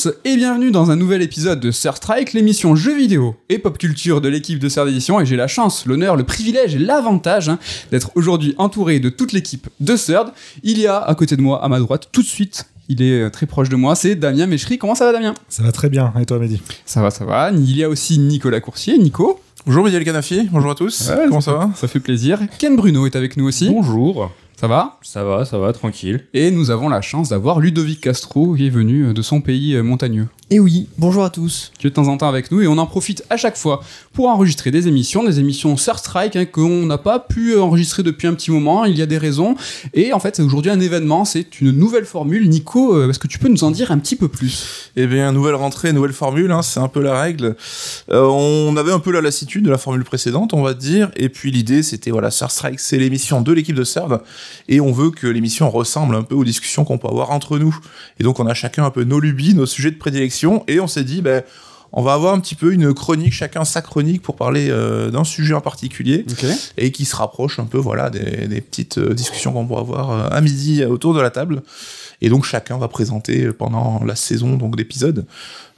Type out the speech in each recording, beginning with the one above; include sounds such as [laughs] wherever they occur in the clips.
Tous et bienvenue dans un nouvel épisode de Sir Strike, l'émission jeux vidéo et pop culture de l'équipe de Sir d'édition et j'ai la chance, l'honneur, le privilège et l'avantage hein, d'être aujourd'hui entouré de toute l'équipe de Third. Il y a à côté de moi, à ma droite, tout de suite, il est euh, très proche de moi, c'est Damien Méchery. Comment ça va Damien? Ça va très bien, et toi Mehdi? Ça va, ça va. Il y a aussi Nicolas Coursier. Nico? Bonjour Mehdi El Kanafi, bonjour à tous. Ouais, Comment ça va? Ça fait plaisir. Ken Bruno est avec nous aussi. Bonjour. Ça va Ça va, ça va, tranquille. Et nous avons la chance d'avoir Ludovic Castro qui est venu euh, de son pays euh, montagneux. Et oui, bonjour à tous. qui est de temps en temps avec nous et on en profite à chaque fois pour enregistrer des émissions, des émissions Sir Strike hein, qu'on n'a pas pu enregistrer depuis un petit moment, il y a des raisons et en fait c'est aujourd'hui un événement, c'est une nouvelle formule. Nico, euh, est-ce que tu peux nous en dire un petit peu plus? Eh bien, nouvelle rentrée, nouvelle formule, hein, c'est un peu la règle. Euh, on avait un peu la lassitude de la formule précédente, on va dire, et puis l'idée c'était, voilà, Sir Strike, c'est l'émission de l'équipe de Serve, et on veut que l'émission ressemble un peu aux discussions qu'on peut avoir entre nous. Et donc on a chacun un peu nos lubies, nos sujets de prédilection, et on s'est dit, ben, on va avoir un petit peu une chronique, chacun sa chronique pour parler euh, d'un sujet en particulier et qui se rapproche un peu voilà des, des petites euh, discussions qu'on pourra avoir euh, à midi autour de la table. Et donc chacun va présenter pendant la saison donc d'épisodes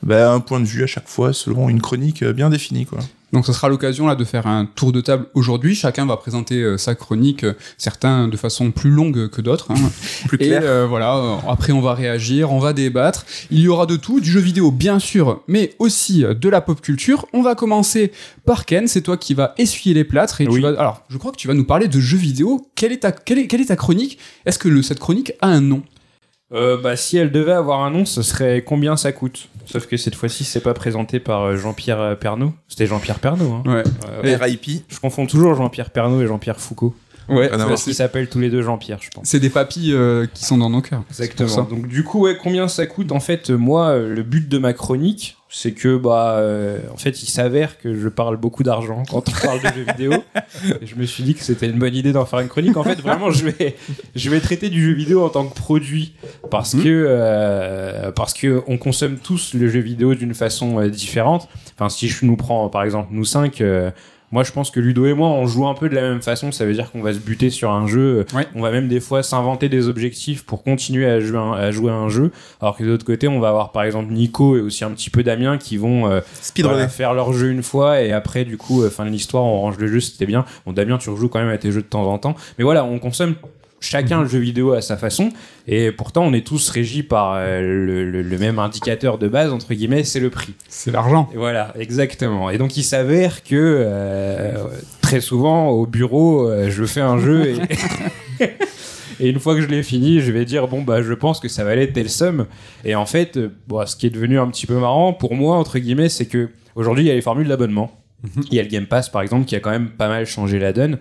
ben, un point de vue à chaque fois selon une chronique bien définie quoi. Donc ce sera l'occasion là de faire un tour de table aujourd'hui. Chacun va présenter euh, sa chronique, euh, certains de façon plus longue que d'autres. Hein. [laughs] Plus Et clair. euh, voilà, euh, après on va réagir, on va débattre. Il y aura de tout, du jeu vidéo bien sûr, mais aussi de la pop culture. On va commencer par Ken, c'est toi qui vas essuyer les plâtres et tu vas. Alors, je crois que tu vas nous parler de jeux vidéo. Quelle est ta, quelle est, quelle est ta chronique? Est-ce que le- cette chronique a un nom? Euh, bah, si elle devait avoir un nom, ce serait combien ça coûte? Sauf que cette fois-ci, c'est pas présenté par euh, Jean-Pierre euh, Pernaut. C'était Jean-Pierre Pernaut. Hein. Ouais. Euh, RIP. je confonds toujours Jean-Pierre Pernaut et Jean-Pierre Foucault. Ouais. Parce qu'ils s'appellent tous les deux Jean-Pierre, je pense. C'est des papilles euh, qui sont dans nos cœurs. Ça. Donc du coup, ouais, combien ça coûte En fait, moi, euh, le but de ma chronique, c'est que bah, euh, en fait, il s'avère que je parle beaucoup d'argent quand on parle de jeux vidéo. Et je me suis dit que c'était une bonne idée d'en faire une chronique. En fait, vraiment, je vais, je vais traiter du jeu vidéo en tant que produit parce Mhm. que euh, parce que on consomme tous le jeu vidéo d'une façon euh, différente. Enfin, si je nous prends par exemple nous cinq. Moi, je pense que Ludo et moi, on joue un peu de la même façon. Ça veut dire qu'on va se buter sur un jeu. Ouais. On va même des fois s'inventer des objectifs pour continuer à jouer, un- à jouer à un jeu. Alors que de l'autre côté, on va avoir par exemple Nico et aussi un petit peu Damien qui vont euh, voilà, faire leur jeu une fois et après, du coup, euh, fin de l'histoire, on range le jeu, c'était bien. Bon, Damien, tu rejoues quand même à tes jeux de temps en temps. Mais voilà, on consomme chacun le jeu vidéo à sa façon et pourtant on est tous régis par euh, le, le- le même indicateur de base entre guillemets c'est le prix C'est l'argent. voilà, exactement. Et donc il s'avère que euh, très souvent au bureau, euh, je fais un jeu et, [laughs] et une fois que je l'ai fini, je vais dire bon bah je pense que ça va aller telle somme. Et en fait, bon, ce qui est devenu un petit peu marrant pour moi entre guillemets, c'est que aujourd'hui il y a les formules d'abonnement. Il y a le Game Pass par exemple qui a quand même pas mal changé la donne.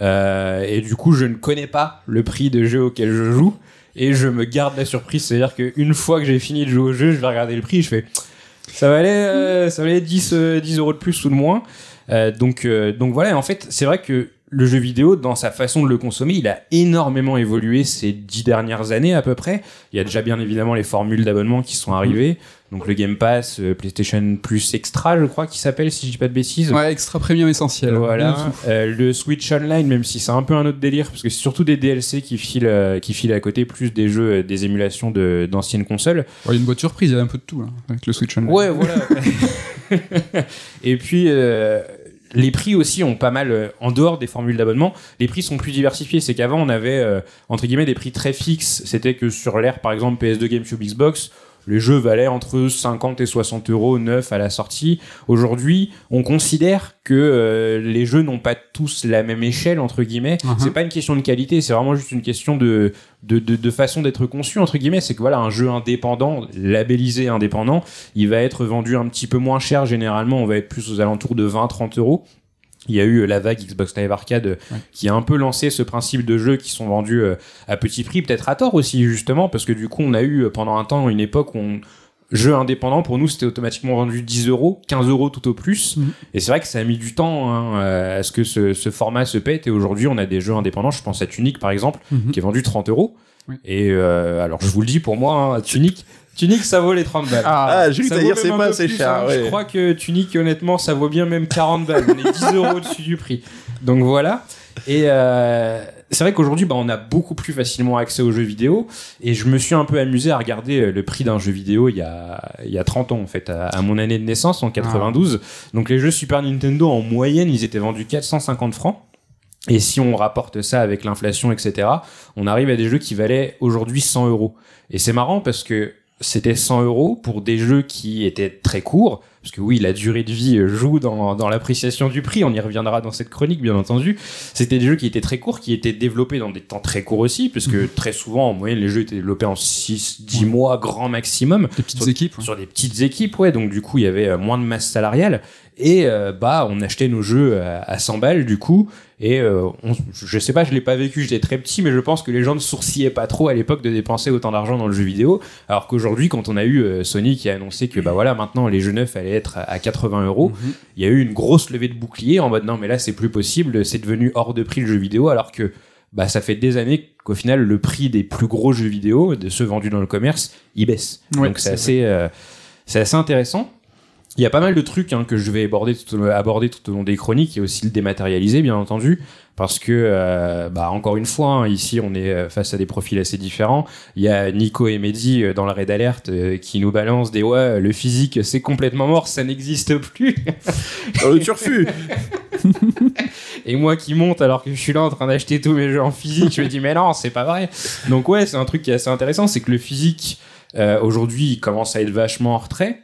Euh, et du coup, je ne connais pas le prix de jeu auquel je joue. Et je me garde la surprise, c'est-à-dire qu'une fois que j'ai fini de jouer au jeu, je vais regarder le prix et je fais ça valait, euh, ça valait 10, euh, 10 euros de plus ou de moins. Euh, donc, euh, donc voilà, en fait, c'est vrai que le jeu vidéo, dans sa façon de le consommer, il a énormément évolué ces dix dernières années à peu près. Il y a déjà bien évidemment les formules d'abonnement qui sont arrivées. Donc le Game Pass, euh, PlayStation Plus Extra, je crois qu'il s'appelle, si je dis pas de bêtises. Ouais, extra premium essentiel. Voilà. Euh, le Switch Online, même si c'est un peu un autre délire, parce que c'est surtout des DLC qui filent, euh, qui filent à côté, plus des jeux, des émulations de- d'anciennes consoles. Ouais, Il y a une boîte surprise, il y a un peu de tout là, avec le Switch Online. Ouais, voilà. [laughs] Et puis, euh, les prix aussi ont pas mal, euh, en dehors des formules d'abonnement, les prix sont plus diversifiés. C'est qu'avant, on avait, euh, entre guillemets, des prix très fixes. C'était que sur l'ère, par exemple, PS2, GameCube, Xbox, les jeux valaient entre 50 et 60 euros neufs à la sortie. Aujourd'hui, on considère que euh, les jeux n'ont pas tous la même échelle, entre guillemets. Mhm. C'est pas une question de qualité, c'est vraiment juste une question de, de, de, de façon d'être conçu, entre guillemets. C'est que voilà, un jeu indépendant, labellisé indépendant, il va être vendu un petit peu moins cher généralement. On va être plus aux alentours de 20-30 euros. Il y a eu euh, la vague Xbox Live Arcade euh, Ouais. qui a un peu lancé ce principe de jeux qui sont vendus euh, à petit prix, peut-être à tort aussi justement, parce que du coup on a eu pendant un temps une époque où on, jeu indépendant pour nous c'était automatiquement vendu 10 euros, 15 euros tout au plus. Mhm. Et c'est vrai que ça a mis du temps hein, à ce que ce, ce format se pète. Et aujourd'hui on a des jeux indépendants, je pense à Tunic par exemple, Mhm. qui est vendu 30 euros. Oui. Et euh, alors je vous le dis pour moi, hein, Tunic, Tunic ça vaut les 30 balles. Ah, j'ai t'allais vaut dire c'est pas assez plus, cher. hein. ouais. Je crois que Tunic, honnêtement, ça vaut bien même 40 balles. On est 10 [laughs] euros au-dessus du prix. Donc voilà. Et euh, c'est vrai qu'aujourd'hui, bah, on a beaucoup plus facilement accès aux jeux vidéo. Et je me suis un peu amusé à regarder euh, le prix d'un jeu vidéo il y a, il y a 30 ans, en fait, à, à mon année de naissance, en 92. Donc les jeux Super Nintendo, en moyenne, ils étaient vendus 450 francs. Et si on rapporte ça avec l'inflation, etc., on arrive à des jeux qui valaient aujourd'hui 100 euros. Et c'est marrant parce que c'était 100 euros pour des jeux qui étaient très courts, parce que oui, la durée de vie joue dans, dans l'appréciation du prix, on y reviendra dans cette chronique, bien entendu. C'était des jeux qui étaient très courts, qui étaient développés dans des temps très courts aussi, puisque Mhm. très souvent, en moyenne, les jeux étaient développés en 6, 10 mois, grand maximum Des petites Sur- équipes. ouais. sur des petites équipes, ouais. Donc du coup, il y avait euh, moins de masse salariale et euh, bah on achetait nos jeux à, à 100 balles du coup. Et euh, on- je sais pas, je l'ai pas vécu, j'étais très petit, mais je pense que les gens ne sourcillaient pas trop à l'époque de dépenser autant d'argent dans le jeu vidéo. Alors qu'aujourd'hui, quand on a eu euh, Sony qui a annoncé que bah voilà maintenant les jeux neufs allaient être à, à 80 euros, Mhm. il y a eu une grosse levée de bouclier en mode non mais là c'est plus possible, c'est devenu hors de prix le jeu vidéo alors que bah ça fait des années qu'au final le prix des plus gros jeux vidéo, de ceux vendus dans le commerce, il baisse. Ouais, Donc c'est c'est assez, euh, c'est assez intéressant. Il y a pas mal de trucs hein, que je vais aborder tout, au- aborder tout au long des chroniques. A aussi le dématérialisé, bien entendu, parce que, euh, bah, encore une fois, hein, ici, on est euh, face à des profils assez différents. Il y a Nico et Mehdi euh, dans le raid alerte euh, qui nous balancent des ouais, le physique, c'est complètement mort, ça n'existe plus. Dans le turfu [laughs] Et moi qui monte alors que je suis là en train d'acheter tous mes jeux en physique, je me dis mais non, c'est pas vrai. Donc ouais, c'est un truc qui est assez intéressant, c'est que le physique euh, aujourd'hui il commence à être vachement en retrait.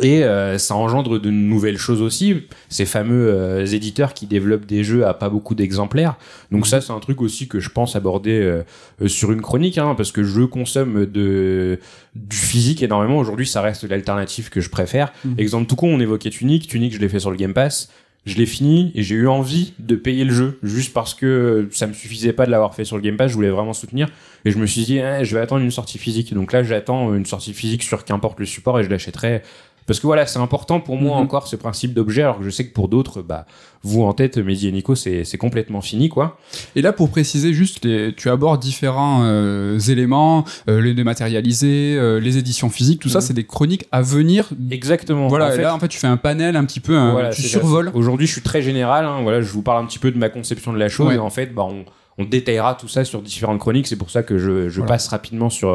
Et euh, ça engendre de nouvelles choses aussi, ces fameux euh, éditeurs qui développent des jeux à pas beaucoup d'exemplaires. Donc ça, c'est un truc aussi que je pense aborder euh, euh, sur une chronique, hein, parce que je consomme de du physique énormément. Aujourd'hui, ça reste l'alternative que je préfère. Mhm. Exemple tout con, on évoquait Tunic. Tunic, je l'ai fait sur le Game Pass. Je l'ai fini et j'ai eu envie de payer le jeu juste parce que ça me suffisait pas de l'avoir fait sur le Game Pass. Je voulais vraiment soutenir et je me suis dit, eh, je vais attendre une sortie physique. Donc là, j'attends une sortie physique sur qu'importe le support et je l'achèterai. Parce que voilà, c'est important pour moi Mhm. encore ce principe d'objet, alors que je sais que pour d'autres, bah, vous en tête, Mehdi et Nico, c'est complètement fini, quoi. Et là, pour préciser juste, les- tu abordes différents euh, éléments, euh, les dématérialisés, euh, les éditions physiques, tout ça, Mhm. c'est des chroniques à venir. Exactement. Voilà, En et fait, là, en fait, tu fais un panel un petit peu, un- Voilà, tu survoles. Aujourd'hui, je suis très général. hein, voilà, je vous parle un petit peu de ma conception de la chose. Ouais. Et en fait, bah, on, on détaillera tout ça sur différentes chroniques. C'est pour ça que je, je Voilà. passe rapidement sur,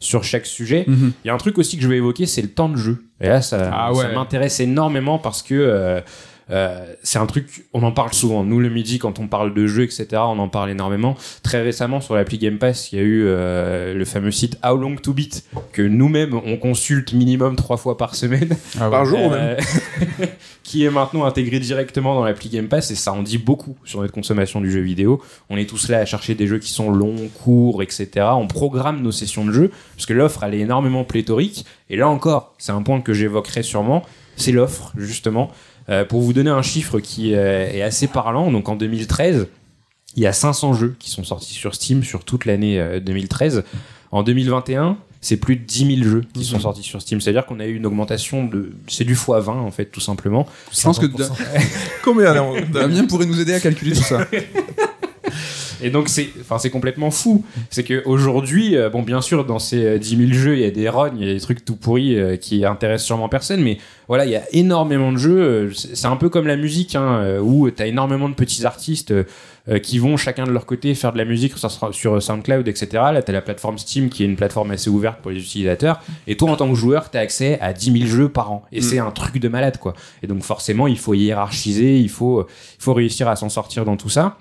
sur chaque sujet. Mhm. Il y a un truc aussi que je vais évoquer, c'est le temps de jeu. Et là, ça, Ah ça m'intéresse énormément parce que euh, euh, c'est un truc, on en parle souvent. Nous, le midi, quand on parle de jeux, etc., on en parle énormément. Très récemment, sur l'appli Game Pass, il y a eu euh, le fameux site How Long to Beat que nous-mêmes, on consulte minimum trois fois par semaine. Ah ouais. Par jour même. [laughs] Euh, qui est maintenant intégré directement dans l'appli Game Pass et ça en dit beaucoup sur notre consommation du jeu vidéo. On est tous là à chercher des jeux qui sont longs, courts, etc. On programme nos sessions de jeu parce que l'offre elle est énormément pléthorique et là encore, c'est un point que j'évoquerai sûrement, c'est l'offre justement. Euh, pour vous donner un chiffre qui euh, est assez parlant, donc en 2013, il y a 500 jeux qui sont sortis sur Steam sur toute l'année euh, 2013. En 2021, c'est plus de 10 000 jeux qui sont sortis sur Steam. C'est-à-dire qu'on a eu une augmentation de. C'est du x20 en fait, tout simplement. Je pense que 50%. Combien Damien pourrait nous aider à calculer tout ça. [laughs] Et donc c'est, enfin c'est complètement fou. C'est que aujourd'hui, euh, bon bien sûr dans ces euh, 10 000 jeux, il y a des runs, il y a des trucs tout pourris euh, qui intéressent sûrement personne, mais voilà, il y a énormément de jeux. euh, C'est un peu comme la musique, hein, euh, où t'as énormément de petits artistes euh, euh, qui vont chacun de leur côté faire de la musique sur, SoundCloud, etc. Là, t'as la plateforme Steam qui est une plateforme assez ouverte pour les utilisateurs, et toi en tant que joueur, t'as accès à 10 000 jeux par an, et Mm. c'est un truc de malade quoi. Et donc forcément, il faut hiérarchiser, il faut, il faut réussir à s'en sortir dans tout ça.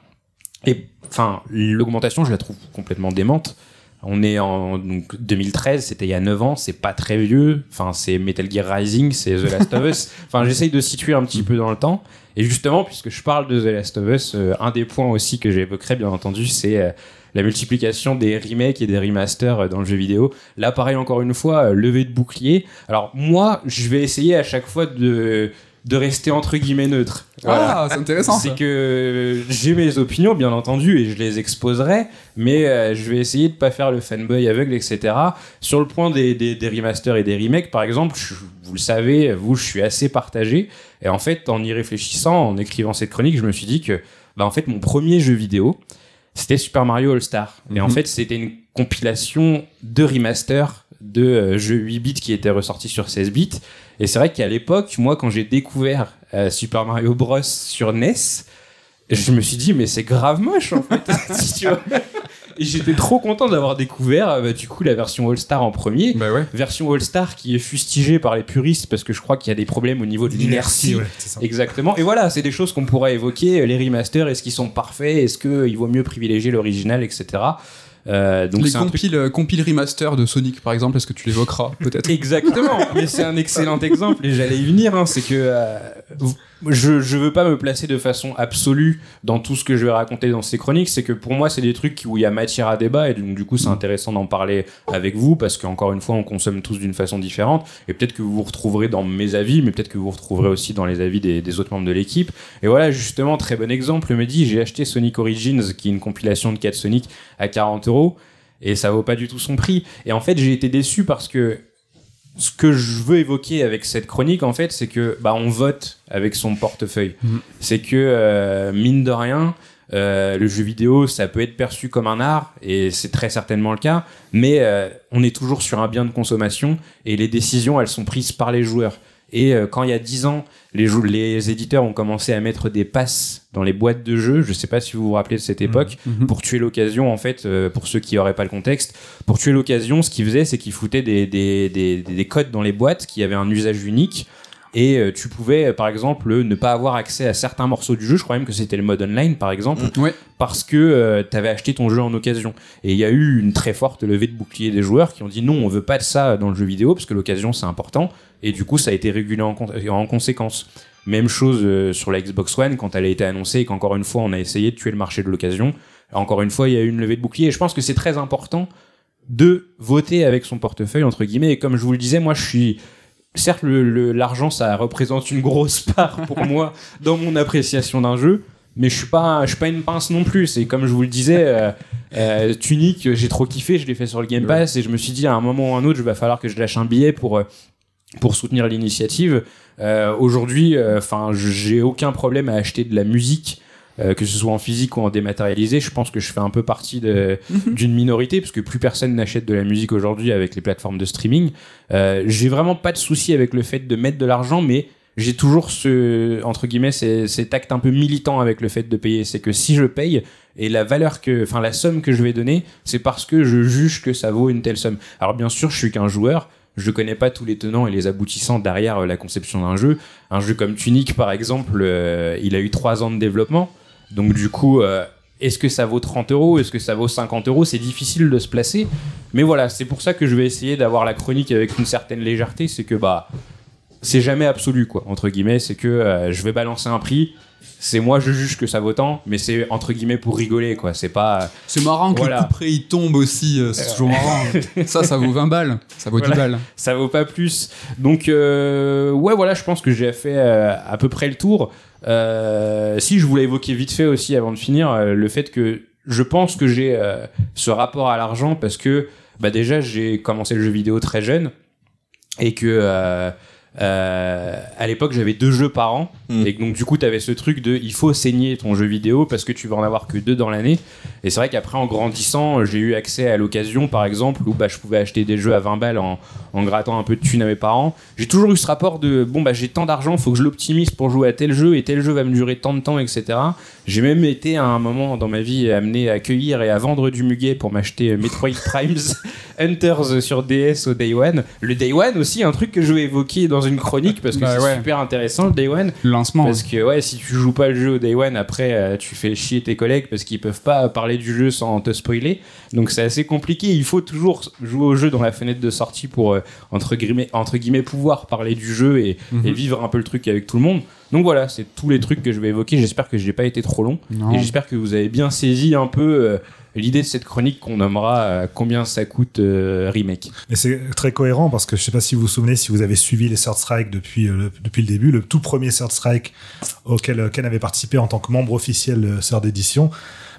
Et enfin, l'augmentation, je la trouve complètement démente. On est en donc, 2013, c'était il y a 9 ans, c'est pas très vieux. Enfin, c'est Metal Gear Rising, c'est The Last of Us. [laughs] Enfin, j'essaye de situer un petit peu dans le temps. Et justement, puisque je parle de The Last of Us, euh, un des points aussi que j'évoquerai, bien entendu, c'est euh, la multiplication des remakes et des remasters euh, dans le jeu vidéo. Là, pareil, encore une fois, levée de bouclier. Alors, moi, je vais essayer à chaque fois de, de rester entre guillemets neutre. Voilà. Ah, c'est intéressant. C'est que j'ai mes opinions, bien entendu, et je les exposerai, mais euh, je vais essayer de pas faire le fanboy aveugle, etc. Sur le point des, des, des remasters et des remakes, par exemple, je- vous le savez, vous, je suis assez partagé. Et en fait, en y réfléchissant, en écrivant cette chronique, je me suis dit que, bah, en fait, mon premier jeu vidéo, c'était Super Mario All Star. Et en Mhm. fait, c'était une compilation de remasters de euh, jeux 8 bits qui étaient ressortis sur 16 bits. Et c'est vrai qu'à l'époque, moi, quand j'ai découvert euh, Super Mario Bros sur NES, je me suis dit, mais c'est grave moche en fait. [laughs] Et j'étais trop content d'avoir découvert euh, bah, du coup la version All-Star en premier. Bah ouais. Version All-Star qui est fustigée par les puristes parce que je crois qu'il y a des problèmes au niveau de l'inertie. ouais. Exactement. Et voilà, c'est des choses qu'on pourrait évoquer. Les remasters, est-ce qu'ils sont parfaits Est-ce qu'il vaut mieux privilégier l'original, etc. Euh, donc les truc- compiles, euh, remaster de Sonic, par exemple, est-ce que tu l'évoqueras peut-être? Exactement, [laughs] mais c'est un excellent exemple et j'allais y venir. hein, c'est que euh, je je veux pas me placer de façon absolue dans tout ce que je vais raconter dans ces chroniques. C'est que pour moi, c'est des trucs où il y a matière à débat et donc du coup, c'est intéressant d'en parler avec vous parce qu'encore une fois, on consomme tous d'une façon différente et peut-être que vous vous retrouverez dans mes avis, mais peut-être que vous vous retrouverez aussi dans les avis des, autres membres de l'équipe. Et voilà, justement, très bon exemple. Me dit, j'ai acheté Sonic Origins, qui est une compilation de 4 Sonic à 40 euros et ça vaut pas du tout son prix. Et en fait, j'ai été déçu parce que ce que je veux évoquer avec cette chronique, en fait, c'est que bah on vote avec son portefeuille. Mhm. C'est que euh, mine de rien, euh, le jeu vidéo, ça peut être perçu comme un art et c'est très certainement le cas, mais euh, on est toujours sur un bien de consommation et les décisions, elles sont prises par les joueurs. Et quand il y a 10 ans, les, éditeurs ont commencé à mettre des passes dans les boîtes de jeux, je sais pas si vous vous rappelez de cette époque, Mhm. pour tuer l'occasion, en fait, euh, pour ceux qui n'auraient pas le contexte, pour tuer l'occasion, ce qu'ils faisaient, c'est qu'ils foutaient des, des, des, des- des codes dans les boîtes qui avaient un usage unique. Et euh, tu pouvais, euh, par exemple, ne pas avoir accès à certains morceaux du jeu. Je crois même que c'était le mode online, par exemple, Ouais. parce que tu avais acheté ton jeu en occasion. Et il y a eu une très forte levée de bouclier des joueurs qui ont dit non, on veut pas de ça dans le jeu vidéo, parce que l'occasion c'est important. Et du coup, ça a été régulé en conséquence. Même chose euh, sur la Xbox One quand elle a été annoncée et qu'encore une fois on a essayé de tuer le marché de l'occasion. Encore une fois, il y a eu une levée de bouclier et je pense que c'est très important de voter avec son portefeuille entre guillemets. Et comme je vous le disais, moi je suis certes l'argent ça représente une grosse [laughs] part pour moi dans mon appréciation d'un jeu. Mais je suis pas, je suis pas une pince non plus. C'est comme je vous le disais, euh, euh, Tunic, j'ai trop kiffé, je l'ai fait sur le Game Pass et je me suis dit à un moment ou à un autre, il va falloir que je lâche un billet pour euh, pour soutenir l'initiative. Euh, Aujourd'hui, enfin, j'ai aucun problème à acheter de la musique, euh, que ce soit en physique ou en dématérialisé. Je pense que je fais un peu partie de- d'une minorité, parce que plus personne n'achète de la musique aujourd'hui avec les plateformes de streaming. Euh, j'ai vraiment pas de souci avec le fait de mettre de l'argent, mais j'ai toujours ce entre guillemets cet acte un peu militant avec le fait de payer. C'est que si je paye et la valeur que enfin la somme que je vais donner c'est parce que je juge que ça vaut une telle somme. Alors bien sûr je suis qu'un joueur. Je connais pas tous les tenants et les aboutissants derrière euh, la conception d'un jeu. Un jeu comme Tunic par exemple euh, il a eu trois ans de développement donc du coup euh, est-ce que ça vaut 30 euros? Est-ce que ça vaut 50 euros? C'est difficile de se placer. Mais voilà, c'est pour ça que je vais essayer d'avoir la chronique avec une certaine légèreté. C'est que bah, c'est jamais absolu, quoi, entre guillemets. C'est que euh, je vais balancer un prix. C'est moi, je juge que ça vaut tant, mais c'est entre guillemets pour rigoler, quoi. C'est pas. C'est marrant que Voilà. le coup près il tombe aussi, euh, c'est toujours marrant. [laughs] ça, ça vaut 20 balles, ça vaut 10 Voilà. balles. ça vaut pas plus. Donc euh, ouais, voilà, je pense que j'ai fait euh, à peu près le tour. Euh, si je voulais évoquer vite fait aussi avant de finir euh, le fait que je pense que j'ai euh, ce rapport à l'argent parce que bah déjà j'ai commencé le jeu vidéo très jeune et que à l'époque j'avais deux jeux par an Mm. et donc du coup t'avais ce truc de il faut saigner ton jeu vidéo parce que tu vas en avoir que deux dans l'année. Et c'est vrai qu'après en grandissant j'ai eu accès à l'occasion par exemple où bah, je pouvais acheter des jeux à 20 balles en, en grattant un peu de thunes à mes parents. J'ai toujours eu ce rapport de bon bah j'ai tant d'argent faut que je l'optimise pour jouer à tel jeu et tel jeu va me durer tant de temps etc j'ai même été à un moment dans ma vie amené à accueillir et à vendre du muguet pour m'acheter euh, Metroid [laughs] Primes Hunters sur DS au Day One. Le Day One aussi un truc que je vais évoquer dans une chronique parce que Bah c'est ouais. super intéressant le Day One lancement. parce que ouais, si tu joues pas le jeu au day one, après euh, tu fais chier tes collègues parce qu'ils peuvent pas parler du jeu sans te spoiler. Donc c'est assez compliqué. Il faut toujours jouer au jeu dans la fenêtre de sortie pour euh, entre guillemets entre guillemets pouvoir parler du jeu et, Mhm. et vivre un peu le truc avec tout le monde. Donc voilà, c'est tous les trucs que je vais évoquer. J'espère que j'ai pas été trop long Non. et j'espère que vous avez bien saisi un peu euh, l'idée de cette chronique qu'on nommera euh, combien ça coûte euh, remake. Et c'est très cohérent parce que je sais pas si vous vous souvenez, si vous avez suivi les Third Strike depuis, euh, le, depuis le début, le tout premier Third Strike auquel Ken avait participé en tant que membre officiel de Third Edition,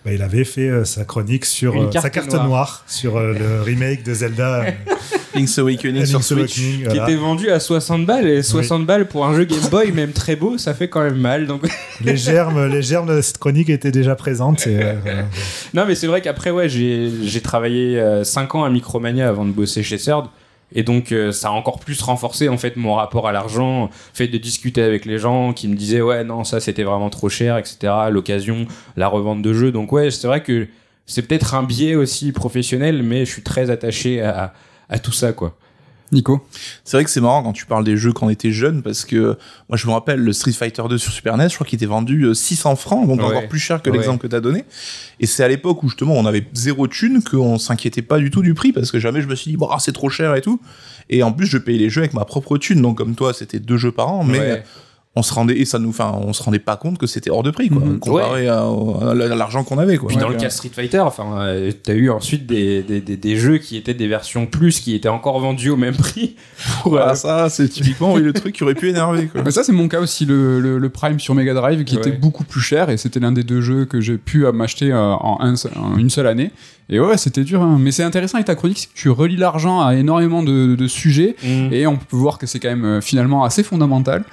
bah, il avait fait sa chronique sur sa carte noire. noire, sur le remake de Zelda [laughs] Link's Awakening sur Switch. Awakening, Qui était vendu à 60 balles et 60 balles pour un jeu Game Boy même très beau, ça fait quand même mal. Donc [laughs] les germes, les germes de cette chronique étaient déjà présentes. et, euh. [laughs] Non, mais c'est vrai qu'après, ouais, j'ai j'ai travaillé 5 ans à Micromania avant de bosser chez Third. Et donc euh, ça a encore plus renforcé en fait mon rapport à l'argent, fait de discuter avec les gens qui me disaient ouais non ça c'était vraiment trop cher, etc. L'occasion, la revente de jeux. Donc ouais c'est vrai que c'est peut-être un biais aussi professionnel, mais je suis très attaché à, à tout ça quoi. Nico C'est vrai que c'est marrant quand tu parles des jeux quand on était jeune parce que moi je me rappelle le Street Fighter 2 sur Super NES, je crois qu'il était vendu euh, 600 francs, donc Ouais. encore plus cher que Ouais. l'exemple que t'as donné. Et c'est à l'époque où justement on avait zéro thune qu'on s'inquiétait pas du tout du prix parce que jamais je me suis dit bon ah, c'est trop cher et tout. Et en plus je payais les jeux avec ma propre thune, donc comme toi c'était deux jeux par an, mais Ouais. On se rendait et ça nous, enfin on se rendait pas compte que c'était hors de prix quoi, Mhm. comparé à, à l'argent qu'on avait quoi. Puis dans le euh, cas Street Fighter, enfin, euh, t'as eu ensuite des, des, des, des jeux qui étaient des versions plus qui étaient encore vendus au même [laughs] prix. Pour, euh, ah, ça c'est typiquement oui, le truc qui aurait pu énerver quoi. [laughs] Bah, ça c'est mon cas aussi le, le, le Prime sur Mega Drive qui était beaucoup plus cher et c'était l'un des deux jeux que j'ai pu euh, m'acheter euh, en, un seul- en une seule année et ouais c'était dur hein. mais c'est intéressant avec ta chronique c'est que tu relis l'argent à énormément de, de sujets mm. et on peut voir que c'est quand même euh, finalement assez fondamental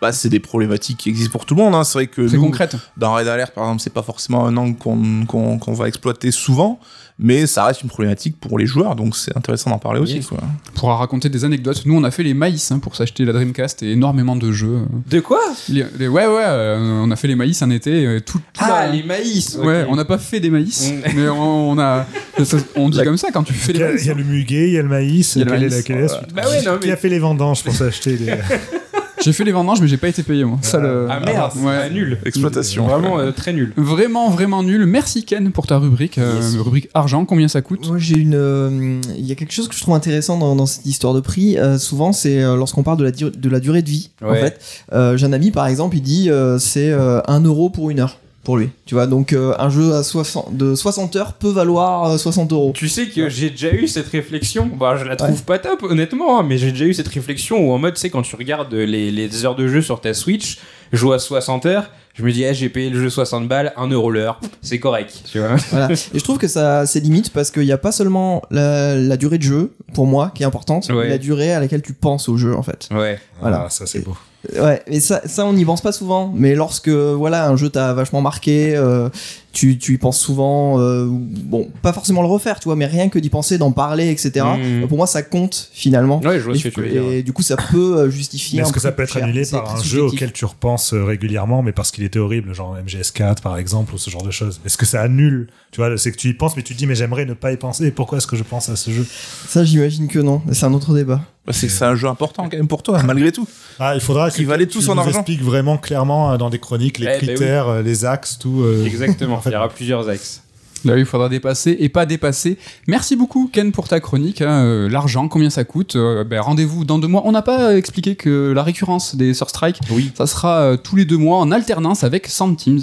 Bah c'est des problématiques qui existent pour tout le monde. Hein. C'est vrai que très nous, concrète dans Red Alert, par exemple, c'est pas forcément un angle qu'on va exploiter souvent, mais ça reste une problématique pour les joueurs, donc c'est intéressant d'en parler aussi. Yes. Quoi. on pourra raconter des anecdotes nous on a fait les maïs hein, pour s'acheter la Dreamcast et énormément de jeux De quoi Les- les- ouais ouais euh, on a fait les maïs un été tout, tout Ah, la- les maïs Ouais, on n'a pas fait des maïs, Mm. [laughs] mais on, on a. ça- on dit La- comme ça quand tu fais Il les y, a, maïs. il y a le muguet, il y a le maïs. Il y a le quelle est maïs. la- quelle est la suite Bah ouais, non, Qui a fait les vendanges pour s'acheter des... [laughs] J'ai fait les vendanges, mais j'ai pas été payé moi. Ça, le- Ah merde, Ouais. nul. Exploitation. Vraiment euh, très nul. Vraiment, vraiment nul. Merci Ken pour ta rubrique. euh, Yes. rubrique argent, combien ça coûte Moi, j'ai une. euh, Il y a quelque chose que je trouve intéressant dans, dans cette histoire de prix. euh, souvent, c'est euh, lorsqu'on parle de la, dur- de la durée de vie. En fait, Euh, j'ai un ami, par exemple, il dit euh, c'est euh, 1 euro pour une heure pour lui. Tu vois, donc euh, un jeu à 60, de 60 heures peut valoir euh, 60 euros. Tu sais que j'ai déjà eu cette réflexion. Bah, je la trouve pas top, honnêtement, hein, mais j'ai déjà eu cette réflexion où en mode, tu sais, quand tu regardes les, les heures de jeu sur ta Switch, je joue à 60 heures, je me dis, eh, j'ai payé le jeu 60 balles, 1 euro l'heure, c'est correct, tu vois. [laughs] Voilà. Et je trouve que ça c'est limite parce qu'il n'y a pas seulement la, la durée de jeu pour moi qui est importante, Ouais. mais la durée à laquelle tu penses au jeu en fait. Ouais. Voilà. Ah, ça c'est beau. Ouais, et ça, ça on n'y pense pas souvent. Mais lorsque voilà un jeu t'a vachement marqué, euh, tu, tu y penses souvent. euh, bon, pas forcément le refaire, tu vois, mais rien que d'y penser, d'en parler, etc. Mhm. Pour moi, ça compte finalement. Ouais, je vois et, ce que tu veux dire. et du coup, ça peut euh, justifier. Est-ce que ça peut être annulé C'est par un jeu auquel tu repenses régulièrement, mais parce qu'il était horrible, genre MGS4 par exemple, ou ce genre de choses Est-ce que ça annule Tu vois, c'est que tu y penses, mais tu te dis, mais j'aimerais ne pas y penser. Pourquoi est-ce que je pense à ce jeu? Ça, j'imagine que non. C'est un autre débat. Bah, c'est un jeu important quand même pour toi, malgré tout. Ah, il faudra que Qui valait tout son argent. expliques vraiment clairement euh, dans des chroniques les Eh, bah oui. critères, euh, les axes, tout. euh, Exactement, [laughs] en fait. il y aura plusieurs axes. Là, il faudra dépasser et pas dépasser. Merci beaucoup, Ken, pour ta chronique. hein, euh, L'argent, combien ça coûte Euh, ben, Rendez-vous dans deux mois. On n'a pas expliqué que la récurrence des Sur Strike, Oui. ça sera euh, tous les deux mois en alternance avec Sound Teams.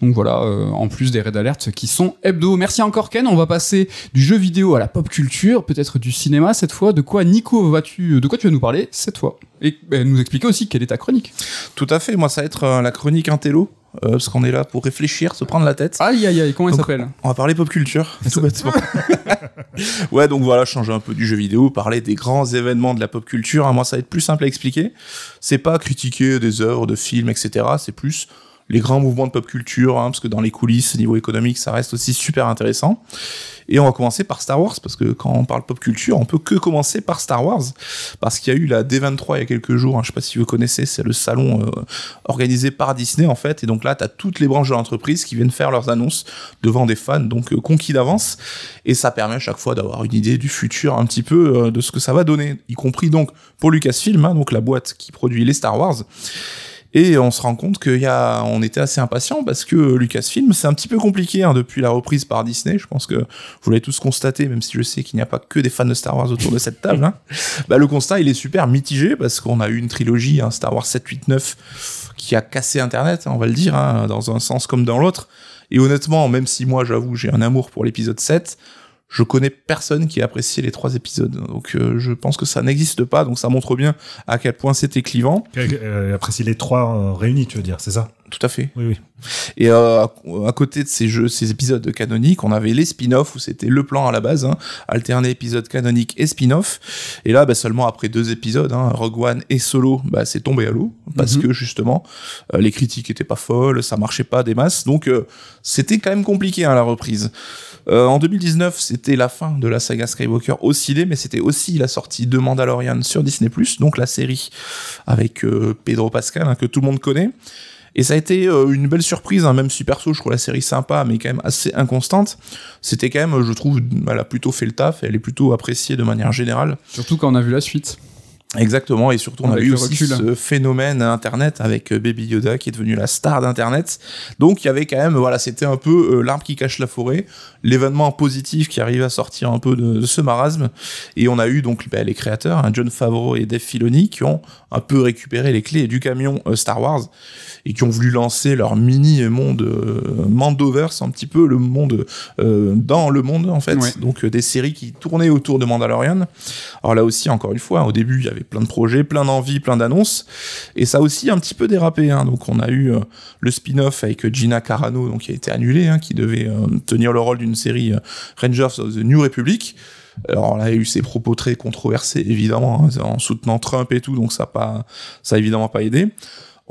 Donc voilà, en plus des Red Alert qui sont hebdo. Merci encore, Ken. On va passer du jeu vidéo à la pop culture, peut-être du cinéma cette fois. De quoi, Nico, vas-tu, de quoi tu vas nous parler cette fois? Et ben, nous expliquer aussi quelle est ta chronique. Tout à fait, moi ça va être la chronique Intello, euh, parce qu'on est là pour réfléchir, se prendre la tête. Aïe, aïe, aïe, comment Donc, s'appelle? On va parler pop culture, [laughs] tout bêtement. [laughs] ouais, donc voilà, changer un peu du jeu vidéo, parler des grands événements de la pop culture. hein, moi, ça va être plus simple à expliquer. C'est pas critiquer des œuvres, de films, etc. C'est plus les grands mouvements de pop culture, hein, parce que dans les coulisses, niveau économique, ça reste aussi super intéressant. Et on va commencer par Star Wars, parce que quand on parle pop culture, on peut que commencer par Star Wars, parce qu'il y a eu la D23 il y a quelques jours, hein, je sais pas si vous connaissez, c'est le salon euh, organisé par Disney en fait, et donc là, tu as toutes les branches de l'entreprise qui viennent faire leurs annonces devant des fans, donc euh, conquis d'avance, et ça permet à chaque fois d'avoir une idée du futur un petit peu euh, de ce que ça va donner, y compris donc pour Lucasfilm, hein, donc la boîte qui produit les Star Wars. Et on se rend compte qu'il y a, on était assez impatient parce que Lucasfilm, c'est un petit peu compliqué hein, depuis la reprise par Disney. Je pense que vous l'avez tous constaté, même si je sais qu'il n'y a pas que des fans de Star Wars autour de cette table. Hein. [laughs] Bah, le constat, il est super mitigé parce qu'on a eu une trilogie, hein, Star Wars 7, 8, 9, qui a cassé Internet, on va le dire, dans un sens comme dans l'autre. Et honnêtement, même si moi, j'avoue, j'ai un amour pour l'épisode 7, je connais personne qui a apprécié les trois épisodes. Donc euh, je pense que ça n'existe pas, donc ça montre bien à quel point c'était clivant. Euh, apprécier les trois euh, réunis, tu veux dire, c'est ça? Tout à fait. Oui, oui. Et euh, à, côté de ces jeux, ces épisodes canoniques, on avait les spin-offs où c'était le plan à la base, hein, alterner épisode canonique et spin-off. Et là, bah, seulement après deux épisodes, hein, Rogue One et Solo, bah, c'est tombé à l'eau parce Mhm. que justement, euh, les critiques étaient pas folles, ça marchait pas des masses, donc euh, c'était quand même compliqué à la reprise. Euh, en 2019, c'était la fin de la saga Skywalker au ciné, mais c'était aussi la sortie de Mandalorian sur Disney+, donc la série avec euh, Pedro Pascal, hein, que tout le monde connaît. Et ça a été euh, une belle surprise, hein, même si perso je trouve la série sympa, mais quand même assez inconstante. C'était quand même, je trouve, elle a plutôt fait le taf, elle est plutôt appréciée de manière générale. Surtout quand on a vu la suite. Exactement, et surtout on a eu aussi recul. ce phénomène Internet avec euh, Baby Yoda qui est devenu la star d'Internet. Donc il y avait quand même, voilà, c'était un peu euh, l'arbre qui cache la forêt, l'événement positif qui arrivait à sortir un peu de, de ce marasme. Et on a eu donc bah, les créateurs, hein, John Favreau et Dave Filoni, qui ont un peu récupéré les clés du camion euh, Star Wars et qui ont voulu lancer leur mini monde euh, Mandoverse, un petit peu le monde euh, dans le monde en fait. Ouais. Donc des séries qui tournaient autour de Mandalorian. Alors là aussi, encore une fois, au début, il y avait plein de projets, plein d'envies, plein d'annonces, et ça aussi un petit peu dérapé. hein. Donc on a eu euh, le spin-off avec Gina Carano, donc qui a été annulé, hein, qui devait euh, tenir le rôle d'une série euh, Rangers of the New Republic. Alors là, il y a eu ses propos très controversés, évidemment, hein, en soutenant Trump et tout, donc ça a pas, ça évidemment pas aidé.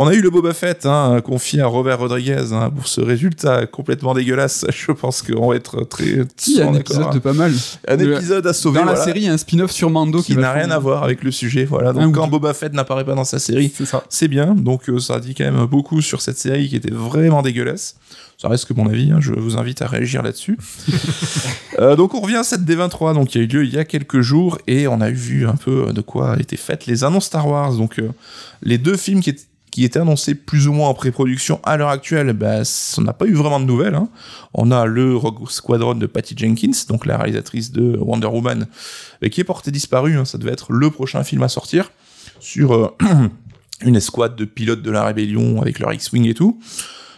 On a eu le Boba Fett, hein, confié à Robert Rodriguez, hein, pour ce résultat complètement dégueulasse. [laughs] Je pense qu'on va être très Si, il y a un épisode de hein. pas mal. Un de- épisode à sauver. Dans la série, il y a un spin-off sur Mando qui n'a rien à voir avec le sujet. Voilà. Un Donc quand. Boba Fett n'apparaît pas dans sa série, C'est bien. Donc euh, ça dit quand même beaucoup sur cette série qui était vraiment dégueulasse. Ça reste que mon avis. hein, je vous invite à réagir là-dessus. [laughs] Euh, donc on revient à cette D23, donc qui a eu lieu il y a quelques jours et on a vu un peu de quoi étaient faites les annonces Star Wars. Donc euh, les deux films qui étaient qui étaient annoncés plus ou moins en pré-production à l'heure actuelle, bah, on n'a pas eu vraiment de nouvelles. hein. On a le Rogue Squadron de Patty Jenkins, donc la réalisatrice de Wonder Woman, euh, qui est portée disparue. hein. Ça devait être le prochain film à sortir sur euh, [clears throat] une escouade de pilotes de la rébellion avec leur X-Wing et tout.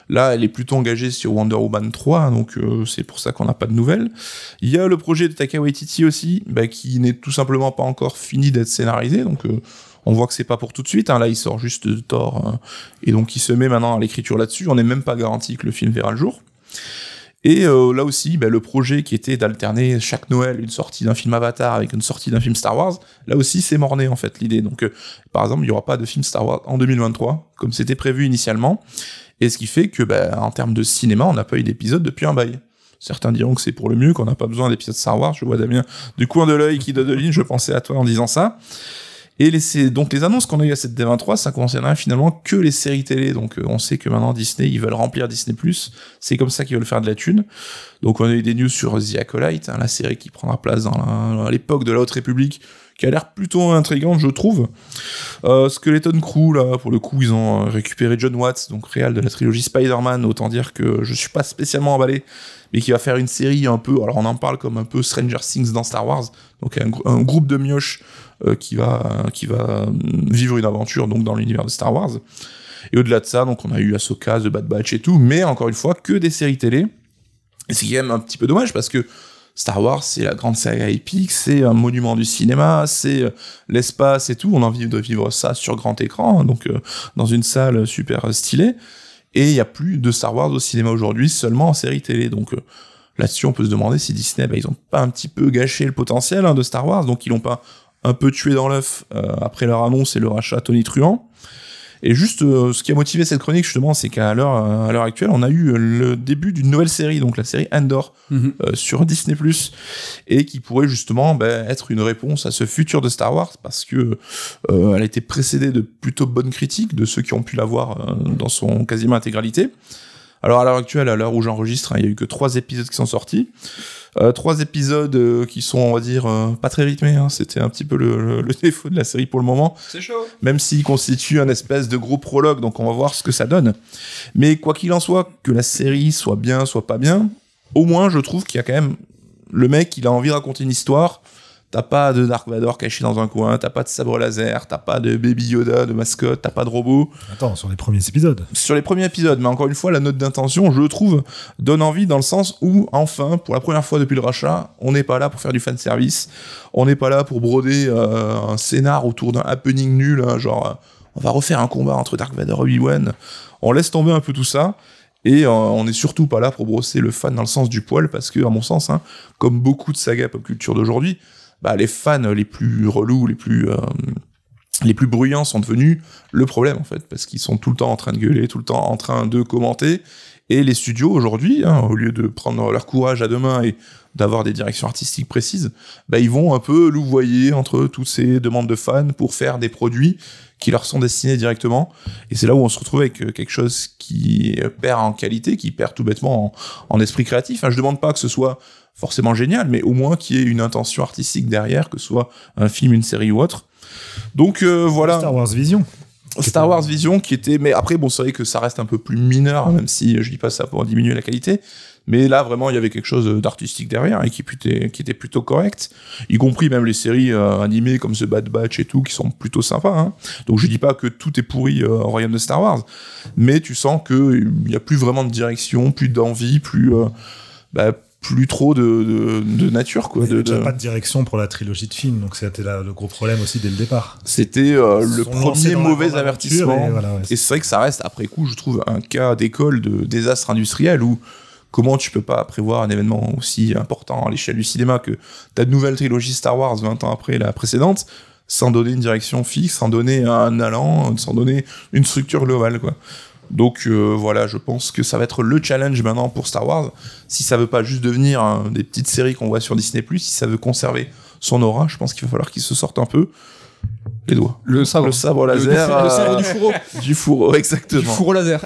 Là, elle est plutôt engagée sur Wonder Woman 3, hein, donc euh, c'est pour ça qu'on n'a pas de nouvelles. Il y a le projet de Taika Waititi aussi, bah, qui n'est tout simplement pas encore fini d'être scénarisé, donc on voit que c'est pas pour tout de suite. hein. Là, il sort juste de Thor, hein, et donc il se met maintenant à l'écriture là-dessus. On n'est même pas garanti que le film verra le jour. Et euh, là aussi, bah, le projet qui était d'alterner chaque Noël une sortie d'un film Avatar avec une sortie d'un film Star Wars, là aussi c'est morné en fait l'idée. Donc euh, par exemple, il n'y aura pas de film Star Wars en 2023 comme c'était prévu initialement. Et ce qui fait que bah, en termes de cinéma, on n'a pas eu d'épisode depuis un bail. Certains diront que c'est pour le mieux, qu'on n'a pas besoin d'épisodes Star Wars. Je vois Damien du coin de l'œil qui dodeline, je pensais à toi en disant ça. Et les, donc les annonces qu'on a eues à cette D23, ça concernera finalement que les séries télé. Donc euh, on sait que maintenant Disney, ils veulent remplir Disney+. C'est comme ça qu'ils veulent faire de la thune. Donc on a eu des news sur The Acolyte, hein, la série qui prendra place dans l'époque de la Haute République, qui a l'air plutôt intrigante, je trouve. Euh, Skeleton Crew, là, pour le coup, ils ont euh, récupéré John Watts, donc réal de la trilogie Spider-Man. Autant dire que je suis pas spécialement emballé, mais qui va faire une série un peu. Alors on en parle comme un peu Stranger Things dans Star Wars. Donc un, gr- un groupe de mioches qui va qui va euh, vivre une aventure donc dans l'univers de Star Wars. Et au-delà de ça, donc on a eu Ahsoka, The Bad Batch et tout, mais encore une fois que des séries télé. Et c'est quand même un petit peu dommage parce que Star Wars, c'est la grande saga épique, c'est un monument du cinéma, c'est euh, l'espace et tout. On a envie de vivre ça sur grand écran, donc euh, dans une salle super stylée. Et il n'y a plus de Star Wars au cinéma aujourd'hui, seulement en série télé. Donc euh, là-dessus, on peut se demander si Disney, bah, ils ont pas un petit peu gâché le potentiel hein, de Star Wars, donc ils l'ont pas un peu tué dans l'œuf euh, après leur annonce et le rachat Tony Truant. Et juste, euh, ce qui a motivé cette chronique, justement, c'est qu'à l'heure, à l'heure actuelle, on a eu euh, le début d'une nouvelle série, donc la série Andor, Mhm. euh, sur Disney+, et qui pourrait justement bah, être une réponse à ce futur de Star Wars, parce que euh, elle a été précédée de plutôt bonnes critiques de ceux qui ont pu la voir euh, dans son quasiment intégralité. Alors à l'heure actuelle, à l'heure où j'enregistre, hein, il y a eu que trois épisodes qui sont sortis. Euh, trois épisodes euh, qui sont, on va dire, euh, pas très rythmés. hein. C'était un petit peu le, le- le [laughs] défaut de la série pour le moment C'est chaud. même s'il constitue un espèce de gros prologue, donc on va voir ce que ça donne. Mais quoi qu'il en soit, que la série soit bien, soit pas bien, au moins je trouve qu'il y a quand même le mec, il a envie de raconter une histoire. T'as pas de Dark Vador caché dans un coin, t'as pas de sabre laser, t'as pas de Baby Yoda, de mascotte, t'as pas de robot. Attends, sur les premiers épisodes. Sur les premiers épisodes, mais encore une fois, la note d'intention, je trouve, donne envie dans le sens où, enfin, pour la première fois depuis le rachat, on n'est pas là pour faire du fan service, on n'est pas là pour broder euh, un scénar autour d'un happening nul, hein, genre, euh, on va refaire un combat entre Dark Vador et Obi-Wan. On laisse tomber un peu tout ça. Et euh, on n'est surtout pas là pour brosser le fan dans le sens du poil, parce que, à mon sens, hein, comme beaucoup de sagas pop culture d'aujourd'hui, bah, les fans les plus relous, les plus, euh, les plus bruyants sont devenus le problème, en fait, parce qu'ils sont tout le temps en train de gueuler, tout le temps en train de commenter. Et les studios, aujourd'hui, hein, au lieu de prendre leur courage à deux mains et d'avoir des directions artistiques précises, bah, ils vont un peu louvoyer entre toutes ces demandes de fans pour faire des produits qui leur sont destinés directement. Et c'est là où on se retrouve avec euh, quelque chose qui perd en qualité, qui perd tout bêtement en, esprit créatif. Enfin, je demande pas que ce soit forcément génial, mais au moins qu'il y ait une intention artistique derrière, que ce soit un film, une série ou autre. Donc euh, voilà. Star Wars Vision. Star Wars Vision qui était mais après bon c'est vrai que ça reste un peu plus mineur même si je dis pas ça pour diminuer la qualité mais là vraiment il y avait quelque chose d'artistique derrière et qui était qui était plutôt correct y compris même les séries euh, animées comme The Bad Batch et tout qui sont plutôt sympas hein. donc je dis pas que tout est pourri euh, en royaume de Star Wars mais tu sens que il y a plus vraiment de direction plus d'envie plus euh, bah, plus trop de, de, de nature quoi Il n'y de, pas de direction pour la trilogie de films, donc c'était le gros problème aussi dès le départ. c'était euh, le premier mauvais avertissement et voilà, ouais, Et c'est vrai que ça reste, après coup, je trouve, un cas d'école de désastre industriel où comment tu peux pas prévoir un événement aussi important à l'échelle du cinéma que ta nouvelle trilogie Star Wars 20 ans après la précédente sans donner une direction fixe, sans donner un allant, sans donner une structure globale, quoi. Donc euh, voilà, je pense que ça va être le challenge maintenant pour Star Wars. Si ça veut pas juste devenir hein, des petites séries qu'on voit sur Disney+, si ça veut conserver son aura, je pense qu'il va falloir qu'il se sorte un peu les doigts. Le sabre. Le sabre Le- laser. le sabre euh, du fourreau. [laughs] du fourreau, exactement. Du fourreau laser.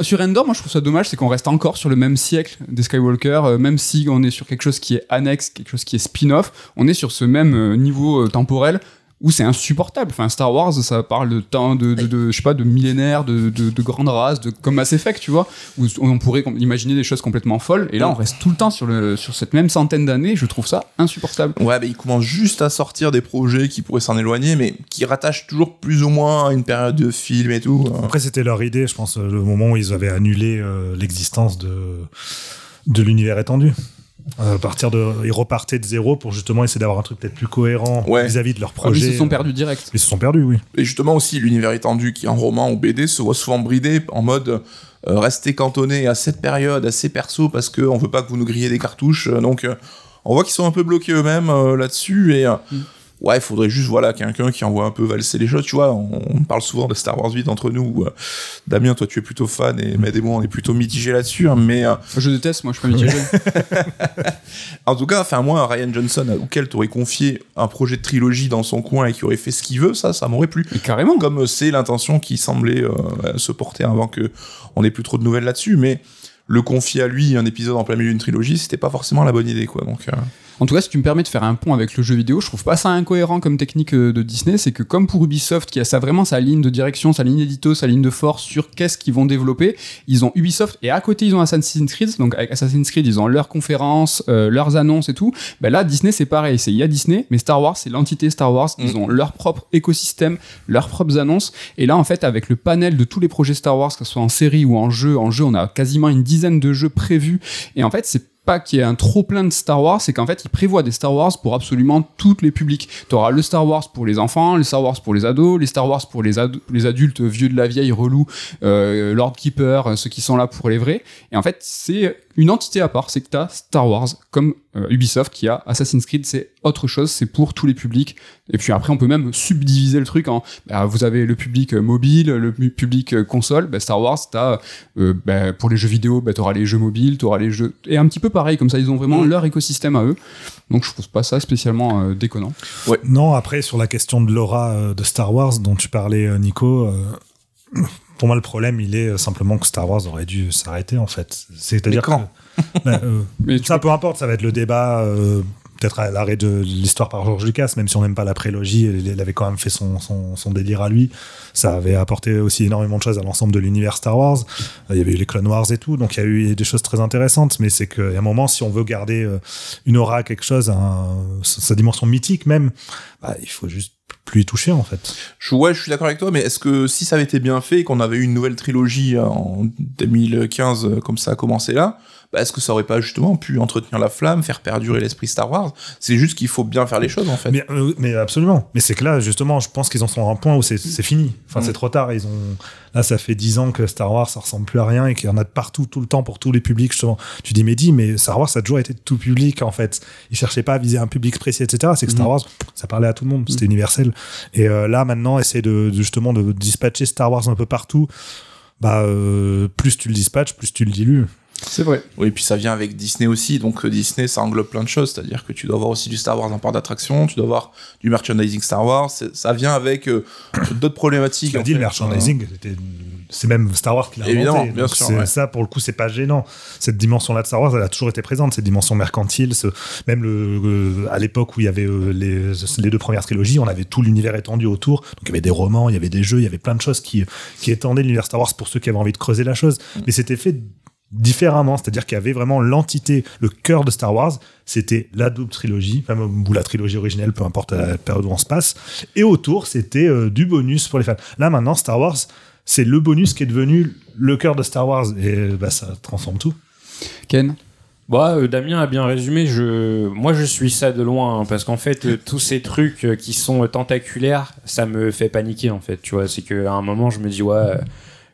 Sur Endor, moi je trouve ça dommage, c'est qu'on reste encore sur le même siècle des Skywalker, euh, même si on est sur quelque chose qui est annexe, quelque chose qui est spin-off, on est sur ce même euh, niveau euh, temporel où c'est insupportable. Enfin, Star Wars, ça parle de temps, de, de, de- je sais pas, de millénaires, de, de, de grandes races, de, comme Mass Effect, tu vois, où on pourrait imaginer des choses complètement folles, et là on reste tout le temps sur, le, sur cette même centaine d'années, je trouve ça insupportable. Ouais, mais ils commencent juste à sortir des projets qui pourraient s'en éloigner, mais qui rattachent toujours plus ou moins à une période de film et tout. Après, c'était leur idée, je pense, euh, le moment où ils avaient annulé euh, l'existence de, de l'univers étendu. Euh, à partir de, ils repartaient de zéro pour justement essayer d'avoir un truc peut-être plus cohérent Ouais. vis-à-vis de leur Ah, mais ils projet. se sont perdus direct. Ils se sont perdus, oui. Et justement aussi, l'univers étendu qui en roman ou BD se voit souvent bridé en mode euh, rester cantonné à cette période, à ces persos, parce qu'on veut pas que vous nous grillez des cartouches. euh, donc, euh, on voit qu'ils sont un peu bloqués eux-mêmes euh, là-dessus. Et euh, Mm. Ouais, il faudrait juste voilà, quelqu'un qui envoie un peu valser les choses. Tu vois, on, on parle souvent de Star Wars 8 entre nous. où, euh, Damien, toi, tu es plutôt fan, et Med et moi, on est plutôt mitigés là-dessus. hein, mais euh, Je déteste, moi je suis pas mitigé. [laughs] En tout cas, enfin moi, Ryan Johnson auquel t'aurais confié un projet de trilogie dans son coin et qui aurait fait ce qu'il veut, ça, ça m'aurait plu. Carrément. Comme euh, c'est l'intention qui semblait euh, se porter avant que on ait plus trop de nouvelles là-dessus, mais le confier à lui un épisode en plein milieu d'une trilogie, c'était pas forcément la bonne idée, quoi. Donc, En tout cas, si tu me permets de faire un pont avec le jeu vidéo, je trouve pas ça incohérent comme technique euh, de Disney. C'est que comme pour Ubisoft, qui a ça vraiment sa ligne de direction, sa ligne édito, sa ligne de force sur qu'est-ce qu'ils vont développer, ils ont Ubisoft et à côté ils ont Assassin's Creed. Donc avec Assassin's Creed, ils ont leurs conférences, euh, leurs annonces et tout. Ben là, Disney c'est pareil. C'est il y a Disney, mais Star Wars c'est l'entité Star Wars. Ils Mm. ont leur propre écosystème, leurs propres annonces. Et là, en fait, avec le panel de tous les projets Star Wars, que ce soit en série ou en jeu, en jeu, on a quasiment une dizaine de jeux prévus. Et en fait, c'est pas qu'il y ait un trop plein de Star Wars, c'est qu'en fait, ils prévoient des Star Wars pour absolument tous les publics. Tu auras le Star Wars pour les enfants, le Star Wars pour les ados, les Star Wars pour les, les adultes vieux de la vieille, relous, euh, Lord Keeper, euh, ceux qui sont là pour les vrais. Et en fait, c'est une entité à part, c'est que tu as Star Wars, comme euh, Ubisoft qui a Assassin's Creed, c'est autre chose, c'est pour tous les publics. Et puis après, on peut même subdiviser le truc en, bah, vous avez le public euh, mobile, le pu- public euh, console, bah, Star Wars, t'as, euh, bah, pour les jeux vidéo, bah, t'auras les jeux mobiles, t'auras les jeux, et un petit peu pareil, comme ça, ils ont vraiment Mm. leur écosystème à eux. Donc je trouve pas ça spécialement euh, déconnant. Non, après, sur la question de l'aura euh, de Star Wars dont tu parlais, euh, Nico, euh, pour moi, le problème, il est euh, simplement que Star Wars aurait dû s'arrêter, en fait. C'est-à-dire quand que. Ben, euh, [laughs] Mais ça, peu importe, ça va être le débat. euh, Peut-être à l'arrêt de l'histoire par George Lucas, même si on n'aime pas la prélogie, il avait quand même fait son, son, son délire à lui. Ça avait apporté aussi énormément de choses à l'ensemble de l'univers Star Wars. Euh, Il y avait eu les Clone Wars et tout, donc il y a eu des choses très intéressantes. Mais c'est qu'à un moment, si on veut garder une aura, quelque chose, un- sa sa dimension mythique même, bah, il faut juste plus y en fait. Je, ouais, je suis d'accord avec toi, mais est-ce que si ça avait été bien fait qu'on avait eu une nouvelle trilogie en 2015 euh, comme ça a commencé là, bah, est-ce que ça aurait pas justement pu entretenir la flamme, faire perdurer l'esprit Star Wars? C'est juste qu'il faut bien faire les choses en fait. Mais, euh, mais absolument. Mais c'est que là, justement, je pense qu'ils en sont à un point où c'est fini. Enfin, Mm. c'est trop tard. Ils ont là, ça fait dix ans que Star Wars, ça ressemble plus à rien et qu'il y en a de partout, tout le temps, pour tous les publics. Justement, tu dis, mais dis, mais Star Wars, ça a toujours été tout public en fait. Ils cherchaient pas à viser un public précis, etc. C'est que Star Mhm. Wars, ça parlait à tout le monde. C'était universel. Et euh, là, maintenant, essayer de, de justement de dispatcher Star Wars un peu partout. Bah, euh, plus tu le dispatches, plus tu le dilues. C'est vrai. Oui, et puis ça vient avec Disney aussi, donc euh, Disney ça englobe plein de choses, c'est-à-dire que tu dois avoir aussi du Star Wars en part d'attraction, tu dois avoir du merchandising Star Wars, ça vient avec euh, [coughs] d'autres problématiques. Tu dit, le merchandising, c'était- c'est même Star Wars qui l'a Évidemment, inventé. bien Donc sûr, ouais. Ça, pour le coup, c'est pas gênant. Cette dimension-là de Star Wars, elle a toujours été présente. Cette dimension mercantile, ce- même le, euh, à l'époque où il y avait euh, les, les deux premières trilogies, on avait tout l'univers étendu autour. Donc il y avait des romans, il y avait des jeux, il y avait plein de choses qui, qui étendaient l'univers Star Wars pour ceux qui avaient envie de creuser la chose. Mm. Mais c'était fait différemment, c'est-à-dire qu'il y avait vraiment l'entité, le cœur de Star Wars, c'était la double trilogie, enfin, ou la trilogie originelle, peu importe la période où on se passe, et autour, c'était euh, du bonus pour les fans. Là, maintenant, Star Wars, c'est le bonus qui est devenu le cœur de Star Wars, et bah, ça transforme tout. Ken? Bah, euh, Damien a bien résumé. Je, moi, je suis ça de loin hein, parce qu'en fait, euh, tous ces trucs euh, qui sont tentaculaires, ça me fait paniquer en fait. Tu vois, c'est qu'à un moment, je me dis ouais,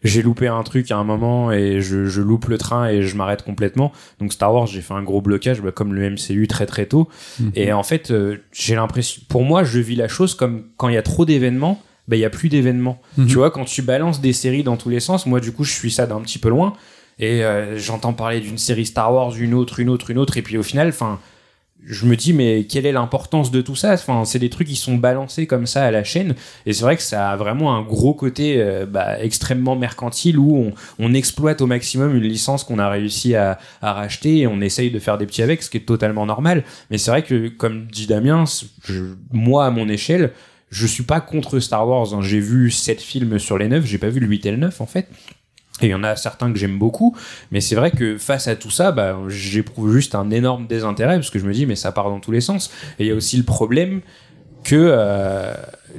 j'ai loupé un truc à un moment et je, je loupe le train et je m'arrête complètement. Donc Star Wars, j'ai fait un gros blocage, bah, comme le MCU très très tôt. Et en fait, euh, j'ai l'impression, pour moi, je vis la chose comme quand il y a trop d'événements. Bah, il y a plus d'événements. Mhm. Tu vois, quand tu balances des séries dans tous les sens, moi, du coup, je suis ça d'un petit peu loin. Et euh, j'entends parler d'une série Star Wars, une autre, une autre, une autre, et puis au final, enfin, je me dis mais quelle est l'importance de tout ça? Enfin, c'est des trucs qui sont balancés comme ça à la chaîne, et c'est vrai que ça a vraiment un gros côté euh, bah, extrêmement mercantile où on, on exploite au maximum une licence qu'on a réussi à, à racheter et on essaye de faire des petits avec, ce qui est totalement normal. Mais c'est vrai que comme dit Damien, je- moi à mon échelle. Je suis pas contre Star Wars. hein. J'ai vu sept films sur les neuf. J'ai pas vu le 8 et le 9 en fait. Et il y en a certains que j'aime beaucoup, mais c'est vrai que face à tout ça, bah, j'éprouve juste un énorme désintérêt parce que je me dis, mais ça part dans tous les sens. Et il y a aussi le problème que, euh,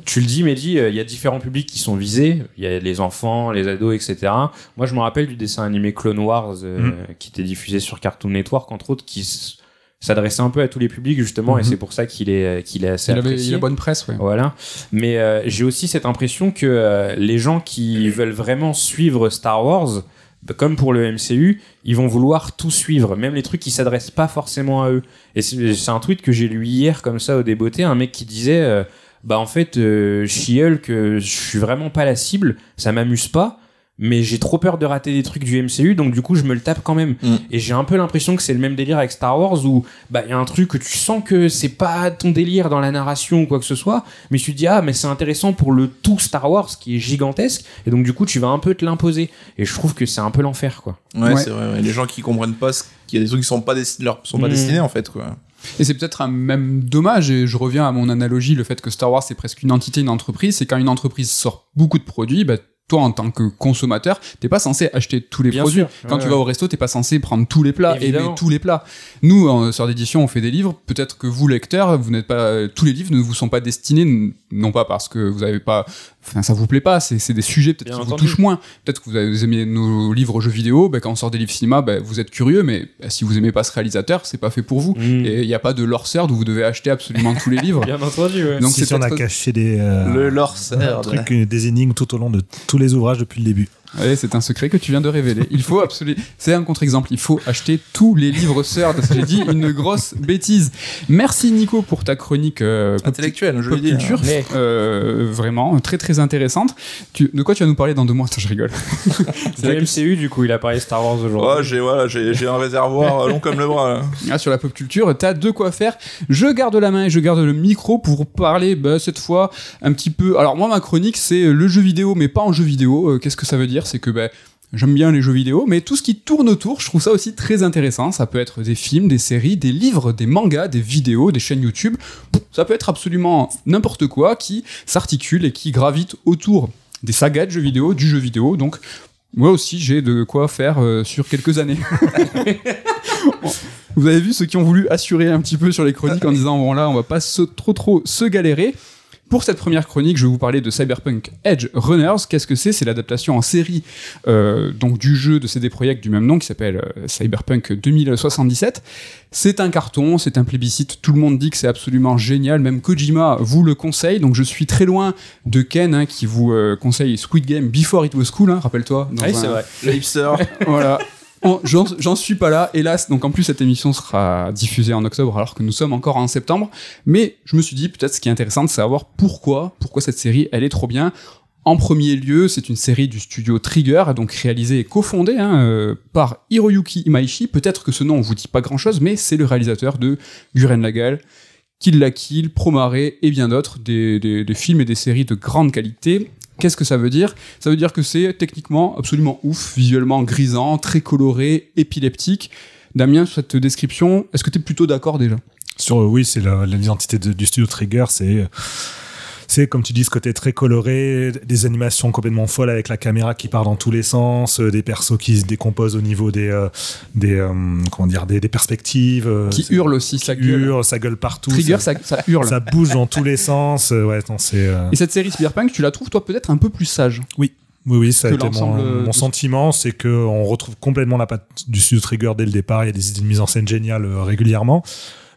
tu le dis, Mehdi, euh, il y a différents publics qui sont visés. Il y a les enfants, les ados, etc. Moi, je me rappelle du dessin animé Clone Wars euh, qui était diffusé sur Cartoon Network, entre autres, qui s'adressait un peu à tous les publics, justement, et Mhm. c'est pour ça qu'il est, qu'il est assez Il avait apprécié. il a bonne presse, ouais. Voilà. Mais euh, j'ai aussi cette impression que euh, les gens qui veulent vraiment suivre Star Wars, bah, comme pour le MCU, ils vont vouloir tout suivre, même les trucs qui s'adressent pas forcément à eux. Et c'est c'est un tweet que j'ai lu hier comme ça au débeauté, un mec qui disait euh, bah en fait euh, She-Hulk, euh, je suis vraiment pas la cible, ça m'amuse pas. Mais j'ai trop peur de rater des trucs du MCU, donc du coup je me le tape quand même. Mm. Et j'ai un peu l'impression que c'est le même délire avec Star Wars où bah il y a un truc que tu sens que c'est pas ton délire dans la narration ou quoi que ce soit, mais tu te dis ah mais c'est intéressant pour le tout Star Wars qui est gigantesque et donc du coup tu vas un peu te l'imposer et je trouve que c'est un peu l'enfer quoi. Ouais, Ouais. c'est vrai. ouais. Les gens qui comprennent pas ce- qu'il y a des trucs qui sont pas, desti- leur, sont pas Mm. destinés en fait quoi. Et c'est peut-être un même dommage, et je reviens à mon analogie, le fait que Star Wars c'est presque une entité, une entreprise, c'est quand une entreprise sort beaucoup de produits, bah, toi en tant que consommateur, t'es pas censé acheter tous les Bien produits. sûr. Quand Ouais, tu vas au resto, t'es pas censé prendre tous les plats, Évidemment. aimer tous les plats. Nous, en sœur d'édition, on fait des livres. Peut-être que vous, lecteurs, vous n'êtes pas, tous les livres ne vous sont pas destinés, non pas parce que vous avez pas, enfin, ça vous plaît pas, c'est des sujets peut-être qui vous touchent moins. Peut-être que vous avez- aimez nos livres jeux vidéo, bah, quand on sort des livres cinéma, bah, vous êtes curieux, mais bah, si vous aimez pas ce réalisateur, c'est pas fait pour vous. Mm. Et il n'y a pas de lore serd où vous devez acheter absolument tous les livres. [laughs] Bien entendu. Ouais. Donc si on a caché des, euh, Le un serd. truc, euh, des énigmes tout au long de tous les ouvrages depuis le début. C'est un secret que tu viens de révéler. Il faut absolument. C'est un contre-exemple. Il faut acheter tous les livres Serd. J'ai dit une grosse bêtise. Merci Nico pour ta chronique euh, pop- Intellectuel, je pop l'ai dit. hein. culture. Mais- Euh, vraiment très très intéressante. Tu... De quoi tu vas nous parler dans deux mois? Attends, je rigole. [laughs] C'est le MCU du coup il a parlé Star Wars aujourd'hui. Ouais, j'ai voilà, j'ai j'ai un réservoir euh, long comme le bras. là. Ah, sur la pop culture, t'as de quoi faire. Je garde la main et je garde le micro pour parler bah, cette fois un petit peu. Alors moi ma chronique c'est le jeu vidéo mais pas en jeu vidéo. Euh, Qu'est-ce que ça veut dire? C'est que bah, J'aime bien les jeux vidéo, mais tout ce qui tourne autour, je trouve ça aussi très intéressant. Ça peut être des films, des séries, des livres, des mangas, des vidéos, des chaînes YouTube. Ça peut être absolument n'importe quoi qui s'articule et qui gravite autour des sagas de jeux vidéo, du jeu vidéo. Donc, moi aussi, j'ai de quoi faire euh, sur quelques années. [laughs] Vous avez vu ceux qui ont voulu assurer un petit peu sur les chroniques en disant bon là, on va pas trop trop se galérer. Pour cette première chronique, je vais vous parler de Cyberpunk Edge Runners. Qu'est-ce que c'est? C'est l'adaptation en série euh, donc du jeu de CD Projekt du même nom qui s'appelle euh, Cyberpunk 2077. C'est un carton, c'est un plébiscite. Tout le monde dit que c'est absolument génial. Même Kojima vous le conseille. Donc je suis très loin de Ken hein, qui vous euh, conseille Squid Game Before It Was Cool. hein, Rappelle-toi. Oui, un- c'est vrai. Le hipster. [laughs] voilà. En- J'en suis pas là, hélas. Donc en plus cette émission sera diffusée en octobre alors que nous sommes encore en septembre. Mais je me suis dit peut-être ce qui est intéressant de savoir pourquoi, pourquoi cette série elle est trop bien. En premier lieu, c'est une série du studio Trigger, donc réalisée et cofondée hein, euh, par Hiroyuki Imaishi. Peut-être que ce nom vous dit pas grand-chose, mais c'est le réalisateur de Guren Lagal, Kill la Kill, Promare et bien d'autres, des- des films et des séries de grande qualité. Qu'est-ce que ça veut dire? Ça veut dire que c'est techniquement absolument ouf, visuellement grisant, très coloré, épileptique. Damien, sur cette description, est-ce que tu es plutôt d'accord déjà? Sur, euh, oui, c'est l'identité de- du studio Trigger, c'est. C'est comme tu dis ce côté très coloré, des animations complètement folles avec la caméra qui part dans tous les sens, euh, des persos qui se décomposent au niveau des euh, des euh, comment dire des, des perspectives, Qui hurle aussi, qui ça gueule. hurle, ça gueule partout, Trigger, ça, ça, ça hurle. ça bouge dans tous les sens. ouais, non, c'est Et cette série Cyberpunk, tu la trouves toi peut-être un peu plus sage Oui, oui, ça a été mon, mon sentiment, c'est que on retrouve complètement la patte du studio Trigger dès le départ. Il y a des idées de mise en scène géniales régulièrement,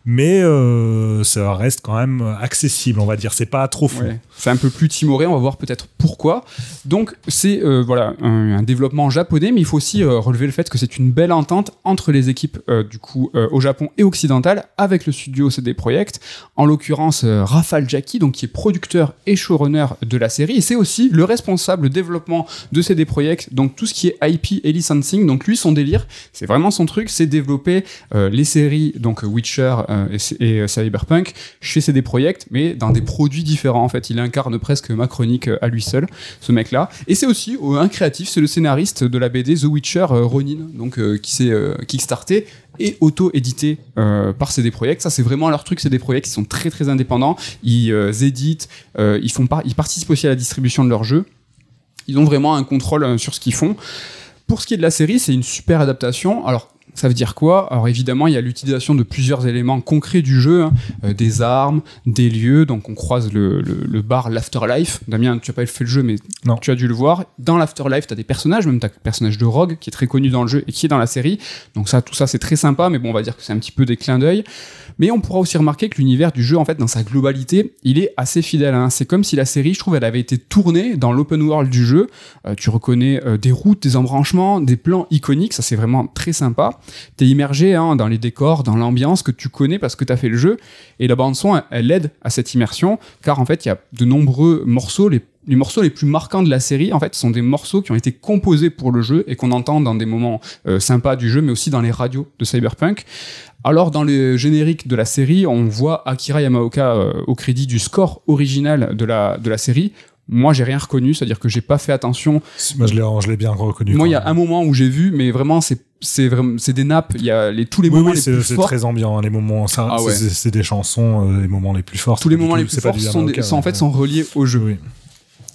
mais euh, ça reste quand même accessible, on va dire. C'est pas trop fou. C'est un peu plus timoré, on va voir peut-être pourquoi. Donc c'est euh, voilà un, développement japonais, mais il faut aussi euh, relever le fait que c'est une belle entente entre les équipes euh, du coup au Japon et occidental avec le studio CD Projekt, en l'occurrence Rafal Jackie, donc qui est producteur et showrunner de la série, et c'est aussi le responsable développement de CD Projekt, donc tout ce qui est IP et licensing. Donc lui son délire, c'est vraiment son truc, c'est développer les séries donc Witcher et, et, Cyberpunk chez CD Projekt, mais dans des produits différents. En fait, il incarne presque ma chronique euh, à lui seul, ce mec-là. Et c'est aussi euh, un créatif, c'est le scénariste de la BD The Witcher euh, Ronin, donc qui s'est kickstarté et auto-édité par CD Projekt. Ça, c'est vraiment leur truc, CD Projekt. Ils sont très très indépendants. Ils éditent, ils font ils participent aussi à la distribution de leurs jeux. Ils ont vraiment un contrôle sur ce qu'ils font. Pour ce qui est de la série, c'est une super adaptation. Alors, ça veut dire quoi Alors évidemment, il y a l'utilisation de plusieurs éléments concrets du jeu, hein, euh, des armes, des lieux. Donc on croise le, le- le bar L'Afterlife. Damien, tu n'as pas fait le jeu, mais Non. tu as dû le voir. Dans l'Afterlife, tu as des personnages, même tu as le personnage de Rogue, qui est très connu dans le jeu et qui est dans la série. Donc ça, tout ça, c'est très sympa, mais bon, on va dire que c'est un petit peu des clins d'œil. Mais on pourra aussi remarquer que l'univers du jeu, en fait, dans sa globalité, il est assez fidèle. hein. C'est comme si la série, je trouve, elle avait été tournée dans l'open world du jeu. Euh, tu reconnais euh, des routes, des embranchements, des plans iconiques. Ça, c'est vraiment très sympa. T'es immergé hein, dans les décors, dans l'ambiance que tu connais parce que t'as fait le jeu. Et la bande son, elle, aide à cette immersion, car en fait, il y a de nombreux morceaux. Les les morceaux les plus marquants de la série, en fait, sont des morceaux qui ont été composés pour le jeu et qu'on entend dans des moments euh, sympas du jeu, mais aussi dans les radios de Cyberpunk. Alors, dans le générique de la série, on voit Akira Yamaoka euh, au crédit du score original de la, de la série. Moi, j'ai rien reconnu, c'est-à-dire que j'ai pas fait attention. Moi, je l'ai, je l'ai bien reconnu. Moi, il y a un moment où j'ai vu, mais vraiment, c'est c'est vraiment c'est des nappes. Il y a les tous les Oui, moments oui, les c'est, plus c'est forts. très ambiant. hein, Les moments, ça, Ah ouais. c'est, c'est des chansons, euh, les moments les plus forts. Tous les moments les plus forts sont, des- sont en fait sont reliés au jeu. Oui.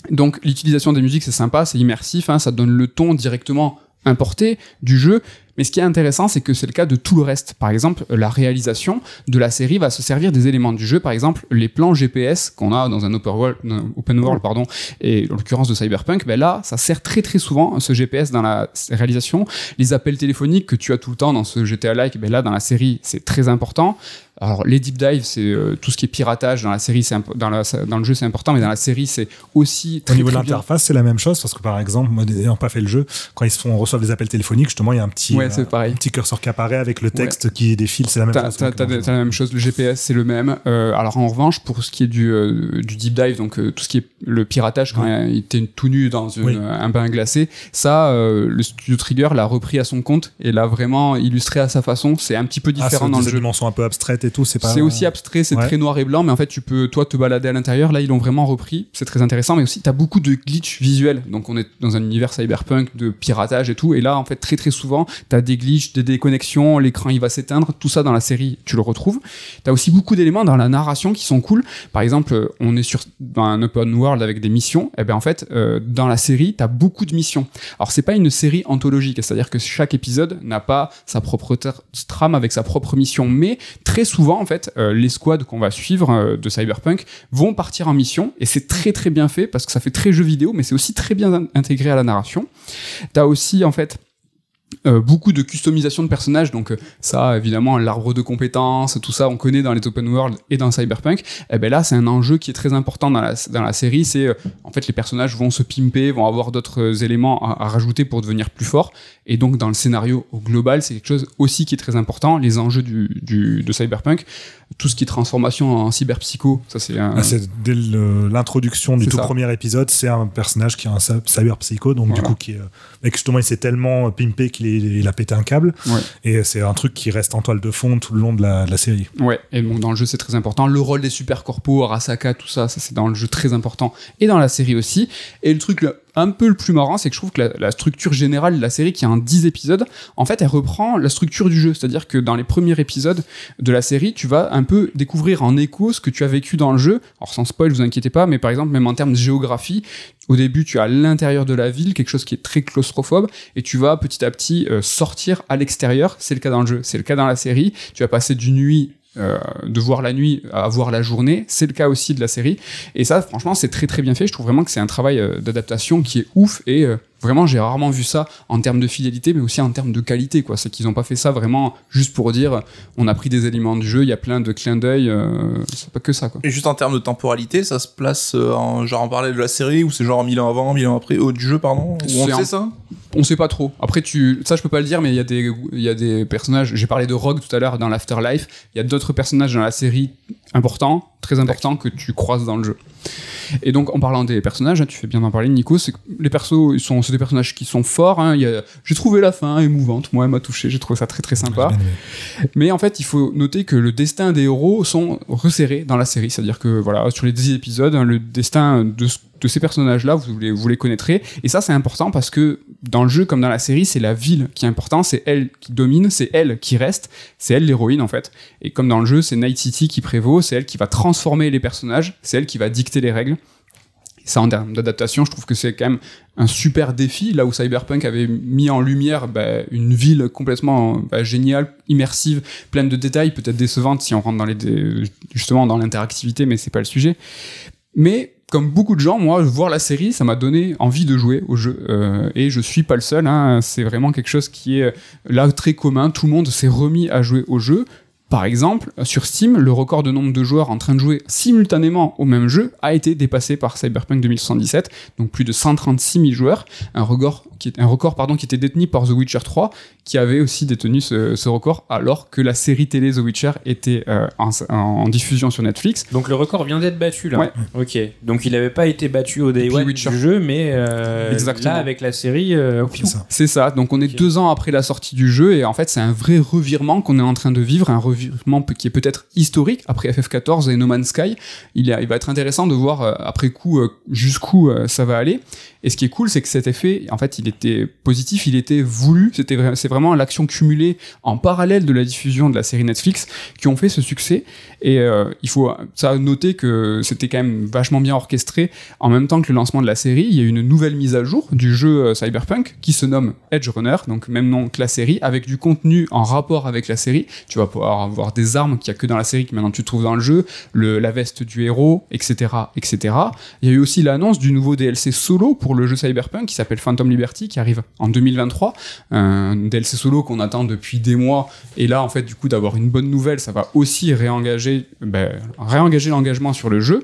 Donc l'utilisation des musiques c'est sympa, c'est immersif, hein, ça donne le ton directement importé du jeu. Mais ce qui est intéressant, c'est que c'est le cas de tout le reste. Par exemple, la réalisation de la série va se servir des éléments du jeu. Par exemple, les plans GPS qu'on a dans un open world, un open world pardon, et en l'occurrence de Cyberpunk, ben là, ça sert très très souvent ce GPS dans la réalisation. Les appels téléphoniques que tu as tout le temps dans ce GTA-like, ben là, dans la série, c'est très important. Alors les deep dives, c'est euh, tout ce qui est piratage dans la série, c'est dans, la, dans le jeu c'est important, mais dans la série c'est aussi Au très, niveau de très l'interface, c'est la même chose parce que par exemple, moi, n'ayant pas fait le jeu, quand ils se font reçoivent des appels téléphoniques, justement, il y a un petit, Ouais, euh, un petit curseur qui apparaît avec le texte qui défile. C'est la même chose. t'as- t'as- la même chose, le GPS c'est le même. Euh, alors en revanche, pour ce qui est du, euh, du deep dive, donc euh, tout ce qui est le piratage quand il était tout nu dans une- Oui. un bain glacé, ça, euh, le studio Trigger l'a repris à son compte et l'a vraiment illustré à sa façon. C'est un petit peu Ah, différent dans des le jeu. dimensions un peu abstraites et tout. C'est pas. C'est aussi abstrait, c'est Ouais. très noir et blanc, mais en fait, tu peux, toi, te balader à l'intérieur. Là, ils l'ont vraiment repris. C'est très intéressant, mais aussi, tu as beaucoup de glitch visuels. Donc, on est dans un univers cyberpunk de piratage et tout. Et là, en fait, très, très souvent, tu as des glitches, des déconnexions, l'écran, il va s'éteindre. Tout ça, dans la série, tu le retrouves. Tu as aussi beaucoup d'éléments dans la narration qui sont cool. Par exemple, euh, on est sur, dans un open world avec des missions. Et ben, en fait, euh, dans la série, tu as beaucoup de missions. Alors, c'est pas une série anthologique, c'est-à-dire que chaque épisode n'a pas sa propre tra- trame avec sa propre mission, mais très souvent, souvent, en fait, euh, les squads qu'on va suivre euh, de Cyberpunk vont partir en mission et c'est très très bien fait parce que ça fait très jeu vidéo, mais c'est aussi très bien in- intégré à la narration. T'as aussi, en fait, euh, beaucoup de customisation de personnages, donc euh, ça, évidemment, l'arbre de compétences, tout ça, on connaît dans les open world et dans Cyberpunk. Et ben là, c'est un enjeu qui est très important dans la, série. C'est euh, en fait les personnages vont se pimper, vont avoir d'autres éléments à, rajouter pour devenir plus forts. Et donc dans le scénario global, c'est quelque chose aussi qui est très important. Les enjeux du, du de Cyberpunk, tout ce qui est transformation en cyberpsycho, ça c'est un. Ah, dès l'introduction du tout ça. premier épisode, c'est un personnage qui a un cy- cyber psycho, donc du coup qui est, euh, mec, justement il s'est tellement euh, pimpé qu'il est- il a pété un câble, Ouais. et c'est un truc qui reste en toile de fond tout le long de la, de la série. Ouais, et donc dans le jeu c'est très important. Le rôle des super corpos, Arasaka, tout ça, ça c'est dans le jeu très important. Et dans la série aussi. Et le truc un peu le plus marrant, c'est que je trouve que la, structure générale de la série, qui a un 10 épisodes, en fait elle reprend la structure du jeu. C'est-à-dire que dans les premiers épisodes de la série, tu vas un peu découvrir en écho ce que tu as vécu dans le jeu. Alors sans spoil, vous inquiétez pas, mais par exemple même en termes de géographie, au début tu as l'intérieur de la ville, quelque chose qui est très claustrophobe, et tu vas petit à petit euh, sortir à l'extérieur. C'est le cas dans le jeu, c'est le cas dans la série. Tu vas passer d'une nuit euh, de voir la nuit à voir la journée, c'est le cas aussi de la série. Et ça, franchement, c'est très très bien fait. Je trouve vraiment que c'est un travail euh, d'adaptation qui est ouf et euh, vraiment, j'ai rarement vu ça en termes de fidélité, mais aussi en termes de qualité. quoi. C'est qu'ils n'ont pas fait ça vraiment juste pour dire on a pris des éléments du jeu, il y a plein de clins d'œil, euh, c'est pas que ça. quoi. Et juste en termes de temporalité, ça se place euh, en genre en parallèle de la série ou c'est genre 1000 ans avant, 1000 ans après, au du jeu, pardon on sait ça? On sait pas trop. Après, tu, ça, je peux pas le dire, mais il y a des, il y a des personnages. J'ai parlé de Rogue tout à l'heure dans l'Afterlife. Il y a d'autres personnages dans la série importants, très importants que tu croises dans le jeu. Et donc, en parlant des personnages, hein, tu fais bien d'en parler, Nico. C'est que les persos, ils sont, c'est des personnages qui sont forts. hein. Il y a- J'ai trouvé la fin émouvante. Moi, elle m'a touché. J'ai trouvé ça très très sympa. Mais en fait, il faut noter que le destin des héros sont resserrés dans la série. C'est-à-dire que voilà, sur les 10 épisodes, hein, le destin de, ce- de ces personnages-là, vous les, vous connaîtrez. Et ça, c'est important parce que dans le jeu comme dans la série, c'est la ville qui est important. C'est elle qui domine, c'est elle qui reste, c'est elle l'héroïne en fait. Et comme dans le jeu, c'est Night City qui prévaut, c'est elle qui va transformer les personnages, c'est elle qui va dicter les règles. Et ça, en termes d'adaptation, je trouve que c'est quand même un super défi. Là où Cyberpunk avait mis en lumière bah, une ville complètement bah, géniale, immersive, pleine de détails, peut-être décevante si on rentre dans les justement dans l'interactivité, mais c'est pas le sujet. Mais comme beaucoup de gens, moi, voir la série, ça m'a donné envie de jouer au jeu. Euh, et je suis pas le seul. hein. C'est vraiment quelque chose qui est euh, là très commun. Tout le monde s'est remis à jouer au jeu. Par exemple, sur Steam, le record de nombre de joueurs en train de jouer simultanément au même jeu a été dépassé par Cyberpunk 2077, donc plus de 136 000 joueurs, un record qui, est, un record, pardon, qui était détenu par The Witcher 3, qui avait aussi détenu ce, ce record alors que la série télé The Witcher était euh, en, en diffusion sur Netflix. Donc le record vient d'être battu là. Ouais. Ok. Donc il n'avait pas été battu au day one Witcher. du jeu, mais euh, là avec la série, euh, C'est ça. C'est ça, donc on est deux ans après la sortie du jeu et en fait c'est un vrai revirement qu'on est en train de vivre, un revirement qui est peut-être historique après FF14 et No Man's Sky. Il, va être intéressant de voir euh, après coup euh, jusqu'où euh, ça va aller. Et ce qui est cool, c'est que cet effet, en fait, il était positif, il était voulu. C'était c'est vraiment l'action cumulée en parallèle de la diffusion de la série Netflix qui ont fait ce succès. Et il faut ça noter que c'était quand même vachement bien orchestré. En même temps que le lancement de la série, il y a une nouvelle mise à jour du jeu Cyberpunk qui se nomme Edge Runner, donc même nom que la série, avec du contenu en rapport avec la série. Tu vas pouvoir avoir des armes qu'il n'y a que dans la série que maintenant tu trouves dans le jeu, le, la veste du héros, etc., etc. Il y a eu aussi l'annonce du nouveau DLC solo pour le jeu Cyberpunk qui s'appelle Phantom Liberty qui arrive en 2023. Un DLC solo qu'on attend depuis des mois. Et là, en fait, du coup, d'avoir une bonne nouvelle, ça va aussi réengager, ben, réengager l'engagement sur le jeu.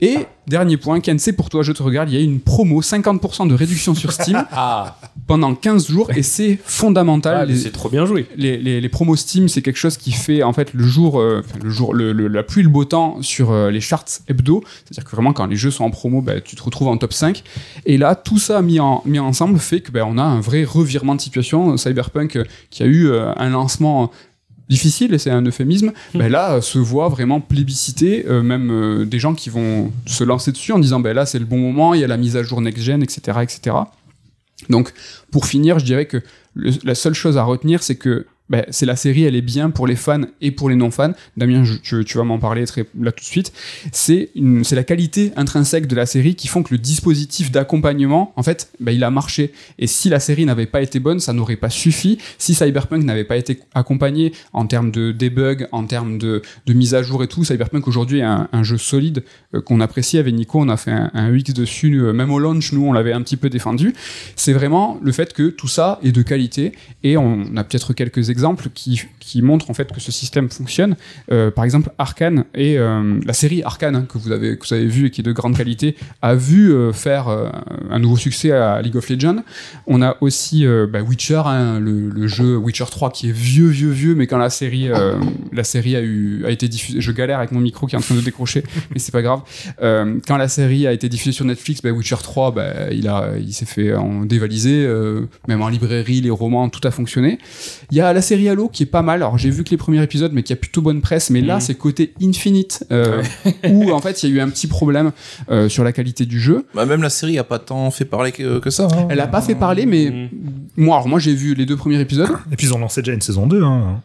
Et dernier point, Ken, c'est pour toi, je te regarde, il y a une promo 50% de réduction sur Steam [laughs] ah, pendant 15 jours et c'est fondamental. ah, c'est trop bien joué. les, les, les promos Steam, c'est quelque chose qui fait en fait le jour, euh, le jour, le, le- la pluie le beau temps sur euh, les charts hebdo. C'est-à-dire que vraiment quand les jeux sont en promo, bah, tu te retrouves en top 5. Et là, tout ça mis, en, mis ensemble fait que bah, on a un vrai revirement de situation. Cyberpunk euh, qui a eu un lancement difficile, et c'est un euphémisme, bah, là euh, se voit vraiment plébiscité, euh, même euh, des gens qui vont se lancer dessus en disant bah, là c'est le bon moment, il y a la mise à jour next-gen, etc., etc. Donc, pour finir, je dirais que le- la seule chose à retenir, c'est que ben, c'est la série, elle est bien pour les fans et pour les non-fans. Damien, tu, vas m'en parler là tout de suite. C'est la qualité intrinsèque de la série qui font que le dispositif d'accompagnement, en fait, ben, il a marché. Et si la série n'avait pas été bonne, ça n'aurait pas suffi. Si Cyberpunk n'avait pas été accompagné en termes de debug, en termes de, de mise à jour et tout, Cyberpunk aujourd'hui est un, jeu solide euh, qu'on apprécie avec Nico. On a fait un, un dessus, euh, même au launch, nous, on l'avait un petit peu défendu. C'est vraiment le fait que tout ça est de qualité et on a peut-être quelques exemples qui, qui montrent en fait que ce système fonctionne. Euh, par exemple, Arkane et euh, la série Arkane hein, que vous avez que vous avez vu et qui est de grande qualité a vu euh, faire un nouveau succès à League of Legends. On a aussi bah, Witcher, hein, le, jeu Witcher 3 qui est vieux, vieux, vieux, mais quand la série, la série a, eu, a été diffusée, je galère avec mon micro qui est en train de décrocher, [laughs] mais c'est pas grave. Quand la série a été diffusée sur Netflix, bah, Witcher 3, bah, il, a, il s'est fait en dévaliser, même en librairie, les romans, tout a fonctionné. Il y a la série Halo qui est pas mal. Alors j'ai vu que les premiers épisodes, mais qui a plutôt bonne presse. Mais là, Mhm. c'est côté Infinite, euh, où en fait il y a eu un petit problème euh, sur la qualité du jeu. Bah, même la série a pas tant fait parler que, que ça. hein. Elle a pas fait parler, mais Mhm. moi, alors moi j'ai vu les deux premiers épisodes. Et puis ils ont lancé déjà une saison 2. Hein.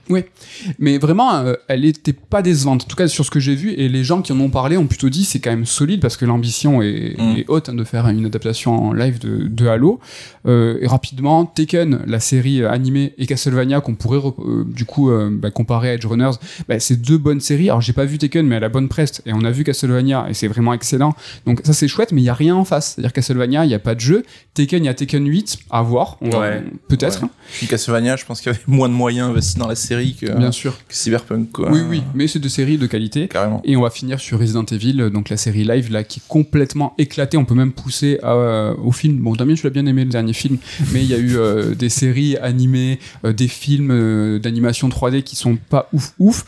Mais vraiment, euh, elle était pas décevante. En tout cas, sur ce que j'ai vu, et les gens qui en ont parlé ont plutôt dit c'est quand même solide parce que l'ambition est, est haute hein, de faire une adaptation en live de, de Halo. Euh, et rapidement, Taken, la série animée, et Castlevania qu'on pourrait euh, du coup euh, bah, comparer à Edge Runners, bah, c'est deux bonnes séries. Alors j'ai pas vu Taken, mais elle a bonne presse et on a vu Castlevania et c'est vraiment excellent. Donc ça c'est chouette, mais il y a rien en face. C'est-à-dire Castlevania, il y a pas de jeu. Taken, il y a Taken 8 à voir. Ouais. peut-être. Ouais. Puis Castlevania, je pense qu'il y avait moins de moyens investis dans la série que, Bien sûr. que Cyberpunk. Quoi. Oui, oui, mais c'est deux séries de qualité. Carrément. Et on va finir sur Resident Evil, donc la série live là qui est complètement éclatée. On peut même pousser à, euh, au film. Bon, Damien, tu l'as bien aimé le dernier film, mais il y a eu euh, des séries animées, euh, des films d'animation 3D qui sont pas ouf ouf.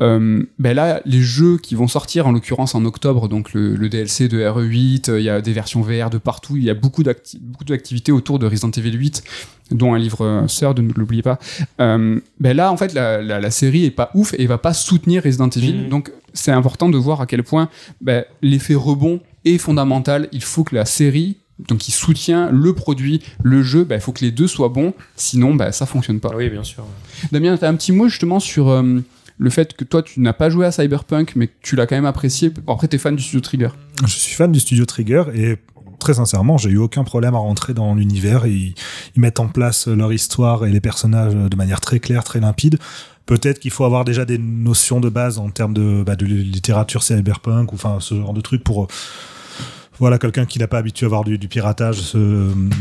Euh, ben là, les jeux qui vont sortir, en l'occurrence en octobre, donc le, le DLC de RE8, euh, il y a des versions VR de partout. Il y a beaucoup d'acti- beaucoup d'activités autour de Resident Evil 8 dont un livre euh, sœur, de ne l'oubliez pas. Euh, ben là, en fait, la, la, la série est pas ouf et va pas soutenir Resident Evil. Mhm. Donc, c'est important de voir à quel point ben, l'effet rebond est fondamental. Il faut que la série, donc qui soutient le produit, le jeu, ben, il faut que les deux soient bons. Sinon, ben, ça fonctionne pas. Ah oui, bien sûr. Damien, tu as un petit mot justement sur euh, le fait que toi, tu n'as pas joué à Cyberpunk, mais que tu l'as quand même apprécié. Après, tu es fan du studio Trigger. Je suis fan du studio Trigger et très sincèrement, j'ai eu aucun problème à rentrer dans l'univers. Ils, ils mettent en place leur histoire et les personnages de manière très claire, très limpide. Peut-être qu'il faut avoir déjà des notions de base en termes de, bah, de littérature cyberpunk ou enfin ce genre de truc pour voilà quelqu'un qui n'a pas habitué à voir du, du piratage, ce,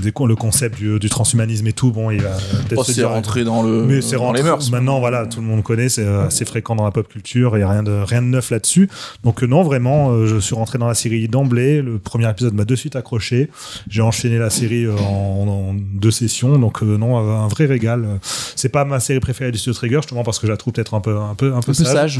des- le concept du, du transhumanisme et tout. Bon, il va peut-être Oh, se c'est dire rentré dans le mais c'est dans rentré. les mœurs. Maintenant, voilà, tout le monde connaît, c'est euh, assez fréquent dans la pop culture, il n'y a rien de, rien de neuf là-dessus. Donc, euh, non, vraiment, euh, je suis rentré dans la série d'emblée. Le premier épisode m'a de suite accroché. J'ai enchaîné la série en, en deux sessions. Donc, non, un vrai régal. C'est pas ma série préférée du Studio Trigger, justement, parce que je la trouve peut-être un peu, un peu, un peu, Un peu sage,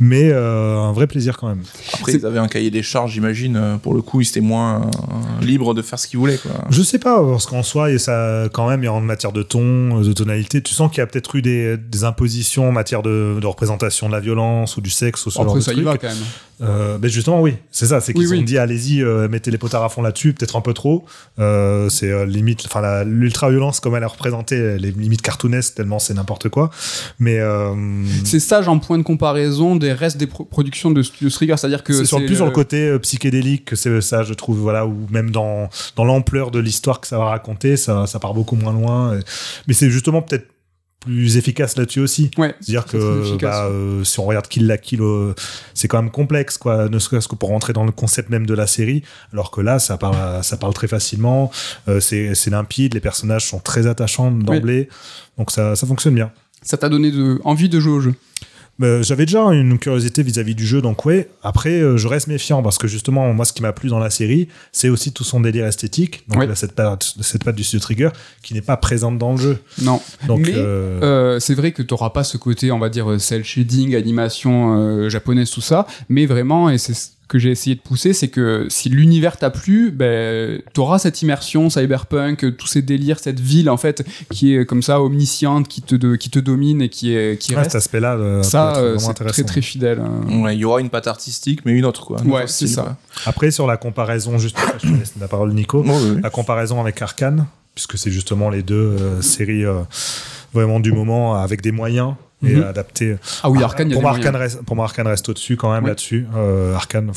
mais euh, un vrai plaisir quand même. Après, ils avaient un cahier des charges, j'imagine. euh, Pour le coup, ils étaient moins euh, libres de faire ce qu'ils voulaient. Quoi. Je sais pas, parce qu'en soi, et ça, quand même, en matière de ton, de tonalité, tu sens qu'il y a peut-être eu des, des impositions en matière de, de représentation de la violence ou du sexe ou ce genre Après, de ça y trucs. va quand même. Euh, ben justement, oui, c'est ça, c'est qu'ils Oui, ont oui. dit allez-y, euh, mettez les potards à fond là-dessus, peut-être un peu trop. Euh, c'est euh, limite, enfin, l'ultra-violence, comme elle est représentée, elle est limite tellement c'est n'importe quoi. Mais euh, C'est sage en point de comparaison des restes des pro- productions de Studio Trigger, c'est-à-dire que c'est sur, plus sur le côté euh, psychédélique que c'est ça, je trouve, voilà, ou même dans, dans l'ampleur de l'histoire que ça va raconter, ça, ça part beaucoup moins loin. et- Mais c'est justement peut-être plus efficace là-dessus aussi. Ouais, C'est-à-dire que bah, euh, si on regarde Kill la Kill, euh, c'est quand même complexe, quoi, ne serait-ce que pour rentrer dans le concept même de la série, alors que là, ça parle, ça parle très facilement, euh, c'est c'est limpide, les personnages sont très attachants d'emblée, donc ça, ça fonctionne bien. Ça t'a donné de, envie de jouer au jeu? Euh, J'avais déjà une curiosité vis-à-vis du jeu, donc ouais. Après, euh, je reste méfiant parce que justement, moi, ce qui m'a plu dans la série, c'est aussi tout son délire esthétique. Donc Ouais. là, cette patte, cette patte du studio Trigger qui n'est pas présente dans le jeu. Non. Donc Mais, euh, Euh, c'est vrai que tu n'auras pas ce côté, on va dire, cel shading, animation japonaise, tout ça, mais vraiment, et c'est ce que j'ai essayé de pousser, c'est que si l'univers t'a plu, ben, tu auras cette immersion cyberpunk, tous ces délires, cette ville, en fait, qui est comme ça, omnisciente, qui te, de- qui te domine et qui, est, qui ouais, reste. cet aspect-là, euh, ça, euh, vraiment c'est intéressant. très très fidèle. hein. Ouais, il y aura une patte artistique, mais une autre. Quoi, Ouais, autre c'est style, ça. quoi. Après, sur la comparaison, juste, [coughs] je te laisse la parole, Nico. Ouais. La comparaison avec Arkane, puisque c'est justement les deux euh, séries euh, vraiment du moment avec des moyens et Mhm. adapté. Ah oui, Arkane, il y a pour moi. Arkane reste, pour moi, Arkane reste au-dessus quand même Oui. là-dessus. Euh, Arkane,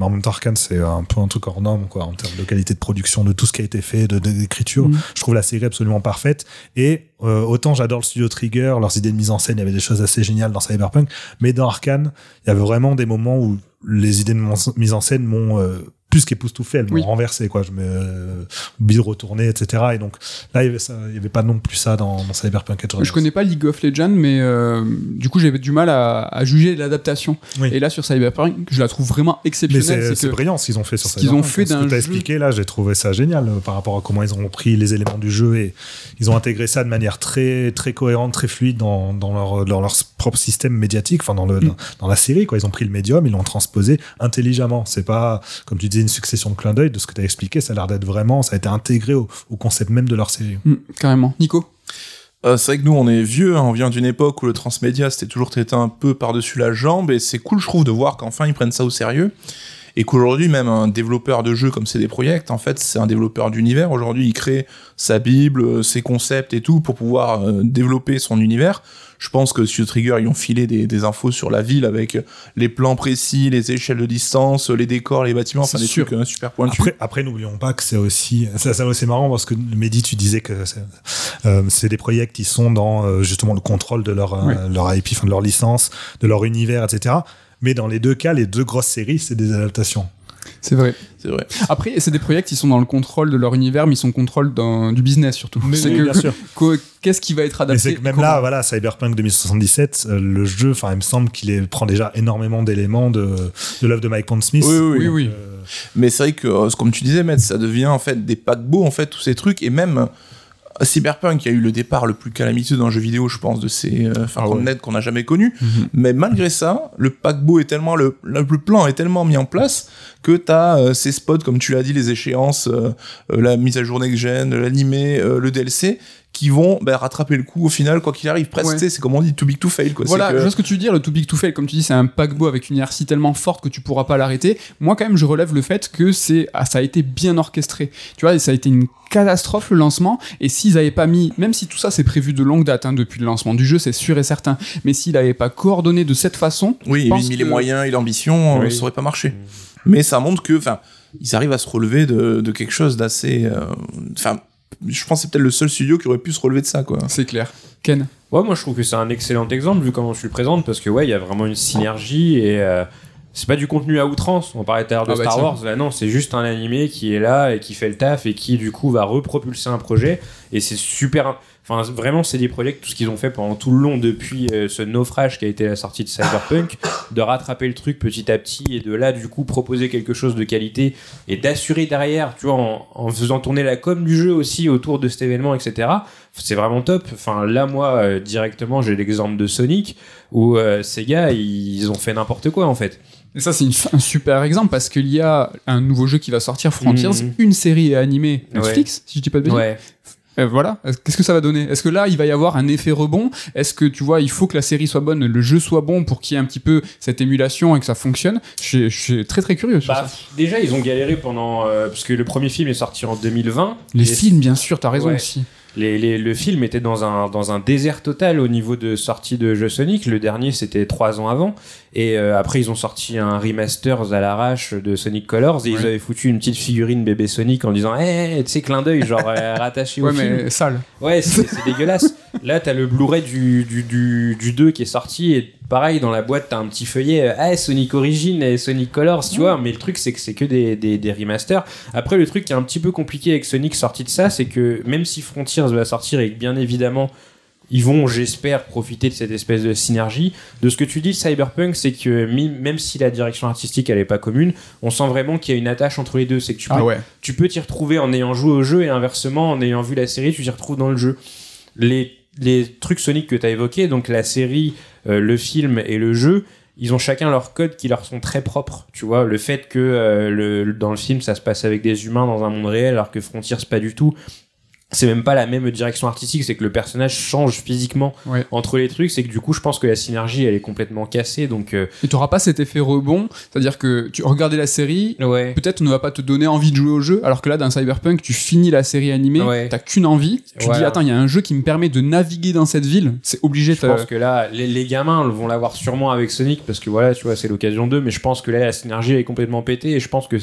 en même temps, Arkane, c'est un peu un truc hors norme, quoi, en termes de qualité de production, de tout ce qui a été fait, de de- d'écriture. Mhm. Je trouve la série absolument parfaite. Et euh, autant j'adore le studio Trigger, leurs idées de mise en scène, il y avait des choses assez géniales dans Cyberpunk, mais dans Arkane, il y avait vraiment des moments où les idées de mise en scène m'ont euh, plus qu'époustouflé, elles m'ont Oui. renversé, quoi. Je me euh, bide retourné, etc. Et donc là, il y avait, pas non plus ça dans, dans Cyberpunk. Edge Je connais pas League of Legends, mais euh, du coup j'avais du mal à, à juger l'adaptation. Oui. Et là sur Cyberpunk, je la trouve vraiment exceptionnelle. c'est brillant ce qu'ils ont fait sur ce qu'ils ont Cyberpunk. fait Ce d'un que t'as jeu- expliqué là, j'ai trouvé ça génial euh, par rapport à comment ils ont pris les éléments du jeu et ils ont intégré ça de manière très très cohérente, très fluide dans, dans leur dans leur propre système médiatique, enfin dans le Mm. dans, dans la série quoi. Ils ont pris le médium, ils l'ont transposé intelligemment. C'est pas comme tu disais une succession de clins d'œil de ce que tu as expliqué. Ça a l'air d'être vraiment, ça a été intégré au, au concept même de leur série. Hmm, carrément. Nico Euh, c'est vrai que nous, on est vieux, hein, on vient d'une époque où le transmédia, c'était toujours traité un peu par-dessus la jambe, et c'est cool, je trouve, de voir qu'enfin ils prennent ça au sérieux. Et qu'aujourd'hui, même un développeur de jeux comme CD Projekt, en fait, c'est un développeur d'univers. Aujourd'hui, il crée sa bible, euh, ses concepts et tout pour pouvoir euh, développer son univers. Je pense que Studio Trigger, ils ont filé des, des infos sur la ville avec les plans précis, les échelles de distance, les décors, les bâtiments, enfin des sûr. trucs euh, super pointus. Après, après n'oublions pas que c'est aussi, ça, ça c'est marrant parce que Mehdi, tu disais que c'est euh, des projets qui sont dans euh, justement le contrôle de leur, euh, leur IP, enfin, de leur licence, de leur univers, etc. Mais dans les deux cas, les deux grosses séries, c'est des adaptations. C'est vrai. C'est vrai. Après, c'est des projets qui sont dans le contrôle de leur univers, mais ils sont au contrôle du business surtout. c'est oui, que bien sûr. [laughs] que- qu'est-ce qui va être adapté que même là, voilà, Cyberpunk 2077, euh, le jeu, enfin, il me semble qu'il prend déjà énormément d'éléments de, de l'œuvre de Mike Pondsmith. Oui, oui, Oui, oui. Euh, Mais c'est vrai que, euh, comme tu disais, Matt, ça devient en fait des paquebots, en fait, tous ces trucs. Et même Cyberpunk, a eu le départ le plus calamiteux d'un jeu vidéo, je pense, de ces euh, Ah ouais. qu'on net qu'on n'a jamais connu. Mhm. Mais malgré ça, le paquebot est tellement, le, plan est tellement mis en place que t'as euh, ces spots, comme tu l'as dit, les échéances, euh, euh, la mise à jour next-gen, l'animé, le DLC, qui vont bah, rattraper le coup au final, quoi qu'il arrive. Presque, Ouais. tu sais, c'est comme on dit, too big to fail, quoi. Voilà, C'est je que- vois ce que tu veux dire, le too big to fail, comme tu dis, c'est un paquebot avec une inertie tellement forte que tu pourras pas l'arrêter. Moi, quand même, je relève le fait que c'est, ah, ça a été bien orchestré. Tu vois, et ça a été une catastrophe le lancement. Et s'ils avaient pas mis, même si tout ça c'est prévu de longue date, hein, depuis le lancement du jeu, c'est sûr et certain, mais s'ils n'avaient pas coordonné de cette façon, Oui, pense il mis que- les moyens et l'ambition, euh, Oui. ça aurait pas marché. Mais ça montre que, enfin, ils arrivent à se relever de, de quelque chose d'assez. euh, Enfin, je pense que c'est peut-être le seul studio qui aurait pu se relever de ça, quoi. c'est clair. Ken Ouais, moi je trouve que c'est un excellent exemple vu comment tu le présentes parce que ouais, il y a vraiment une synergie et euh, c'est pas du contenu à outrance. On parlait tout à l'heure de Ah bah Star tiens. Wars, là non, c'est juste un animé qui est là et qui fait le taf et qui du coup va repropulser un projet et c'est super. Enfin, vraiment, c'est des projets tout ce qu'ils ont fait pendant tout le long depuis euh, ce naufrage qui a été la sortie de Cyberpunk, de rattraper le truc petit à petit et de là du coup proposer quelque chose de qualité et d'assurer derrière, tu vois, en, en faisant tourner la com du jeu aussi autour de cet événement, etc. C'est vraiment top. Enfin, là, moi, euh, directement, j'ai l'exemple de Sonic où euh, ces gars, ils ont fait n'importe quoi en fait. Et ça, c'est un super exemple parce qu'il y a un nouveau jeu qui va sortir, Frontiers, Mhm. une série animée Netflix, si je dis pas de bêtises. Ouais. Euh, voilà. Est-ce- Qu'est-ce que ça va donner? Est-ce que là, il va y avoir un effet rebond? Est-ce que tu vois, il faut que la série soit bonne, le jeu soit bon pour qu'il y ait un petit peu cette émulation et que ça fonctionne? Je suis- je suis très très curieux sur Bah, ça. déjà, ils ont galéré pendant. euh, parce que le premier film est sorti en 2020. Les Et films, bien sûr, t'as raison Ouais. aussi. Les, les- le film était dans un, dans un désert total au niveau de sortie de jeux Sonic. Le dernier, c'était trois ans avant. Et euh, après, ils ont sorti un remaster à l'arrache de Sonic Colors. Et ils Ouais. avaient foutu une petite figurine bébé Sonic en disant Eh, tu sais, clin d'œil, genre euh, [laughs] rattaché Ouais, au film. mais sale. Ouais, c'est dégueulasse. [laughs] Là, t'as le Blu-ray du, du, du, du 2 qui est sorti. Et pareil, dans la boîte, t'as un petit feuillet euh, Ah, Sonic Origin et Sonic Colors, tu vois. Mais le truc, c'est que c'est que des, des, des remasters. Après, le truc qui est un petit peu compliqué avec Sonic sorti de ça, c'est que même si Frontiers va sortir et que bien évidemment, ils vont, j'espère, profiter de cette espèce de synergie. De ce que tu dis, Cyberpunk, c'est que même si la direction artistique elle est pas commune, on sent vraiment qu'il y a une attache entre les deux. C'est que tu peux, Ah ouais. tu peux t'y retrouver en ayant joué au jeu et inversement, en ayant vu la série, tu t'y retrouves dans le jeu. Les, les trucs Sonic que tu as évoqués, donc la série, euh, le film et le jeu, ils ont chacun leurs codes qui leur sont très propres. Tu vois, le fait que euh, le, dans le film ça se passe avec des humains dans un monde réel alors que Frontiers pas du tout. C'est même pas la même direction artistique, c'est que le personnage change physiquement Ouais. entre les trucs, c'est que du coup je pense que la synergie elle est complètement cassée, donc euh, Et t'auras pas cet effet rebond, c'est-à-dire que tu regardais la série, ouais. peut-être on ne va pas te donner envie de jouer au jeu, alors que là, dans Cyberpunk, tu finis la série animée, Ouais. t'as qu'une envie, tu Voilà. dis, attends, il y a un jeu qui me permet de naviguer dans cette ville, c'est obligé. Je pense que là, les, les gamins vont l'avoir sûrement avec Sonic parce que voilà, tu vois, c'est l'occasion d'eux. Mais je pense que là, la synergie est complètement pétée et je pense que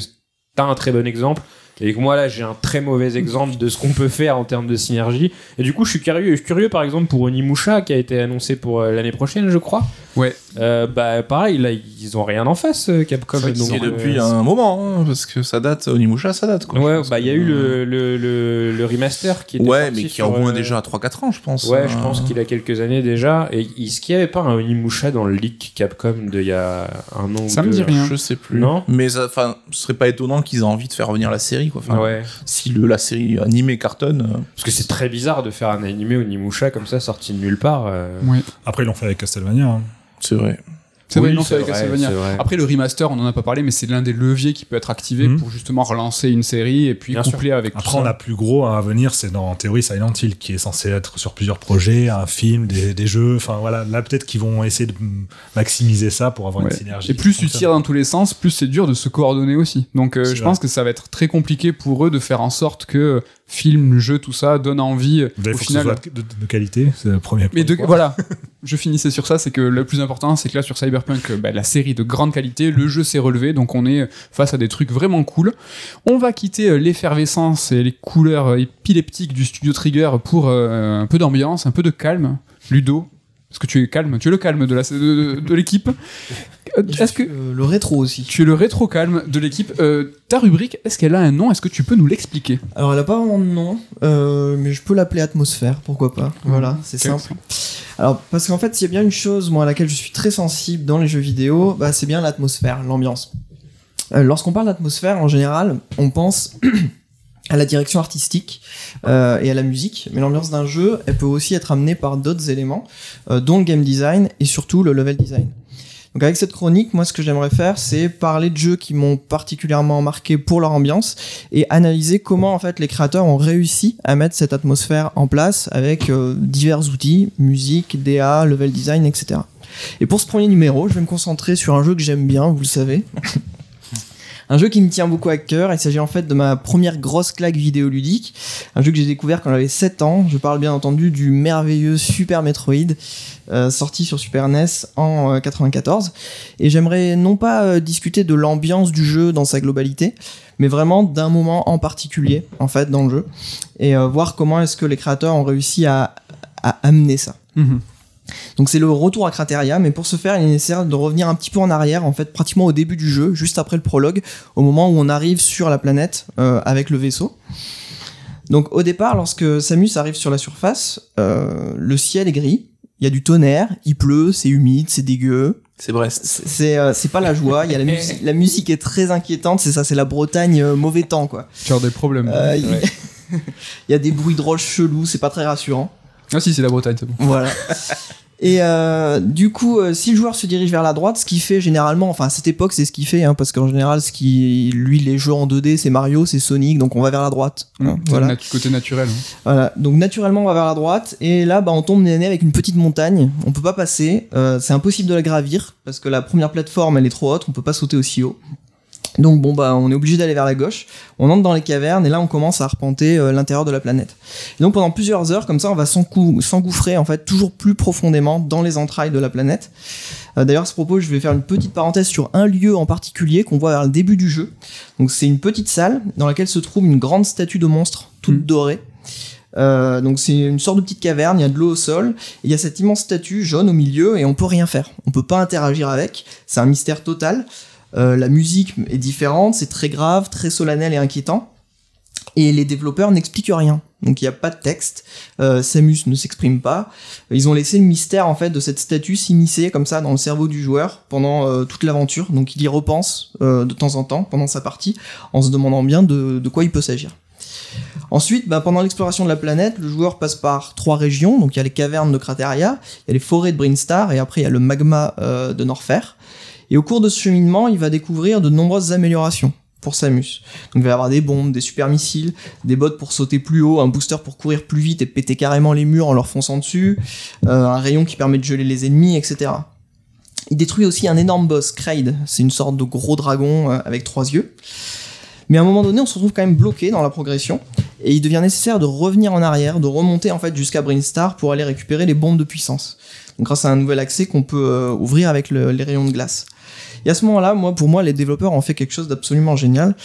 t'as un très bon exemple. Et que moi, là, j'ai un très mauvais exemple de ce qu'on peut faire en termes de synergie. Et du coup, je suis curieux, curieux par exemple, pour Onimusha qui a été annoncé pour euh, l'année prochaine, je crois. Ouais. Euh, bah, pareil, là, ils ont rien en face, euh, Capcom. C'est donc, euh, depuis un moment, hein, parce que ça date, Onimusha, ça date, quoi. Ouais, bah, il y a eu le, le, le, le remaster qui était Ouais, mais qui sur, a au moins euh, déjà 3-4 ans, je pense. Ouais, je Euh, pense qu'il a quelques années déjà. Et est-ce qu'il n'y avait pas un Onimusha dans le leak Capcom de il y a un an Ça ou me deux dit rien. Je sais plus. Non Mais enfin, ce serait pas étonnant qu'ils aient envie de faire revenir la série, quoi. Ouais. Si le, la série animée cartonne. euh, Parce que c'est très bizarre de faire un animé Onimusha comme ça sorti de nulle part. euh. Ouais. Après, ils l'ont fait avec Castlevania. hein. C'est vrai. C'est vrai, non, c'est avec Castlevania. Après, le remaster, on en a pas parlé, mais c'est l'un des leviers qui peut être activé Mhm. pour justement relancer une série et puis Bien coupler avec Après, tout on a plus gros à venir, c'est dans en théorie Silent Hill, qui est censé être sur plusieurs projets, un film, des, des jeux. Enfin voilà, là peut-être qu'ils vont essayer de maximiser ça pour avoir Ouais. une synergie. Et plus tu tires dans tous les sens, plus c'est dur de se coordonner aussi. Donc euh, je vrai. pense que ça va être très compliqué pour eux de faire en sorte que film, jeu, tout ça donne envie. Vous au final, soit de, de- de qualité, c'est le premier Mais de- voilà, [laughs] je finissais sur ça, c'est que le plus important, c'est que là sur Cyberpunk, euh, bah, la série de grande qualité, le jeu s'est relevé, donc on est face à des trucs vraiment cool. On va quitter euh, l'effervescence et les couleurs euh, épileptiques du studio Trigger pour euh, un peu d'ambiance, un peu de calme. Ludo, est-ce que tu es calme Tu es le calme de la- de, de l'équipe. Euh, Est-ce que Euh, le rétro aussi. tu es le rétro calme de l'équipe Euh, Ta rubrique, est-ce qu'elle a un nom? Est-ce que tu peux nous l'expliquer? Alors, elle a pas vraiment de nom, euh, mais je peux l'appeler atmosphère, pourquoi pas. Voilà, c'est simple. Alors, parce qu'en fait, s'il y a bien une chose, moi, à laquelle je suis très sensible dans les jeux vidéo, bah, c'est bien l'atmosphère, l'ambiance. Lorsqu'on parle d'atmosphère, en général, on pense [clears throat] à la direction artistique euh, et à la musique, mais l'ambiance d'un jeu, elle peut aussi être amenée par d'autres éléments, euh, dont le game design et surtout le level design. Donc avec cette chronique, moi ce que j'aimerais faire, c'est parler de jeux qui m'ont particulièrement marqué pour leur ambiance et analyser comment en fait les créateurs ont réussi à mettre cette atmosphère en place avec euh, divers outils, musique, DA, level design, etc. Et pour ce premier numéro, je vais me concentrer sur un jeu que j'aime bien, vous le savez. [laughs] Un jeu qui me tient beaucoup à cœur, il s'agit en fait de ma première grosse claque vidéoludique, un jeu que j'ai découvert quand j'avais 7 ans, je parle bien entendu du merveilleux Super Metroid, euh, sorti sur Super NES en euh, 94, et j'aimerais non pas euh, discuter de l'ambiance du jeu dans sa globalité, mais vraiment d'un moment en particulier en fait dans le jeu, et euh, voir comment est-ce que les créateurs ont réussi à, à amener ça. Donc c'est le retour à Crateria, mais pour ce faire, il est nécessaire de revenir un petit peu en arrière, en fait, pratiquement au début du jeu, juste après le prologue, au moment où on arrive sur la planète euh, avec le vaisseau. Donc au départ, lorsque Samus arrive sur la surface, euh, le ciel est gris, il y a du tonnerre, il pleut, c'est humide, c'est dégueu. C'est Brest. C'est c'est, euh, c'est pas la joie, il y a la musique, la musique est très inquiétante, c'est ça, c'est la Bretagne euh, mauvais temps quoi. Tu as des problèmes. Euh, il Ouais. [laughs] il y a des bruits de roches chelous, c'est pas très rassurant. Ah si, c'est la Bretagne, c'est bon. Voilà. Et euh, du coup, euh, si le joueur se dirige vers la droite, ce qu'il fait généralement, enfin à cette époque, c'est ce qu'il fait, hein, parce qu'en général, ce qui, lui, les jeux en 2D, c'est Mario, c'est Sonic, donc on va vers la droite. hein, voilà. nat- côté naturel. hein. Voilà. Donc naturellement, on va vers la droite, et là, bah, on tombe nez avec une petite montagne. On peut pas passer, euh, c'est impossible de la gravir parce que la première plateforme, elle est trop haute, on peut pas sauter aussi haut. Donc bon bah on est obligé d'aller vers la gauche. On entre dans les cavernes et là on commence à arpenter euh, l'intérieur de la planète. Et donc pendant plusieurs heures comme ça on va s'engouffrer en fait toujours plus profondément dans les entrailles de la planète. Euh, D'ailleurs à ce propos je vais faire une petite parenthèse sur un lieu en particulier qu'on voit vers le début du jeu. Donc c'est une petite salle dans laquelle se trouve une grande statue de monstre toute Mhm. dorée. Euh, donc c'est une sorte de petite caverne, il y a de l'eau au sol, il y a cette immense statue jaune au milieu et on peut rien faire. On peut pas interagir avec, c'est un mystère total. Euh, la musique est différente, c'est très grave, très solennel et inquiétant. Et les développeurs n'expliquent rien. Donc il n'y a pas de texte, euh, Samus ne s'exprime pas. Ils ont laissé le mystère en fait de cette statue s'immiscer comme ça dans le cerveau du joueur pendant euh, toute l'aventure. Donc il y repense euh, de temps en temps pendant sa partie en se demandant bien de, quoi il peut s'agir. Ensuite, bah, pendant l'exploration de la planète, le joueur passe par trois régions. Donc il y a les cavernes de Crateria, il y a les forêts de Brinstar et après il y a le magma de Norfair. Et au cours de ce cheminement, il va découvrir de nombreuses améliorations. pour Samus. Donc il va y avoir des bombes, des super missiles, des bots pour sauter plus haut, un booster pour courir plus vite et péter carrément les murs en leur fonçant dessus, euh, un rayon qui permet de geler les ennemis, etc. Il détruit aussi un énorme boss, Kraid. C'est une sorte de gros dragon euh, avec trois yeux. Mais à un moment donné, on se retrouve quand même bloqué dans la progression et il devient nécessaire de revenir en arrière, de remonter en fait jusqu'à Brinstar pour aller récupérer les bombes de puissance. Grâce à un nouvel accès qu'on peut euh, ouvrir avec le- les rayons de glace. Et à ce moment-là, moi, pour moi, les développeurs ont fait quelque chose d'absolument génial.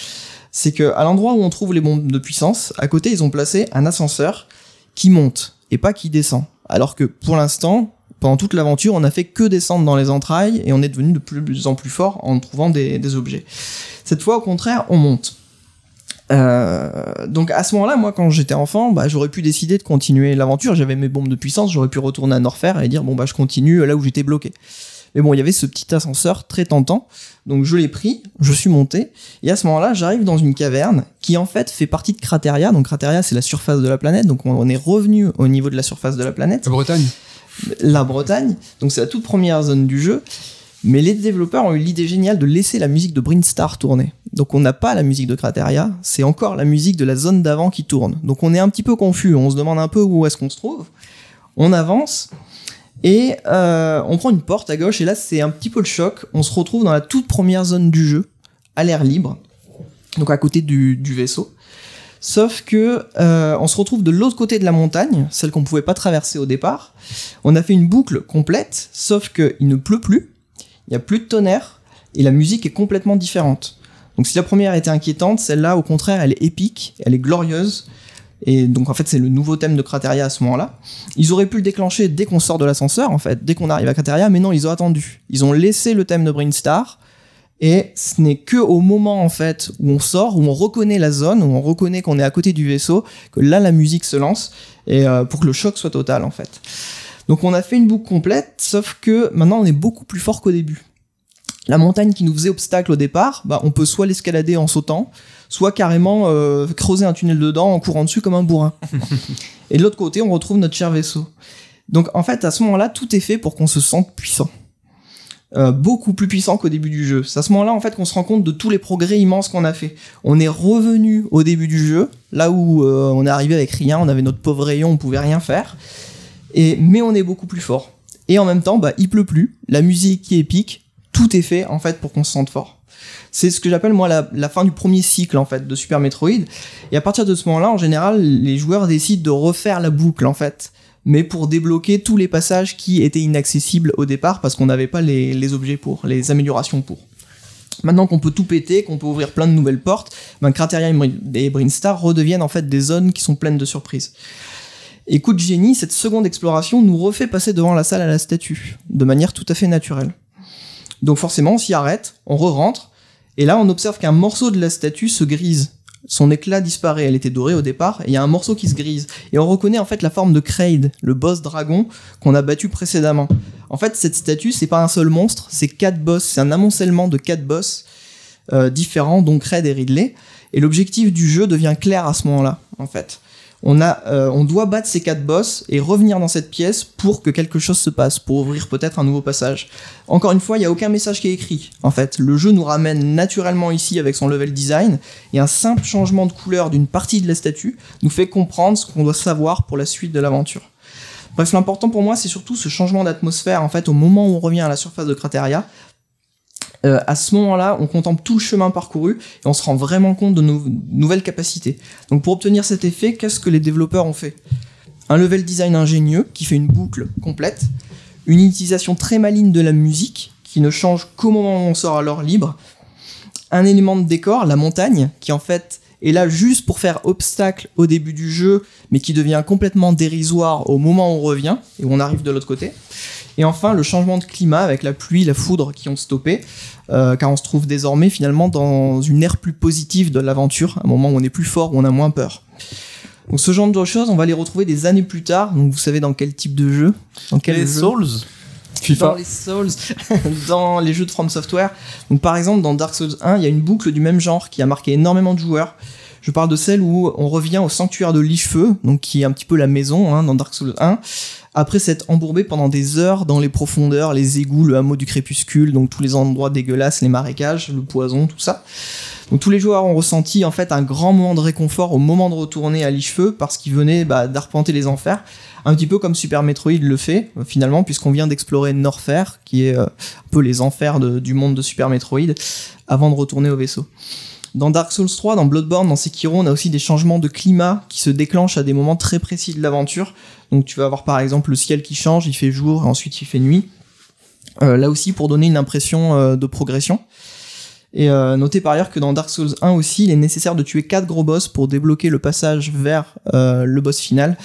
C'est que à l'endroit où on trouve les bombes de puissance, à côté, ils ont placé un ascenseur qui monte et pas qui descend. Alors que pour l'instant, pendant toute l'aventure, on a fait que descendre dans les entrailles et on est devenu de plus en plus fort en trouvant des objets. Cette fois, au contraire, on monte. Euh, donc à ce moment-là, moi, quand j'étais enfant, bah, j'aurais pu décider de continuer l'aventure. J'avais mes bombes de puissance, j'aurais pu retourner à Norfair et dire bon bah je continue là où j'étais bloqué. Mais bon, il y avait ce petit ascenseur très tentant, donc je l'ai pris, je suis monté, et à ce moment-là, j'arrive dans une caverne qui en fait fait partie de Crateria. Donc Crateria, c'est la surface de la planète, donc on on est revenu au niveau de la surface de la planète La Bretagne. la Bretagne, donc c'est la toute première zone du jeu. Mais les développeurs ont eu l'idée géniale de laisser la musique de Brinstar tourner. Donc on n'a pas la musique de Crateria, c'est encore la musique de la zone d'avant qui tourne. Donc on est un petit peu confus, on se demande un peu où est-ce qu'on se trouve. On avance et euh, on prend une porte à gauche et là c'est un petit peu le choc. On se retrouve dans la toute première zone du jeu, à l'air libre, donc à côté du, vaisseau. Sauf que euh, on se retrouve de l'autre côté de la montagne, celle qu'on pouvait pas traverser au départ. On a fait une boucle complète, sauf qu'il ne pleut plus, il n'y a plus de tonnerre, et la musique est complètement différente. Donc si la première était inquiétante, celle-là, au contraire, elle est épique, elle est glorieuse, et donc en fait c'est le nouveau thème de Crateria à ce moment-là. Ils auraient pu le déclencher dès qu'on sort de l'ascenseur, en fait, dès qu'on arrive à Crateria, mais non, ils ont attendu. Ils ont laissé le thème de Brinstar, et ce n'est que au moment en fait où on sort, où on reconnaît la zone, où on reconnaît qu'on est à côté du vaisseau, que là la musique se lance et euh, pour que le choc soit total en fait. Donc on a fait une boucle complète, sauf que maintenant on est beaucoup plus fort qu'au début. La montagne qui nous faisait obstacle au départ, bah, on peut soit l'escalader en sautant, soit carrément euh, creuser un tunnel dedans en courant dessus comme un bourrin. [laughs] et de l'autre côté, on retrouve notre cher vaisseau. Donc en fait, à ce moment-là, tout est fait pour qu'on se sente puissant. Euh, beaucoup plus puissant qu'au début du jeu. C'est à ce moment-là en fait qu'on se rend compte de tous les progrès immenses qu'on a fait. On est revenu au début du jeu, là où euh, on est arrivé avec rien, on avait notre pauvre rayon, on pouvait rien faire. Mais on est beaucoup plus fort. Et en même temps, bah il pleut plus, la musique est épique, tout est fait en fait pour qu'on se sente fort. C'est ce que j'appelle moi la, fin du premier cycle en fait de Super Metroid. Et à partir de ce moment-là, en général, les joueurs décident de refaire la boucle en fait mais pour débloquer tous les passages qui étaient inaccessibles au départ parce qu'on n'avait pas les, objets pour, les améliorations pour. Maintenant qu'on peut tout péter, qu'on peut ouvrir plein de nouvelles portes, ben Crateria et Brinstar redeviennent en fait des zones qui sont pleines de surprises. Et coup cette seconde exploration nous refait passer devant la salle à la statue, de manière tout à fait naturelle. Donc forcément, on s'y arrête, on re-rentre, et là on observe qu'un morceau de la statue se grise. Son éclat disparaît, elle était dorée au départ, et il y a un morceau qui se grise. Et on reconnaît en fait la forme de Kraid, le boss dragon qu'on a battu précédemment. En fait, cette statue, c'est pas un seul monstre, c'est quatre boss, c'est un amoncellement de quatre boss euh, différents, dont Kraid et Ridley. Et l'objectif du jeu devient clair à ce moment-là, en fait. Euh, on doit battre ces quatre boss et revenir dans cette pièce pour que quelque chose se passe, pour ouvrir peut-être un nouveau passage. Encore une fois, il n'y a aucun message qui est écrit. En fait, le jeu nous ramène naturellement ici avec son level design et un simple changement de couleur d'une partie de la statue nous fait comprendre ce qu'on doit savoir pour la suite de l'aventure. Bref, l'important pour moi, c'est surtout ce changement d'atmosphère en fait au moment où on revient à la surface de Crateria. Euh, à ce moment-là, on contemple tout le chemin parcouru et on se rend vraiment compte de nos nouvelles capacités. Donc pour obtenir cet effet, qu'est-ce que les développeurs ont fait? Un level design ingénieux qui fait une boucle complète, une utilisation très maligne de la musique qui ne change qu'au moment où on sort à l'heure libre, un élément de décor, la montagne, qui en fait est là juste pour faire obstacle au début du jeu, mais qui devient complètement dérisoire au moment où on revient et où on arrive de l'autre côté. Et enfin, le changement de climat avec la pluie, la foudre qui ont stoppé, euh, car on se trouve désormais finalement dans une ère plus positive de l'aventure, un moment où on est plus fort, où on a moins peur. Donc ce genre de choses, on va les retrouver des années plus tard. Donc vous savez dans quel type de jeu? Dans quel Les jeu? Souls dans les Souls, [laughs] dans les jeux de From Software. Par exemple dans Dark Souls 1, il y a une boucle du même genre qui a marqué énormément de joueurs. Je parle de celle où on revient au sanctuaire de Lichefeu, donc qui est un petit peu la maison hein, dans Dark Souls 1, après s'être embourbé pendant des heures dans les profondeurs, les égouts, le hameau du crépuscule, donc tous les endroits dégueulasses, les marécages, le poison, tout ça. Donc tous les joueurs ont ressenti en fait un grand moment de réconfort au moment de retourner à l'Ichefeu parce qu'ils venaient bah, d'arpenter les enfers, un petit peu comme Super Metroid le fait finalement puisqu'on vient d'explorer Norfair qui est euh, un peu les enfers du monde de Super Metroid avant de retourner au vaisseau. Dans Dark Souls 3, dans Bloodborne, dans Sekiro, on a aussi des changements de climat qui se déclenchent à des moments très précis de l'aventure. Donc tu vas avoir par exemple le ciel qui change, il fait jour et ensuite il fait nuit. Euh, là aussi pour donner une impression euh, de progression. Et euh, notez par ailleurs que dans Dark Souls 1 aussi, il est nécessaire de tuer 4 gros boss pour débloquer le passage vers le boss final.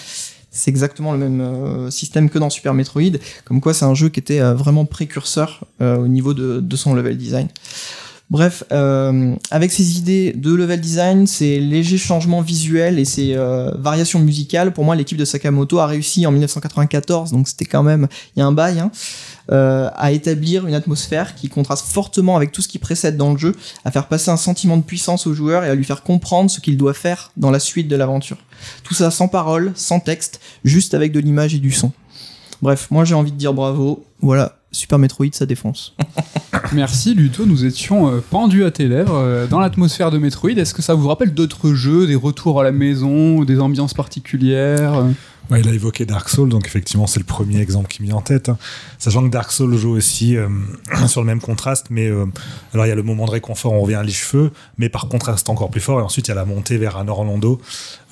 C'est exactement le même système que dans Super Metroid, comme quoi c'est un jeu qui était vraiment précurseur au niveau de son level design. Bref, euh, avec ces idées de level design, ces légers changements visuels et ces euh, variations musicales, pour moi l'équipe de Sakamoto a réussi en 1994, donc c'était quand même il y a un bail, hein, euh, à établir une atmosphère qui contraste fortement avec tout ce qui précède dans le jeu, à faire passer un sentiment de puissance au joueur et à lui faire comprendre ce qu'il doit faire dans la suite de l'aventure. Tout ça sans parole, sans texte, juste avec de l'image et du son. Bref, moi j'ai envie de dire bravo. Voilà, Super Metroid, ça défonce. [laughs] Merci Luto, nous étions euh, pendus à tes lèvres euh, dans l'atmosphère de Metroid. Est-ce que ça vous rappelle d'autres jeux, des retours à la maison, des ambiances particulières euh Ouais, il a évoqué Dark Souls, donc effectivement, c'est le premier exemple qui m'est mis en tête. hein. Sachant que Dark Souls joue aussi euh, [clears throat] sur le même contraste, mais euh, alors il y a le moment de réconfort, on revient à l'Ichefeu, mais par contraste encore plus fort, et ensuite il y a la montée vers un Orlando,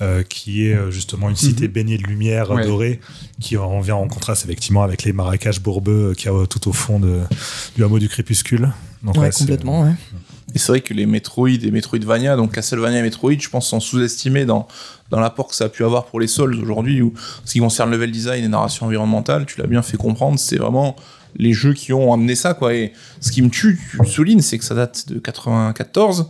euh, qui est justement une cité baignée de lumière Ouais. dorée, qui en vient en contraste effectivement avec les marécages bourbeux qu'il y a tout au fond de, du hameau du crépuscule. Donc, Ouais, complètement, ouais. Et c'est vrai que les Metroid et Metroidvania, donc Castlevania et Metroid, je pense, sont sous-estimés dans, l'apport que ça a pu avoir pour les Souls aujourd'hui, où ce qui concerne level design et narration environnementale, tu l'as bien fait comprendre, c'est vraiment les jeux qui ont amené ça, quoi. Et ce qui me tue, tu le soulignes, c'est que ça date de 94.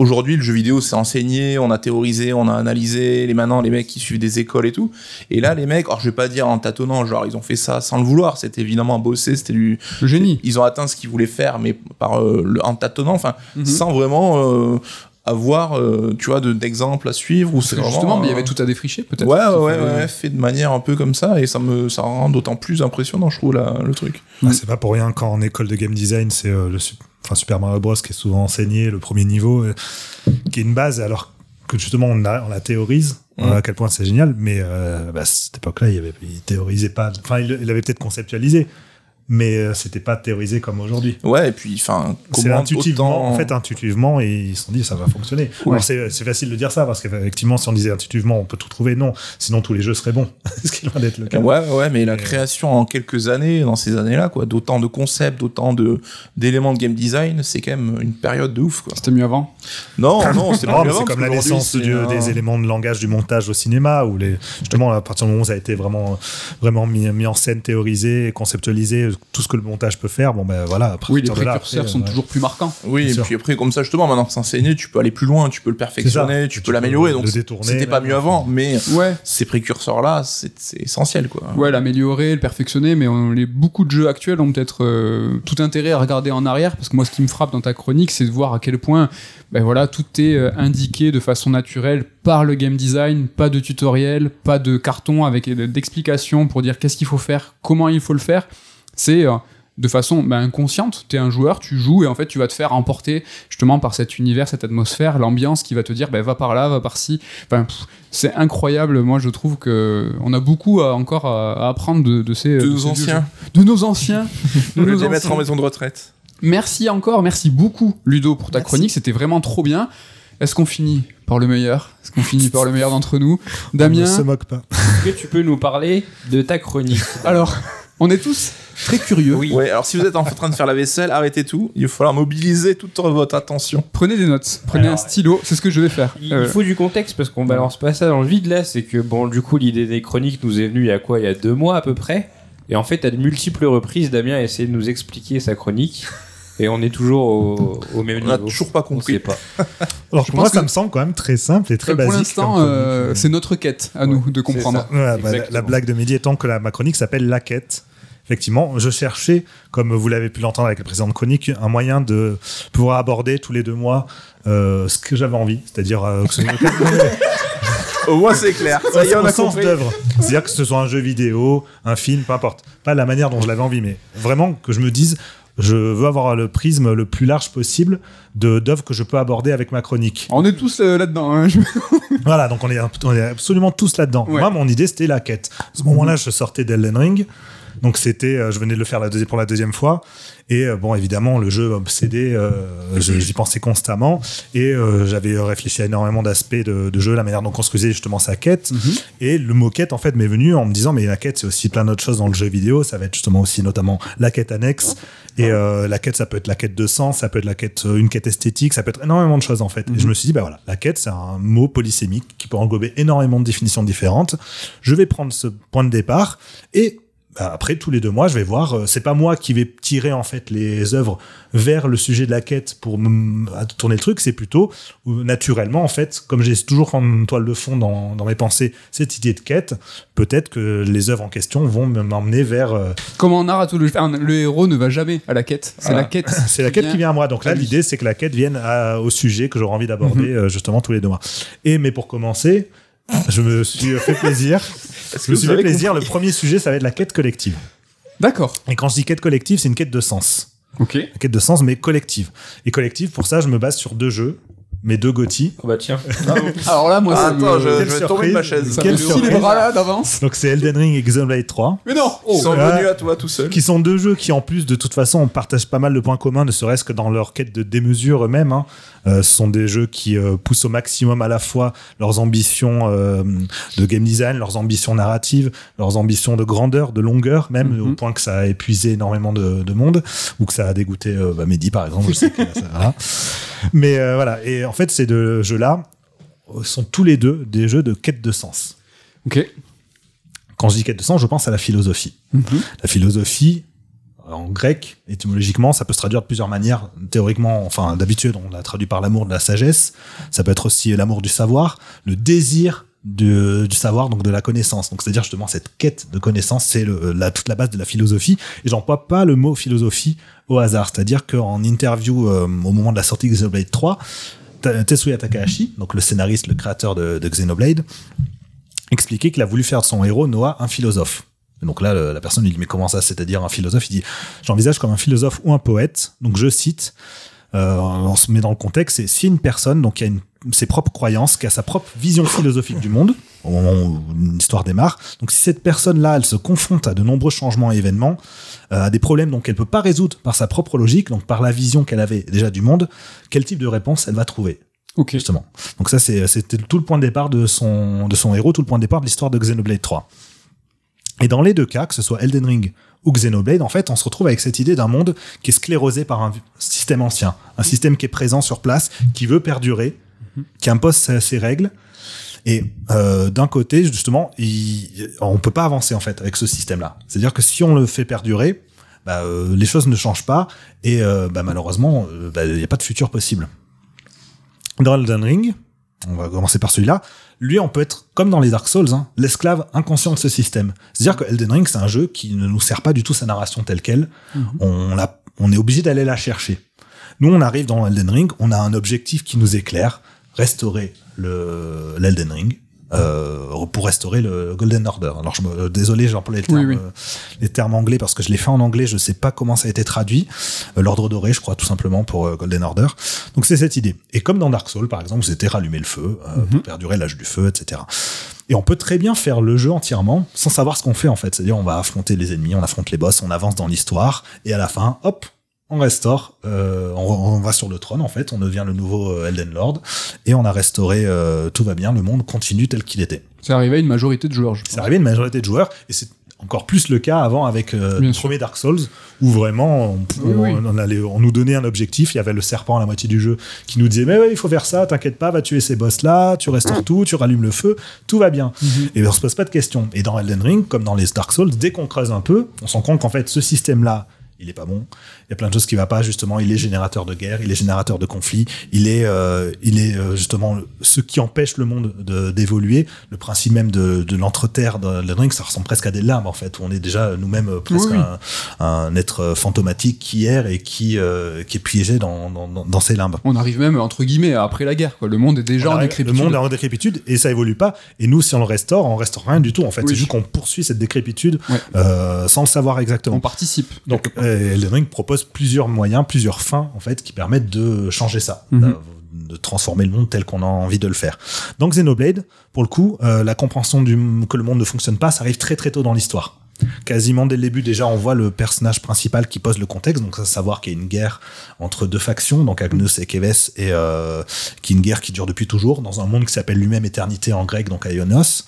Aujourd'hui, le jeu vidéo s'est enseigné, on a théorisé, on a analysé, les maintenant, les mecs qui suivent des écoles et tout. Et là, les mecs, alors je vais pas dire en tâtonnant, genre ils ont fait ça sans le vouloir, c'était évidemment bossé, c'était du, Le génie. ils ont atteint ce qu'ils voulaient faire, mais par euh, le, en tâtonnant, enfin, Mhm. sans vraiment euh, avoir, euh, tu vois, de- d'exemples à suivre. Ou c'est Justement, mais il y avait tout à défricher peut-être. Ouais, ouais, fallait- ouais, fait de manière un peu comme ça, et ça me, ça rend d'autant plus impressionnant, je trouve, le truc. Ah, c'est pas pour rien qu'en école de game design, c'est euh, le enfin, Super Mario Bros qui est souvent enseigné, le premier niveau, euh, qui est une base, alors que justement on, a, on la théorise, on a à quel point c'est génial, mais euh, bah, à cette époque-là, il, avait, il théorisait pas, enfin il, il avait peut-être conceptualisé, mais euh, c'était pas théorisé comme aujourd'hui. Ouais, et puis, enfin, C'est comment intuitivement, autant- en fait, intuitivement, et ils se sont dit ça va fonctionner. Ouais. Alors c'est c'est facile de dire ça parce qu'effectivement, si on disait intuitivement, on peut tout trouver, non, sinon tous les jeux seraient bons, [laughs] ce qui est loin d'être le cas. Ouais, ouais, mais la création en quelques années, dans ces années-là, quoi, d'autant de concepts, d'autant de d'éléments de game design, c'est quand même une période de ouf, quoi. C'était mieux avant? Non, non, c'est [laughs] pas c'est comme la naissance c'est du- un- des éléments de langage du montage au cinéma, où les, justement, à partir du moment où ça a été vraiment, vraiment mis, mis en scène, théorisé, conceptualisé, tout ce que le montage peut faire, bon ben voilà, après, Oui, les précurseurs après, sont ouais. toujours plus marquants. Oui, et sûr. puis après, comme ça, justement, maintenant que c'est enseigné, tu peux aller plus loin, tu peux le perfectionner, tu Tu peux l'améliorer. le Donc, c'était pas mieux avant, mais Ouais. ces précurseurs-là, c'est c'est essentiel, quoi. Ouais, l'améliorer, le perfectionner, mais on, les, beaucoup de jeux actuels ont peut-être euh, tout intérêt à regarder en arrière, parce que moi, ce qui me frappe dans ta chronique, c'est de voir à quel point, ben voilà, tout est euh, indiqué de façon naturelle par le game design, pas de tutoriel, pas de carton avec euh, d'explications pour dire qu'est-ce qu'il faut faire, comment il faut le faire. C'est euh, de façon ben, inconsciente. Tu es un joueur, tu joues et en fait tu vas te faire emporter justement par cet univers, cette atmosphère, l'ambiance qui va te dire ben, va par là, va par ci. Enfin, c'est incroyable. Moi je trouve que on a beaucoup à- encore à, apprendre de, de ces De de nos ces anciens. jeux. de nos anciens, [laughs] de nos les mettre en maison de retraite. Merci encore, merci beaucoup Ludo pour ta Merci. chronique, c'était vraiment trop bien. Est-ce qu'on finit par le meilleur? Est-ce qu'on finit par le meilleur d'entre nous? On Damien? ne se moque pas. Est-ce que tu peux nous parler de ta chronique? Alors, on est tous très curieux. Oui. Ouais, alors si vous êtes en train de faire la vaisselle, arrêtez tout. Il va falloir mobiliser toute votre attention. Prenez des notes, prenez Alors, un stylo, c'est ce que je vais faire. Il Euh, faut du contexte parce qu'on balance pas ça dans le vide là. C'est que bon, du coup, l'idée des chroniques nous est venue il y a quoi? Il y a deux mois à peu près. Et en fait, à de multiples reprises, Damien a essayé de nous expliquer sa chronique. Et on est toujours au, au même On n'a niveau. toujours pas compris. pas. [laughs] Alors Je pour moi, pense ça que- me semble quand même très simple et très pour basique. l'instant, comme euh, c'est notre quête à nous de comprendre. Ouais, bah, la, blague de Mehdi étant que la, ma chronique s'appelle La Quête. Effectivement, je cherchais, comme vous l'avez pu l'entendre avec la précédente chronique, un moyen de pouvoir aborder tous les deux mois euh, ce que j'avais envie, c'est-à-dire euh, que ce- [laughs] Au moins, c'est clair. Ça y est, on a sens d'œuvre. C'est-à-dire que ce soit un jeu vidéo, un film, peu importe. Pas la manière dont je l'avais envie, mais vraiment que je me dise, je veux avoir le prisme le plus large possible de d'œuvres que je peux aborder avec ma chronique. On est tous euh, là-dedans. hein. Je- [laughs] Voilà, donc on est, on est absolument tous là-dedans. Ouais. Moi, mon idée, c'était la quête. À ce moment-là, je sortais d'Elden Ring. Donc c'était, euh, je venais de le faire la deuxi- pour la deuxième fois. Et euh, bon, évidemment, le jeu obsédé, euh, j'y pensais constamment. Et euh, j'avais réfléchi à énormément d'aspects de, de jeu, la manière dont on se faisait justement sa quête. Et le mot quête, en fait, m'est venu en me disant, mais la quête, c'est aussi plein d'autres choses dans le jeu vidéo. Ça va être justement aussi notamment la quête annexe. Et euh, la quête, ça peut être la quête de sens, ça peut être la quête, euh, une quête esthétique, ça peut être énormément de choses en fait. Et je me suis dit, bah voilà, la quête, c'est un mot polysémique qui peut englober énormément de définitions différentes. Je vais prendre ce point de départ et bah, après tous les deux mois, je vais voir. euh, c'est pas moi qui vais tirer en fait les œuvres vers le sujet de la quête pour tourner le truc. C'est plutôt euh, naturellement en fait, comme j'ai toujours en toile de fond dans, dans mes pensées cette idée de quête. Peut-être que les œuvres en question vont me- m'emmener vers euh, Comme en Naruto, le, héros ne va jamais à la quête. C'est la quête. [laughs] C'est la quête qui vient à moi. Donc là, l'idée, c'est que la quête vienne à- au sujet que j'aurais envie d'aborder Mhm. euh, justement tous les deux mois. Et mais pour commencer, je me suis fait plaisir. Je me que suis fait plaisir. Le premier sujet, ça va être la quête collective. D'accord. Et quand je dis quête collective, c'est une quête de sens. Ok. La quête de sens, mais collective. Et collective, pour ça, je me base sur deux jeux. Mes deux GOTY. Oh bah tiens. [laughs] Alors là, moi, Ah, attends, je, je vais tomber de ma chaise. me scie les surprise. bras là d'avance. Donc c'est Elden Ring et Xenoblade 3. Mais non. Ils Oh. sont Ouais. venus à toi tout seul. qui sont deux jeux qui en plus de toute façon on partage pas mal de points communs ne serait-ce que dans leur quête de démesure eux-mêmes hein. Euh, ce sont des jeux qui euh, poussent au maximum à la fois leurs ambitions euh, de game design leurs ambitions narratives leurs ambitions de grandeur de longueur même Mhm. au point que ça a épuisé énormément de, de monde ou que ça a dégoûté euh, bah, Mehdi par exemple je sais que ça- voilà. [laughs] mais euh, voilà et en fait ces deux jeux là sont tous les deux des jeux de quête de sens Ok. quand je dis quête de sens je pense à la philosophie Mhm. la philosophie, en grec, étymologiquement, ça peut se traduire de plusieurs manières. Théoriquement, enfin, d'habitude, on l'a traduit par l'amour de la sagesse. Ça peut être aussi l'amour du savoir, le désir de- du savoir, donc de la connaissance. Donc, c'est-à-dire justement cette quête de connaissance, c'est la, toute la base de la philosophie. Et j'emploie pas le mot philosophie au hasard. C'est-à-dire qu'en interview euh, au moment de la sortie de Xenoblade 3, Ta- Tetsuya Takahashi, donc le scénariste, le créateur de, de Xenoblade, expliquait qu'il a voulu faire de son héros Noah un philosophe. Et donc là, la personne lui dit mais comment ça, c'est-à-dire un philosophe? Il dit j'envisage comme un philosophe ou un poète. Donc je cite, euh, on se met dans le contexte, c'est si une personne donc qui a ses propres croyances, qui a sa propre vision philosophique du monde au moment où une histoire démarre. Donc si cette personne-là, elle se confronte à de nombreux changements et événements, euh, à des problèmes donc qu'elle peut pas résoudre par sa propre logique, donc par la vision qu'elle avait déjà du monde, quel type de réponse elle va trouver Ok. justement. Donc ça, c'est- c'était tout le point de départ de son, de son héros, tout le point de départ de l'histoire de Xenoblade 3. Et dans les deux cas, que ce soit Elden Ring ou Xenoblade, en fait, on se retrouve avec cette idée d'un monde qui est sclérosé par un système ancien, un système qui est présent sur place, qui veut perdurer, qui impose ses règles. Et euh, d'un côté, justement, il, on peut pas avancer en fait avec ce système-là. C'est-à-dire que si on le fait perdurer, bah, euh, les choses ne changent pas et euh, bah, malheureusement, bah, il n'y a pas de futur possible. Dans Elden Ring, on va commencer par celui-là, lui, on peut être, comme dans les Dark Souls, hein, l'esclave inconscient de ce système. C'est-à-dire que Elden Ring, c'est un jeu qui ne nous sert pas du tout sa narration telle qu'elle. on, la, on est obligé d'aller la chercher. Nous, on arrive dans Elden Ring, on a un objectif qui nous éclaire, restaurer le l'Elden Ring. euh, pour restaurer le Golden Order. Alors, je me, euh, désolé, j'ai employé le Oui, terme, oui. euh, les termes anglais parce que je l'ai fait en anglais, je sais pas comment ça a été traduit. Euh, L'ordre doré, je crois, tout simplement pour euh, Golden Order. Donc c'est cette idée. Et comme dans Dark Souls, par exemple, c'était rallumer le feu, euh, pour perdurer l'âge du feu, etc. Et on peut très bien faire le jeu entièrement sans savoir ce qu'on fait en fait. C'est-à-dire on va affronter les ennemis, on affronte les boss, on avance dans l'histoire, et à la fin, hop, on restaure, euh, on, on va sur le trône en fait, on devient le nouveau euh, Elden Lord, et on a restauré, euh, tout va bien, le monde continue tel qu'il était. C'est arrivé à une majorité de joueurs. je C'est arrivé à une majorité de joueurs, et c'est encore plus le cas avant avec euh, le premier Dark Souls, où vraiment on, Oui, on- oui. on allait, on nous donnait un objectif, il y avait le serpent à la moitié du jeu qui nous disait mais ouais, il faut faire ça, t'inquiète pas, va tuer ces boss là, tu restaures tout, tu rallumes le feu, tout va bien. Et on se pose pas de questions. Et dans Elden Ring, comme dans les Dark Souls, dès qu'on creuse un peu, on se rend compte qu'en fait ce système là il est pas bon. Il y a plein de choses qui va pas. Justement, il est générateur de guerre, il est générateur de conflits. Il est, euh, il est euh, justement ce qui empêche le monde de- d'évoluer. Le principe même de, de l'entreterre de Elden Ring, ça ressemble presque à des lames en fait. Où on est déjà nous-mêmes euh, presque Oui, oui. Un, un être euh, fantomatique qui erre et qui, euh, qui est piégé dans, dans, dans, ses limbes. On arrive même, entre guillemets, après la guerre, quoi. Le monde est déjà en décrépitude. Le monde est en décrépitude et ça évolue pas. Et nous, si on le restaure, on restaure rien du tout. En fait, Oui. c'est juste qu'on poursuit cette décrépitude Ouais. euh, sans le savoir exactement. On participe. Donc, Elden Ring propose plusieurs moyens, plusieurs fins, en fait, qui permettent de changer ça, Mhm. de, de transformer le monde tel qu'on a envie de le faire. Dans Xenoblade, pour le coup, euh, la compréhension du, que le monde ne fonctionne pas, ça arrive très très tôt dans l'histoire. Quasiment dès le début, déjà, on voit le personnage principal qui pose le contexte, donc à savoir qu'il y a une guerre entre deux factions, donc Agnus et Keves, et euh, qui est une guerre qui dure depuis toujours, dans un monde qui s'appelle lui-même Éternité en grec, donc Aionos.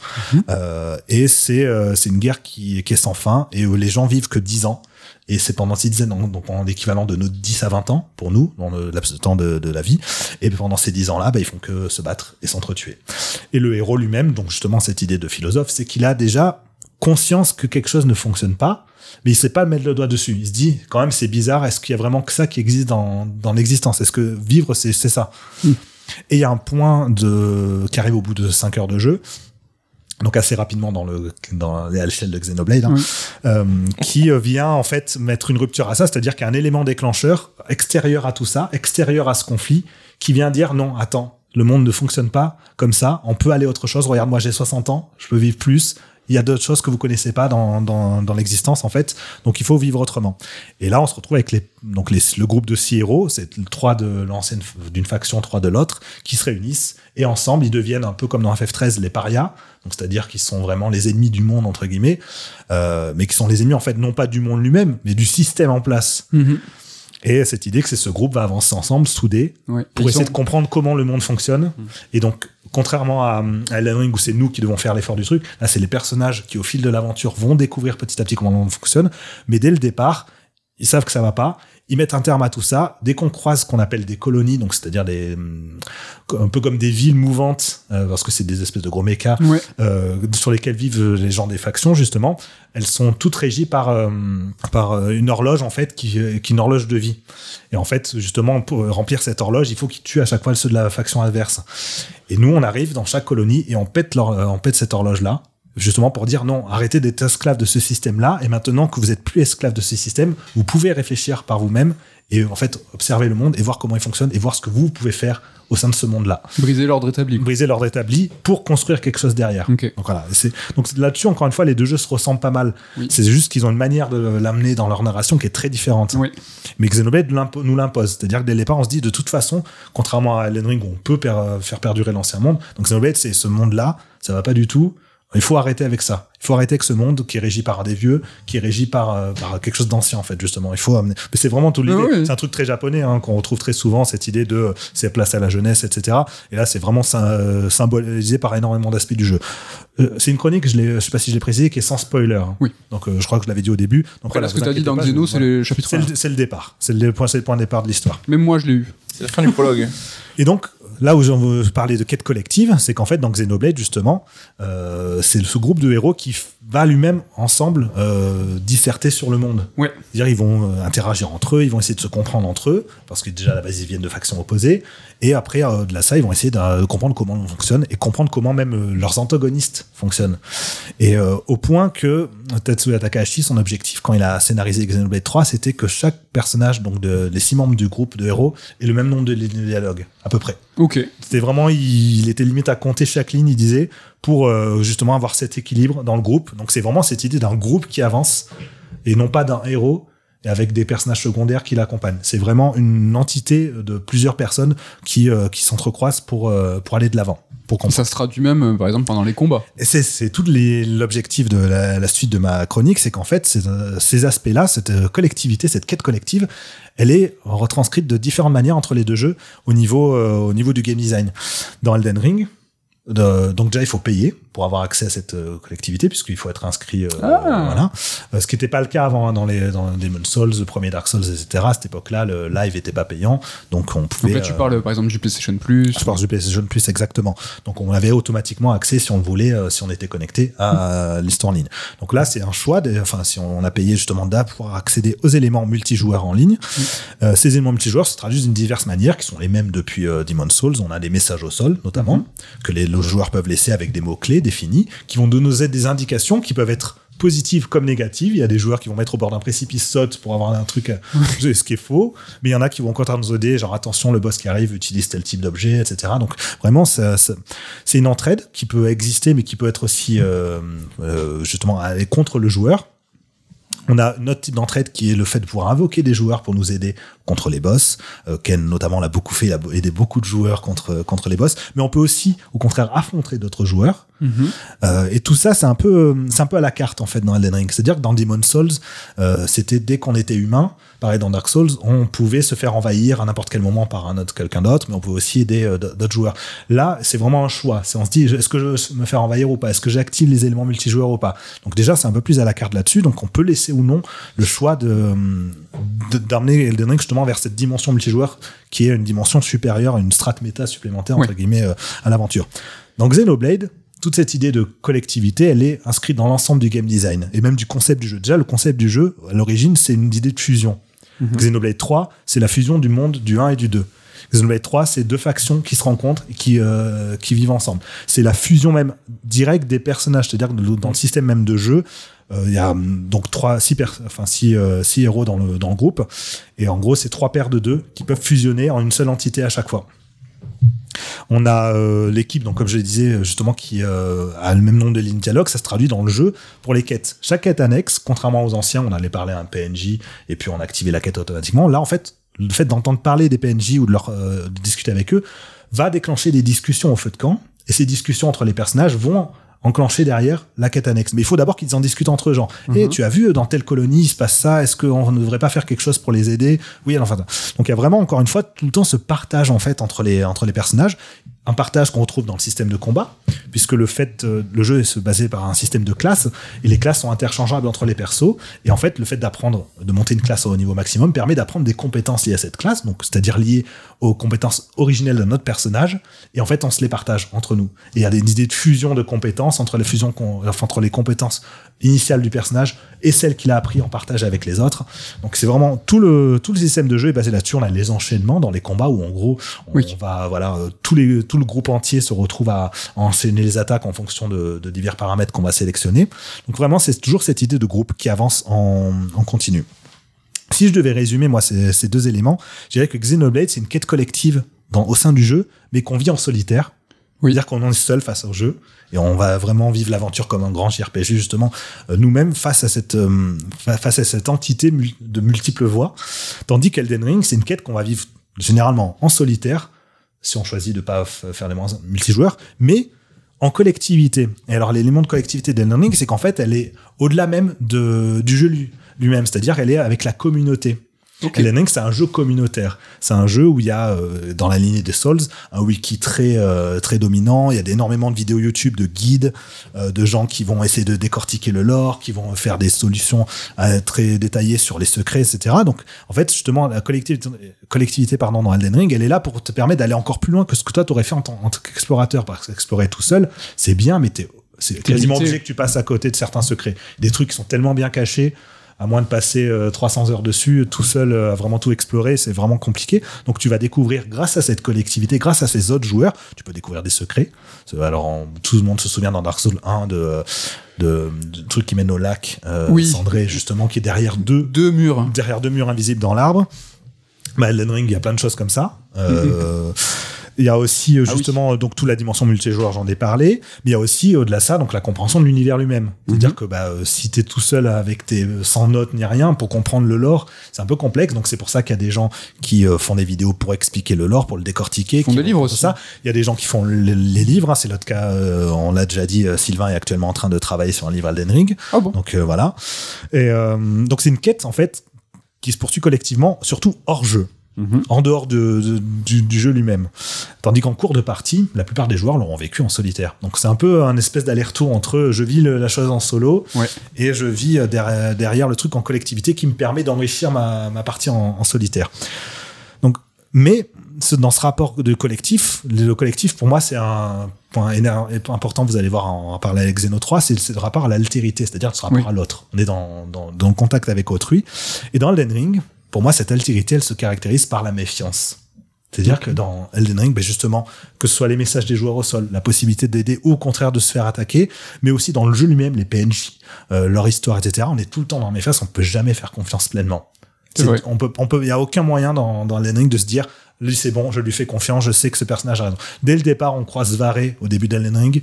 Euh, et c'est euh, c'est une guerre qui, qui est sans fin, et où les gens vivent que 10 ans. Et c'est pendant ces dizaines, donc donc en l'équivalent de nos 10 à 20 ans, pour nous, dans le laps de temps de, de la vie. Et pendant ces 10 ans-là, bah, ils font que se battre et s'entretuer. Et le héros lui-même, donc justement cette idée de philosophe, c'est qu'il a déjà conscience que quelque chose ne fonctionne pas, mais il sait pas mettre le doigt dessus. Il se dit, quand même, c'est bizarre, est-ce qu'il y a vraiment que ça qui existe dans, dans l'existence? Est-ce que vivre, c'est c'est ça? Et il y a un point de, qui arrive au bout de 5 heures de jeu, donc assez rapidement dans le dans l'échelle de Xenoblade, hein, Oui. euh, qui euh, vient en fait mettre une rupture à ça, c'est-à-dire qu'il y a un élément déclencheur extérieur à tout ça, extérieur à ce conflit, qui vient dire non, attends, le monde ne fonctionne pas comme ça, on peut aller autre chose. Regarde, moi j'ai 60 ans, je peux vivre plus. Il y a d'autres choses que vous connaissez pas dans, dans, dans l'existence en fait, donc il faut vivre autrement. Et là, on se retrouve avec les, donc les, le groupe de six héros, c'est trois de l'ancienne d'une faction, trois de l'autre, qui se réunissent et ensemble ils deviennent un peu comme dans FF13 les parias, donc c'est-à-dire qu'ils sont vraiment les ennemis du monde entre guillemets, euh, mais qui sont les ennemis en fait non pas du monde lui-même, mais du système en place. Mhm. Et cette idée que c'est ce groupe va avancer ensemble, soudé, Ouais. pour Ils essayer sont- de comprendre comment le monde fonctionne. Et donc, contrairement à, à Ring où c'est nous qui devons faire l'effort du truc, là c'est les personnages qui au fil de l'aventure vont découvrir petit à petit comment monde fonctionne. Mais dès le départ, ils savent que ça va pas. Ils mettent un terme à tout ça. Dès qu'on croise ce qu'on appelle des colonies, donc c'est-à-dire des hum, un peu comme des villes mouvantes, euh, parce que c'est des espèces de gros mécas Ouais. euh, sur lesquelles vivent les gens des factions justement, elles sont toutes régies par euh, par euh, une horloge en fait qui euh, qui est une horloge de vie. Et en fait, justement, pour remplir cette horloge, il faut qu'ils tuent à chaque fois ceux de la faction adverse. Et nous, on arrive dans chaque colonie et on pète, leur, euh, on pète cette horloge-là, justement pour dire non, arrêtez d'être esclave de ce système-là, et maintenant que vous êtes plus esclave de ce système, vous pouvez réfléchir par vous-même et en fait observer le monde et voir comment il fonctionne et voir ce que vous pouvez faire au sein de ce monde-là. Briser l'ordre établi. Briser l'ordre établi pour construire quelque chose derrière. Ok. Donc voilà, donc là-dessus encore une fois les deux jeux se ressemblent pas mal. Oui. C'est juste qu'ils ont une manière de l'amener dans leur narration qui est très différente. Oui. Mais Xenoblade nous l'impose. C'est-à-dire que dès le départ, on se dit, de toute façon, contrairement à Elden Ring où on peut per- faire perdurer l'ancien monde, donc Xenoblade, c'est ce monde-là, ça va pas du tout. Il faut arrêter avec ça. Il faut arrêter avec ce monde qui est régi par des vieux, qui est régi par, euh, par quelque chose d'ancien, en fait, justement. Il faut amener. Mais c'est vraiment tout l'idée. Ah oui. C'est un truc très japonais, hein, qu'on retrouve très souvent, cette idée de euh, c'est place à la jeunesse, etc. Et là, c'est vraiment euh, symbolisé par énormément d'aspects du jeu. Euh, c'est une chronique, je, je sais pas si je l'ai précisé, qui est sans spoiler. hein. Oui. Donc, euh, je crois que je l'avais dit au début. Donc, Après, là, ce que tu as dit dans pas, Xeno, c'est voilà. le chapitre C'est 1. le, c'est le départ. C'est le point, c'est le point de départ de l'histoire. Même moi, je l'ai eu. C'est la fin du prologue. Et donc, là où veux parler de quête collective, c'est qu'en fait, dans Xenoblade, justement, euh, c'est ce groupe de héros qui va lui-même ensemble euh, disserter sur le monde. Ouais. C'est-à-dire, ils vont euh, interagir entre eux, ils vont essayer de se comprendre entre eux, parce que déjà, à la base, ils viennent de factions opposées. Et après, euh, de là, ça, ils vont essayer de, comprendre comment on fonctionne et comprendre comment même euh, leurs antagonistes fonctionnent. Et euh, au point que Tetsuya Takahashi, son objectif quand il a scénarisé Xenoblade 3, c'était que chaque personnage, donc de, les six membres du groupe de héros, ait le même nombre de lignes de dialogue, à peu près. C'était vraiment, il, il était limite à compter chaque ligne, il disait, pour euh, justement avoir cet équilibre dans le groupe. Donc c'est vraiment cette idée d'un groupe qui avance et non pas d'un héros et avec des personnages secondaires qui l'accompagnent. C'est vraiment une entité de plusieurs personnes qui, euh, qui s'entrecroisent pour, euh, pour aller de l'avant. Pour comprendre. Ça se traduit même, euh, par exemple, pendant les combats. Et c'est, c'est tout l'objectif de la, la suite de ma chronique, c'est qu'en fait, ces, euh, ces aspects-là, cette euh, collectivité, cette quête collective, elle est retranscrite de différentes manières entre les deux jeux au niveau, euh, au niveau du game design. Dans Elden Ring, de- donc déjà il faut payer pour avoir accès à cette euh, collectivité puisqu'il faut être inscrit. euh, Ah. Voilà. Euh, ce qui n'était pas le cas avant hein, dans les dans Demon's Souls, le premier Dark Souls, etc. À cette époque-là, le live était pas payant, donc on pouvait. Donc là, tu parles par exemple du PlayStation Plus. je pense du PlayStation Plus exactement. Donc on avait automatiquement accès si on le voulait, si on était connecté à euh, l'histoire en ligne. Donc là c'est un choix. enfin si on a payé justement d'à pouvoir accéder aux éléments multijoueurs en ligne. Euh, ces éléments multijoueurs se traduisent d'une diverses manières qui sont les mêmes depuis euh, Demon's Souls. On a des messages au sol notamment que les, les joueurs peuvent laisser avec des mots clés définis qui vont donner des indications qui peuvent être positives comme négatives. Il y a des joueurs qui vont mettre au bord d'un précipice saute pour avoir un truc, ce qui est faux. Mais il y en a qui vont contraire nous aider, genre attention, le boss qui arrive utilise tel type d'objet, etc. Donc vraiment, ça- ça- c'est une entraide qui peut exister, mais qui peut être aussi euh, euh, justement aller contre le joueur. On a notre type d'entraide qui est le fait de pouvoir invoquer des joueurs pour nous aider contre les boss. Euh, Ken notamment l'a beaucoup fait, il a aidé beaucoup de joueurs contre contre les boss. Mais on peut aussi, au contraire, affronter d'autres joueurs. Mhm. Euh, et tout ça, c'est un peu, c'est un peu à la carte en fait dans Elden Ring. C'est-à-dire que dans Demon's Souls, euh, c'était dès qu'on était humain. Pareil dans Dark Souls, on pouvait se faire envahir à n'importe quel moment par un autre quelqu'un d'autre, mais on pouvait aussi aider euh, d'autres joueurs. Là, c'est vraiment un choix. C'est on se dit, est-ce que je me faire envahir ou pas? Est-ce que j'active les éléments multijoueurs ou pas? Donc déjà, c'est un peu plus à la carte là-dessus. Donc on peut laisser ou non le choix de- d'amener Elden Ring justement vers cette dimension multijoueur qui est une dimension supérieure, une strate méta supplémentaire entre guillemets euh, à l'aventure. Dans Xenoblade, toute cette idée de collectivité, elle est inscrite dans l'ensemble du game design et même du concept du jeu. Déjà, le concept du jeu, à l'origine, c'est une idée de fusion. Xenoblade 3, c'est la fusion du monde du 1 et du 2. Xenoblade 3, c'est deux factions qui se rencontrent et qui, euh, qui vivent ensemble. C'est la fusion même directe des personnages, c'est-à-dire que dans le système même de jeu, il y a hum, donc trois, six, enfin, six, euh, six héros dans le, dans le groupe. Et en gros, c'est trois paires de deux qui peuvent fusionner en une seule entité à chaque fois. On a euh, l'équipe, donc comme je le disais justement, qui euh, a le même nom de ligne dialogue, ça se traduit dans le jeu pour les quêtes. Chaque quête annexe, contrairement aux anciens, on allait parler à un PNJ et puis on activait la quête automatiquement. Là, en fait, le fait d'entendre parler des PNJ ou euh, de discuter avec eux va déclencher des discussions au feu de camp. Et ces discussions entre les personnages vont enclencher derrière la quête annexe. Mais il faut d'abord qu'ils en discutent entre eux, genre, Eh, tu as vu dans telle colonie il se passe ça, est-ce qu'on ne devrait pas faire quelque chose pour les aider? Oui, enfin. Donc il y a vraiment encore une fois tout le temps ce partage en fait entre les entre les personnages, un partage qu'on retrouve dans le système de combat, puisque le fait euh, le jeu est se basé par un système de classes et les classes sont interchangeables entre les persos et en fait le fait d'apprendre de monter une classe au niveau maximum permet d'apprendre des compétences liées à cette classe, donc c'est-à-dire liées aux compétences originelles de notre personnage et en fait on se les partage entre nous. Et il y a des idées de fusion de compétences entre les fusions enfin, entre les compétences initiales du personnage et celles qu'il a appris en partage avec les autres. Donc c'est vraiment tout le tout le système de jeu est basé là-dessus. On a les enchaînements dans les combats où en gros on Oui. va voilà euh, tous les tout le groupe entier se retrouve à, à enchaîner les attaques en fonction de, de divers paramètres qu'on va sélectionner. Donc vraiment c'est toujours cette idée de groupe qui avance en, en continu. Si je devais résumer moi ces, ces deux éléments, je dirais que Xenoblade c'est une quête collective dans, au sein du jeu, mais qu'on vit en solitaire. Oui. C'est-à-dire qu'on est seul face au jeu et on va vraiment vivre l'aventure comme un grand JRPG justement euh, nous-mêmes face à cette euh, fa- face à cette entité de multiples voix. Tandis qu'Elden Ring c'est une quête qu'on va vivre généralement en solitaire si on choisit de pas faire les moins multijoueurs, mais en collectivité. Et alors l'élément de collectivité d'Elden Ring, c'est qu'en fait, elle est au-delà même de, du jeu lui- lui-même, c'est-à-dire elle est avec la communauté. Ok. Elden Ring, c'est un jeu communautaire. C'est un jeu où il y a, euh, dans la lignée des Souls, un wiki très euh, très dominant. Il y a énormément de vidéos YouTube, de guides, euh, de gens qui vont essayer de décortiquer le lore, qui vont faire des solutions euh, très détaillées sur les secrets, etc. Donc, en fait, justement, la collectivité, collectivité pardon, dans Elden Ring, elle est là pour te permettre d'aller encore plus loin que ce que toi t'aurais fait en tant, qu'explorateur. Parce qu'explorer tout seul, c'est bien, mais t'es c'est quasiment obligé que tu passes à côté de certains secrets. Des trucs qui sont tellement bien cachés, à moins de passer euh, 300 heures dessus, tout seul euh, à vraiment tout explorer, c'est vraiment compliqué. Donc tu vas découvrir, grâce à cette collectivité, grâce à ces autres joueurs, tu peux découvrir des secrets. Alors on- tout le monde se souvient dans Dark Souls 1 de, de, de trucs qui mènent au lac, euh, Oui. cendré justement, qui est derrière deux, Deux murs. derrière deux murs invisibles dans l'arbre. Bah, Elden Ring, il y a plein de choses comme ça. Euh, [laughs] Il y a aussi euh, Ah oui. justement donc toute la dimension multijoueur, j'en ai parlé, mais il y a aussi au-delà de ça donc la compréhension de l'univers lui-même. C'est-à-dire que bah, euh, si t'es tout seul avec tes sans notes ni rien pour comprendre le lore, c'est un peu complexe. Donc c'est pour ça qu'il y a des gens qui euh, font des vidéos pour expliquer le lore, pour le décortiquer, font qui des livres aussi. Ça, il y a des gens qui font le- les livres. hein, c'est notre cas. euh, on l'a déjà dit. euh, Sylvain est actuellement en train de travailler sur un livre Elden Ring. Ah bon? Donc euh, voilà. Et euh, donc c'est une quête en fait qui se poursuit collectivement, surtout hors jeu. En dehors de- de- du, du jeu lui-même. Tandis qu'en cours de partie, la plupart des joueurs l'auront vécu en solitaire. Donc c'est un peu un espèce d'aller-retour entre je vis le- la chose en solo Ouais. et je vis euh, derrière, derrière le truc en collectivité qui me permet d'enrichir ma, ma partie en, en solitaire. Donc, mais dans ce rapport de collectif, le collectif pour moi c'est un point important. Vous allez voir en, en parler avec Xeno 3, c'est c'est le rapport à l'altérité, c'est-à-dire ce rapport Oui. à l'autre. On est dans, dans, dans le contact avec autrui. Et dans Elden Ring, pour moi, cette altérité, elle se caractérise par la méfiance. C'est-à-dire que dans Elden Ring, ben justement, que ce soit les messages des joueurs au sol, la possibilité d'aider ou au contraire de se faire attaquer, mais aussi dans le jeu lui-même, les PNJ, euh, leur histoire, etc. On est tout le temps dans la méfiance, on peut jamais faire confiance pleinement. On peut, on peut, il y a aucun moyen dans, dans Elden Ring de se dire, lui c'est bon, je lui fais confiance, je sais que ce personnage a raison. Dès le départ, on croise Varé au début d'Elden Ring,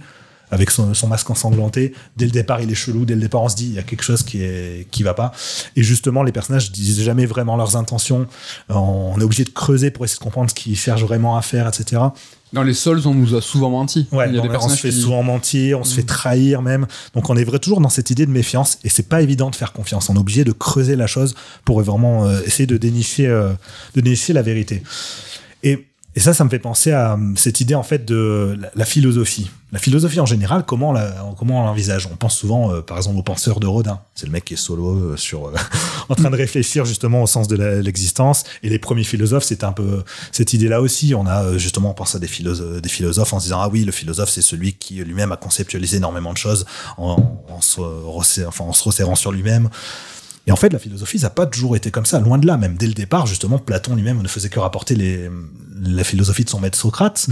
avec son, son masque ensanglanté. Dès le départ, il est chelou. Dès le départ, on se dit, il y a quelque chose qui est, qui va pas. Et justement, les personnages disent jamais vraiment leurs intentions. On est obligé de creuser pour essayer de comprendre ce qu'ils cherchent vraiment à faire, etc. Dans les Souls, on nous a souvent menti. Ouais, il y a on, des on se fait qui... souvent mentir, on se fait trahir même. Donc on est vrai toujours dans cette idée de méfiance et c'est pas évident de faire confiance. On est obligé de creuser la chose pour vraiment euh, essayer de dénicher, euh, de dénicher la vérité. Et, et ça, ça me fait penser à euh, cette idée en fait de la, philosophie. La philosophie en général, comment on comment on l'envisage? On pense souvent, euh, par exemple, au penseur de Rodin. C'est le mec qui est solo euh, sur, [laughs] en train de réfléchir justement au sens de l'existence. Et les premiers philosophes, c'était un peu cette idée-là aussi. On a justement pensé à des philosophes, des philosophes en se disant ah oui, le philosophe c'est celui qui lui-même a conceptualisé énormément de choses en, se, enfin, en se resserrant sur lui-même. Et en fait, la philosophie, ça n'a pas toujours été comme ça, loin de là. Même dès le départ, justement, Platon lui-même ne faisait que rapporter les, la philosophie de son maître Socrate.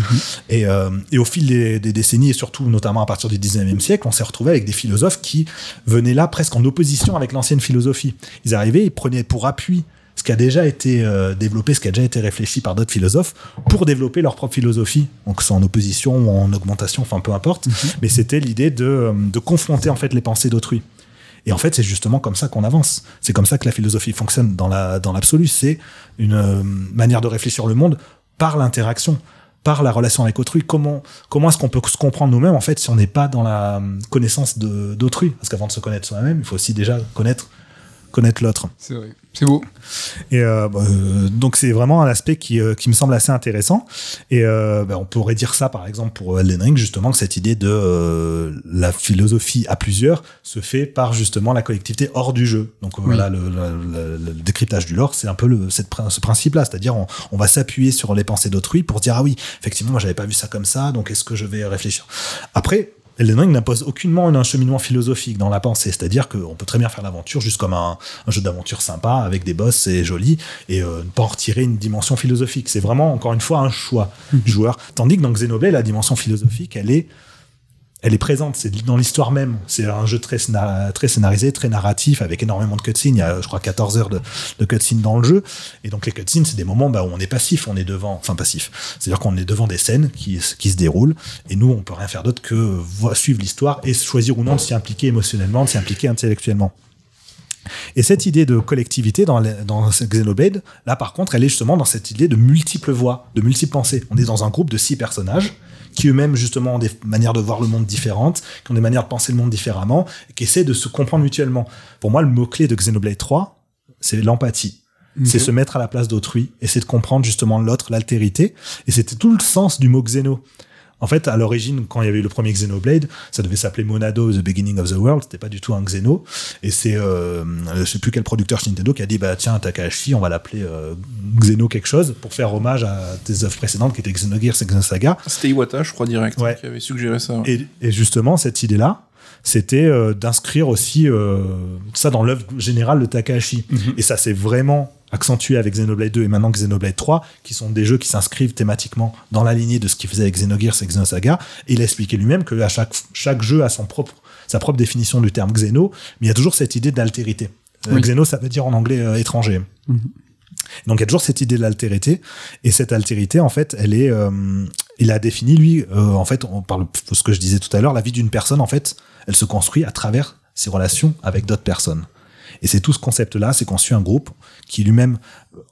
Et, euh, et au fil des, des décennies, et surtout notamment à partir du 19e siècle, on s'est retrouvé avec des philosophes qui venaient là presque en opposition avec l'ancienne philosophie. Ils arrivaient, ils prenaient pour appui ce qui a déjà été euh, développé, ce qui a déjà été réfléchi par d'autres philosophes, pour développer leur propre philosophie. Donc, soit en opposition ou en augmentation, enfin peu importe. Mais c'était l'idée de, euh, de confronter en fait les pensées d'autrui. Et en fait, c'est justement comme ça qu'on avance. C'est comme ça que la philosophie fonctionne dans la dans l'absolu. C'est une euh, manière de réfléchir le monde par l'interaction, par la relation avec autrui. Comment comment est-ce qu'on peut se comprendre nous-mêmes en fait si on n'est pas dans la euh, connaissance d'autrui? Parce qu'avant de se connaître soi-même, il faut aussi déjà connaître connaître l'autre. C'est vrai. C'est beau. Et euh, bah, euh, donc c'est vraiment un aspect qui, euh, qui me semble assez intéressant. Et bah, on pourrait dire ça par exemple pour Elden Ring justement que cette idée de la philosophie à plusieurs se fait par justement la collectivité hors du jeu. Donc voilà le, le- le- le décryptage du lore, c'est un peu le, cette, ce principe-là, c'est-à-dire on, on va s'appuyer sur les pensées d'autrui pour dire ah oui effectivement moi j'avais pas vu ça comme ça, donc est-ce que je vais réfléchir? Après Elden Ring n'impose aucunement un cheminement philosophique dans la pensée, c'est-à-dire qu'on peut très bien faire l'aventure juste comme un, un jeu d'aventure sympa avec des boss, c'est joli, et euh, ne pas en retirer une dimension philosophique. C'est vraiment, encore une fois, un choix du joueur. Tandis que dans Xenoblade, la dimension philosophique, elle est, elle est présente, c'est dans l'histoire même. C'est un jeu très, très scénarisé, très narratif, avec énormément de cutscenes. Il y a, je crois, 14 heures de, de cutscenes dans le jeu. Et donc, les cutscenes, c'est des moments bah, où on est passif, on est devant, enfin passif. C'est-à-dire qu'on est devant des scènes qui, se déroulent, et nous, on peut rien faire d'autre que suivre l'histoire et choisir ou non de s'y impliquer émotionnellement, de s'y impliquer intellectuellement. Et cette idée de collectivité dans, dans Xenoblade, là par contre, elle est justement dans cette idée de multiples voix, de multiples pensées. On est dans un groupe de six personnages qui eux-mêmes justement ont des manières de voir le monde différentes, qui ont des manières de penser le monde différemment, et qui essaient de se comprendre mutuellement. Pour moi, le mot-clé de Xenoblade 3, c'est l'empathie. C'est se mettre à la place d'autrui, et c'est de comprendre justement l'autre, l'altérité. Et c'était tout le sens du mot Xeno. En fait, à l'origine, quand il y avait eu le premier Xenoblade, ça devait s'appeler Monado, The Beginning of the World. C'était pas du tout un Xeno. Et c'est, euh, je sais plus quel producteur chez Nintendo qui a dit, bah tiens, Takahashi, on va l'appeler euh, Xeno quelque chose pour faire hommage à tes œuvres précédentes qui étaient Xenogears et Xenosaga. C'était Iwata, je crois, direct, Ouais. qui avait suggéré ça. Et, et justement, cette idée-là, c'était euh, d'inscrire aussi euh, ça dans l'œuvre générale de Takahashi. Et ça s'est vraiment accentué avec Xenoblade 2 et maintenant Xenoblade 3, qui sont des jeux qui s'inscrivent thématiquement dans la lignée de ce qu'il faisait avec Xenogears et Xenosaga. Et il a expliqué lui-même que à chaque, chaque jeu a son propre, sa propre définition du terme Xeno, mais il y a toujours cette idée d'altérité. Euh, Oui. Xeno, ça veut dire en anglais euh, étranger. Donc il y a toujours cette idée de l'altérité, et cette altérité, en fait, elle est, euh, il a défini lui, euh, en fait, on parle de ce que je disais tout à l'heure, la vie d'une personne, en fait, elle se construit à travers ses relations avec d'autres personnes. Et c'est tout ce concept-là, c'est qu'on suit un groupe qui lui-même,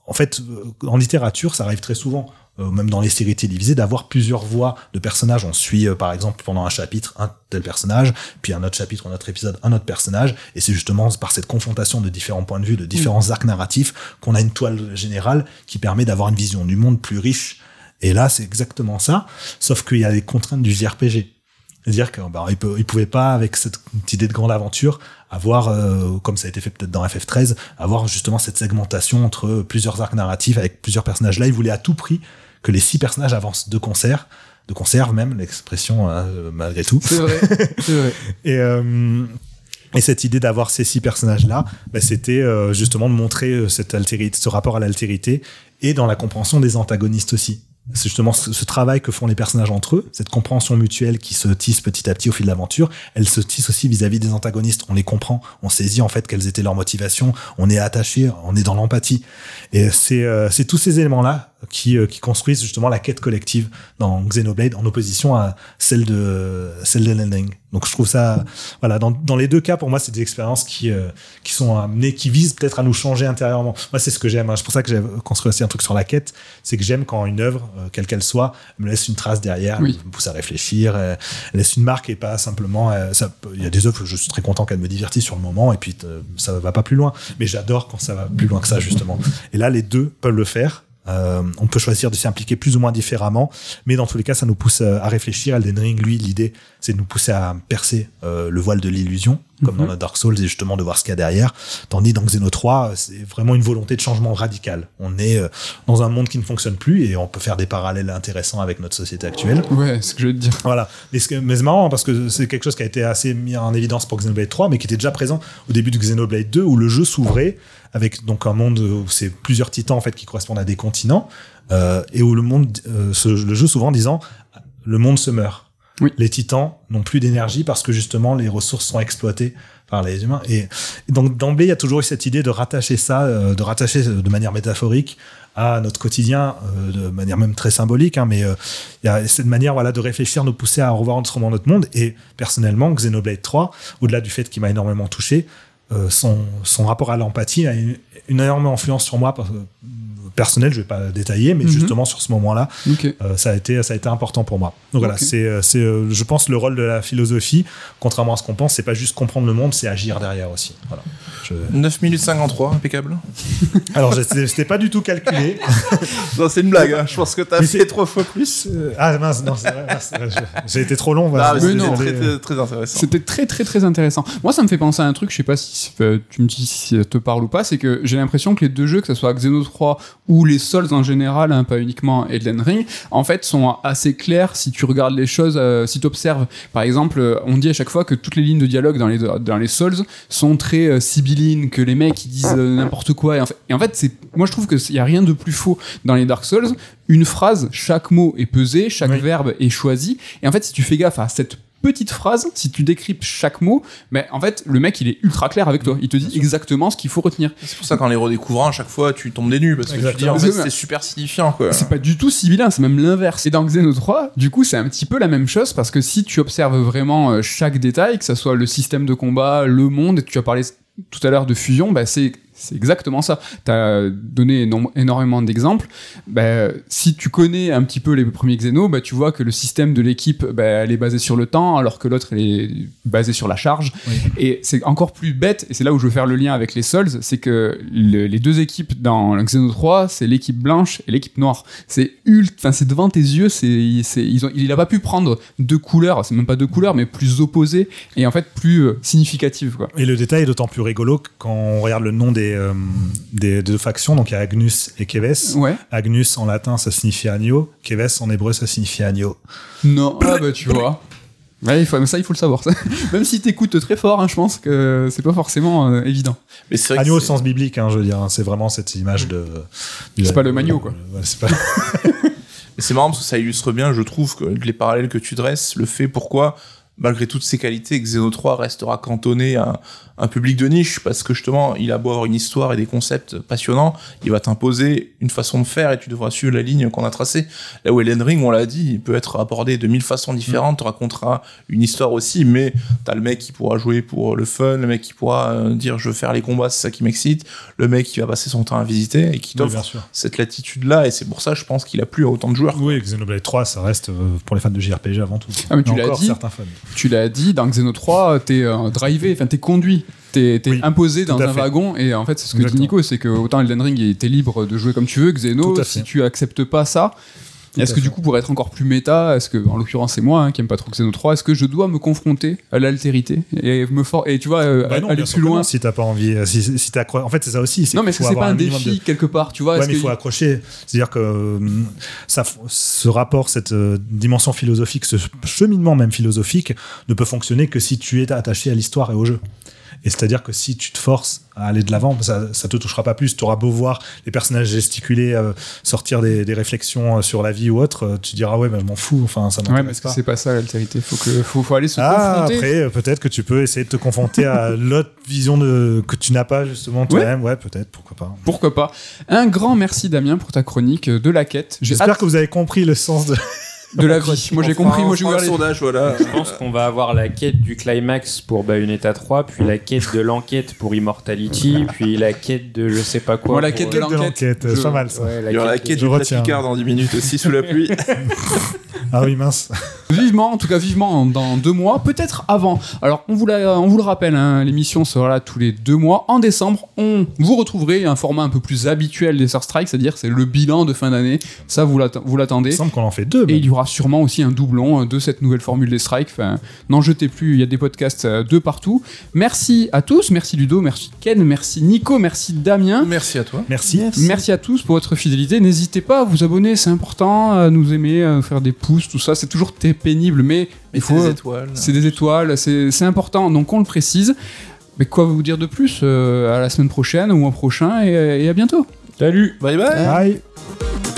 en fait, euh, en littérature, ça arrive très souvent, euh, même dans les séries télévisées, d'avoir plusieurs voix de personnages. On suit, euh, par exemple, pendant un chapitre, un tel personnage, puis un autre chapitre, un autre épisode, un autre personnage. Et c'est justement par cette confrontation de différents points de vue, de différents arcs narratifs, qu'on a une toile générale qui permet d'avoir une vision du monde plus riche. Et là, c'est exactement ça, sauf qu'il y a les contraintes du JRPG. C'est-à-dire qu'il bah, il peut- il pouvait pas, avec cette idée de grande aventure, avoir, euh, comme ça a été fait peut-être dans FF13, avoir justement cette segmentation entre plusieurs arcs narratifs avec plusieurs personnages. Là, il voulait à tout prix que les six personnages avancent de concert, de concert même, l'expression hein, euh, malgré tout. C'est vrai, c'est vrai. [laughs] Et, euh, et cette idée d'avoir ces six personnages-là, bah, c'était euh, justement de montrer euh, cette altérité, ce rapport à l'altérité et dans la compréhension des antagonistes aussi. C'est justement ce, travail que font les personnages entre eux, cette compréhension mutuelle qui se tisse petit à petit au fil de l'aventure. Elle se tisse aussi vis-à-vis des antagonistes. On les comprend, on saisit en fait quelles étaient leurs motivations, on est attaché, on est dans l'empathie. Et c'est euh, c'est tous ces éléments-là qui, euh, qui construisent justement la quête collective dans Xenoblade en opposition à celle de celle Ring. Donc je trouve ça voilà dans, dans les deux cas pour moi c'est des expériences qui euh, qui sont amenées qui visent peut-être à nous changer intérieurement. Moi c'est ce que j'aime. hein. C'est pour ça que j'ai construit aussi un truc sur la quête, c'est que j'aime quand une œuvre euh, quelle qu'elle soit me laisse une trace derrière, Oui. me pousse à réfléchir, euh, laisse une marque et pas simplement il y a des œuvres où je suis très content qu'elles me divertissent sur le moment et puis ça va pas plus loin. Mais j'adore quand ça va plus loin que ça justement. Et là les deux peuvent le faire. Euh, on peut choisir de s'y impliquer plus ou moins différemment, mais dans tous les cas, ça nous pousse euh, à réfléchir. Elden Ring, lui, l'idée, c'est de nous pousser à percer euh, le voile de l'illusion, comme dans notre Dark Souls, et justement de voir ce qu'il y a derrière. Tandis dans Xeno 3, euh, c'est vraiment une volonté de changement radical. On est euh, dans un monde qui ne fonctionne plus, et on peut faire des parallèles intéressants avec notre société actuelle. Ouais, c'est ce que je veux te dire. Voilà. Mais c'est marrant parce que c'est quelque chose qui a été assez mis en évidence pour Xenoblade 3, mais qui était déjà présent au début de Xenoblade 2, où le jeu s'ouvrait avec donc un monde où c'est plusieurs titans en fait qui correspondent à des continents, euh, et où le monde, euh, ce- le jeu s'ouvre en disant le monde se meurt. Oui. Les titans n'ont plus d'énergie parce que justement les ressources sont exploitées par les humains. Et, donc d'emblée, il y a toujours eu cette idée de rattacher ça, euh, de rattacher de manière métaphorique à notre quotidien, euh, de manière même très symbolique. hein, mais euh, il y a cette manière voilà, de réfléchir, nous pousser à revoir autrement notre monde. Et personnellement, Xenoblade 3, au-delà du fait qu'il m'a énormément touché, euh, son, son rapport à l'empathie a une, énorme influence sur moi. Parce que, personnel, je vais pas détailler, mais Mhm. justement sur ce moment-là, euh, ça a été ça a été important pour moi. Donc voilà, c'est euh, c'est euh, je pense le rôle de la philosophie, contrairement à ce qu'on pense, c'est pas juste comprendre le monde, c'est agir derrière aussi. Voilà. Je- 9 minutes 53, impeccable. [laughs] Alors je- c'était pas du tout calculé. [laughs] Non, c'est une blague, hein. je pense que t'as Mais fait trois fois plus. Euh, ah mince, non, j'ai été trop long. voilà. C'était très, très, très intéressant. C'était très très très intéressant. Moi, ça me fait penser à un truc, je sais pas si euh, tu me dis si ça te parle ou pas, c'est que j'ai l'impression que les deux jeux, que ce soit Xeno 3 ou les Souls en général, hein, pas uniquement Elden Ring, en fait, sont assez clairs si tu regardes les choses, euh, si tu observes. Par exemple, euh, on dit à chaque fois que toutes les lignes de dialogue dans les, dans les Souls sont très euh, sibyllines, que les mecs ils disent euh, n'importe quoi. Et en fait, et en fait c'est, moi je trouve qu'il y a rien de plus faux dans les Dark Souls. Une phrase, chaque mot est pesé, chaque Oui. verbe est choisi. Et en fait, si tu fais gaffe à cette petite phrase, si tu décryptes chaque mot, mais en fait, le mec, il est ultra clair avec toi. Il te dit exactement ce qu'il faut retenir. C'est pour ça qu'en les redécouvrant, à chaque fois, tu tombes des nues, parce que tu dis, en fait, C'est- c'est super signifiant, quoi. C'est pas du tout sibyllin, c'est même l'inverse. Et dans Xeno 3, du coup, c'est un petit peu la même chose parce que si tu observes vraiment euh, chaque détail, que ce soit le système de combat, le monde, et tu as parlé tout à l'heure de fusion, bah c'est c'est exactement ça. Tu as donné éno- énormément d'exemples. Bah, si tu connais un petit peu les premiers Xeno, bah, tu vois que le système de l'équipe, bah, elle est basée sur le temps, alors que l'autre, elle est basée sur la charge. Et c'est encore plus bête, et c'est là où je veux faire le lien avec les Souls, c'est que le- les deux équipes dans Xeno 3, c'est l'équipe blanche et l'équipe noire. C'est ult, enfin c'est devant tes yeux, c'est, ils ont, il a pas pu prendre deux couleurs, c'est même pas deux couleurs, mais plus opposées et en fait plus euh, significatives quoi. Et le détail est d'autant plus rigolo quand on regarde le nom des, euh, des deux factions, donc il y a Agnus et Keves. Ouais. Agnus en latin ça signifie agneau, Keves en hébreu ça signifie agneau. Non, ah bah tu vois. Ouais, il faut, mais ça, il faut le savoir. ça. [laughs] Même si t'écoutes très fort, hein, je pense que c'est pas forcément euh, évident. Mais c'est Agneau au sens biblique, hein, je veux dire, hein, c'est vraiment cette image de. C'est pas le magno, quoi. Euh, ouais, c'est pas- [laughs] Et c'est marrant parce que ça illustre bien, je trouve, que les parallèles que tu dresses, le fait pourquoi malgré toutes ses qualités, Xeno 3 restera cantonné à un public de niche parce que justement, il a beau avoir une histoire et des concepts passionnants, il va t'imposer une façon de faire et tu devras suivre la ligne qu'on a tracée. Là où Elden Ring, on l'a dit, il peut être abordé de mille façons différentes, tu raconteras une histoire aussi, mais t'as le mec qui pourra jouer pour le fun, le mec qui pourra euh, dire je veux faire les combats, c'est ça qui m'excite, le mec qui va passer son temps à visiter et qui Oui, t'offre sûr. cette latitude-là et c'est pour ça, je pense qu'il a plu à autant de joueurs. Oui, Xenoblade 3, ça reste euh, pour les fans de JRPG avant tout. Ah, mais tu l'as encore dit. certains fans. Tu l'as dit, dans Xeno 3, t'es euh, drivé, enfin t'es conduit, t'es Oui, imposé dans un fait. wagon, et en fait c'est ce que dit. Nico, c'est que autant Elden Ring, t'es libre de jouer comme tu veux, Xeno, si tu acceptes pas ça, est-ce que fait. du coup pour être encore plus méta, est-ce que, en l'occurrence c'est moi hein, qui aime pas trop Xeno 3, est-ce que je dois me confronter à l'altérité et me for et tu vois euh, Bah non, aller plus loin non, si t'as pas envie. euh, Si, si t'as accro- En fait, c'est ça aussi. Non mais est-ce qu'il que faut c'est pas avoir un défi de- quelque part, tu vois Ouais, mais il faut accrocher. C'est-à-dire que euh, ça, ce rapport, cette euh, dimension philosophique, ce cheminement même philosophique, ne peut fonctionner que si tu es attaché à l'histoire et au jeu. Et c'est-à-dire que si tu te forces à aller de l'avant, ça, ça te touchera pas plus. Tu auras beau voir les personnages gesticuler, euh, sortir des, des réflexions euh, sur la vie ou autre, euh, tu diras ouais, mais je m'en fous. Enfin, ça Ouais, m'intéresse est-ce que pas. c'est pas ça l'altérité faut, que, faut, faut aller se Ah, confronter. après, peut-être que tu peux essayer de te confronter à [laughs] l'autre vision de, que tu n'as pas justement toi-même. Ouais, peut-être, pourquoi pas. Pourquoi pas Un grand merci Damien pour ta chronique de la quête. J'espère hâte que vous avez compris le sens de. De la vie. Moi j'ai compris, moi j'ai ouvert les- sondage, voilà. Je pense qu'on va avoir la quête du climax pour Bayonetta 3, puis la quête de l'enquête pour Immortality, puis la quête de je sais pas quoi. Moi, la quête de Quête de l'enquête. l'enquête, Je- c'est pas mal ça. Ouais, la Il y aura la quête quête Je du. Picard dans 10 minutes aussi sous la pluie. [laughs] Ah oui, mince. Vivement, en tout cas vivement dans deux mois, peut-être avant. Alors on vous, la- on vous le rappelle, hein, l'émission sera là tous les deux mois. En décembre, on vous retrouverez un format un peu plus habituel des Sur Strike, c'est-à-dire c'est le bilan de fin d'année. Ça vous l'atte- vous Il l'attendez. me semble qu'on en fait deux. Et même. il y aura sûrement aussi un doublon euh, de cette nouvelle formule des strikes. Enfin, n'en jetez plus, il y a des podcasts euh, de partout. Merci à tous, merci Ludo, merci Ken, merci Nico, merci Damien. Merci à toi. Merci. Merci à tous pour votre fidélité. N'hésitez pas à vous abonner, c'est important, à nous aimer, à nous faire des pouces, tout ça. C'est toujours pénible, mais il faut. des étoiles. C'est des étoiles, c'est c'est important, donc on le précise. Mais quoi vous dire de plus Euh, À la semaine prochaine, au mois prochain, et, et à bientôt. Salut Bye bye. Bye.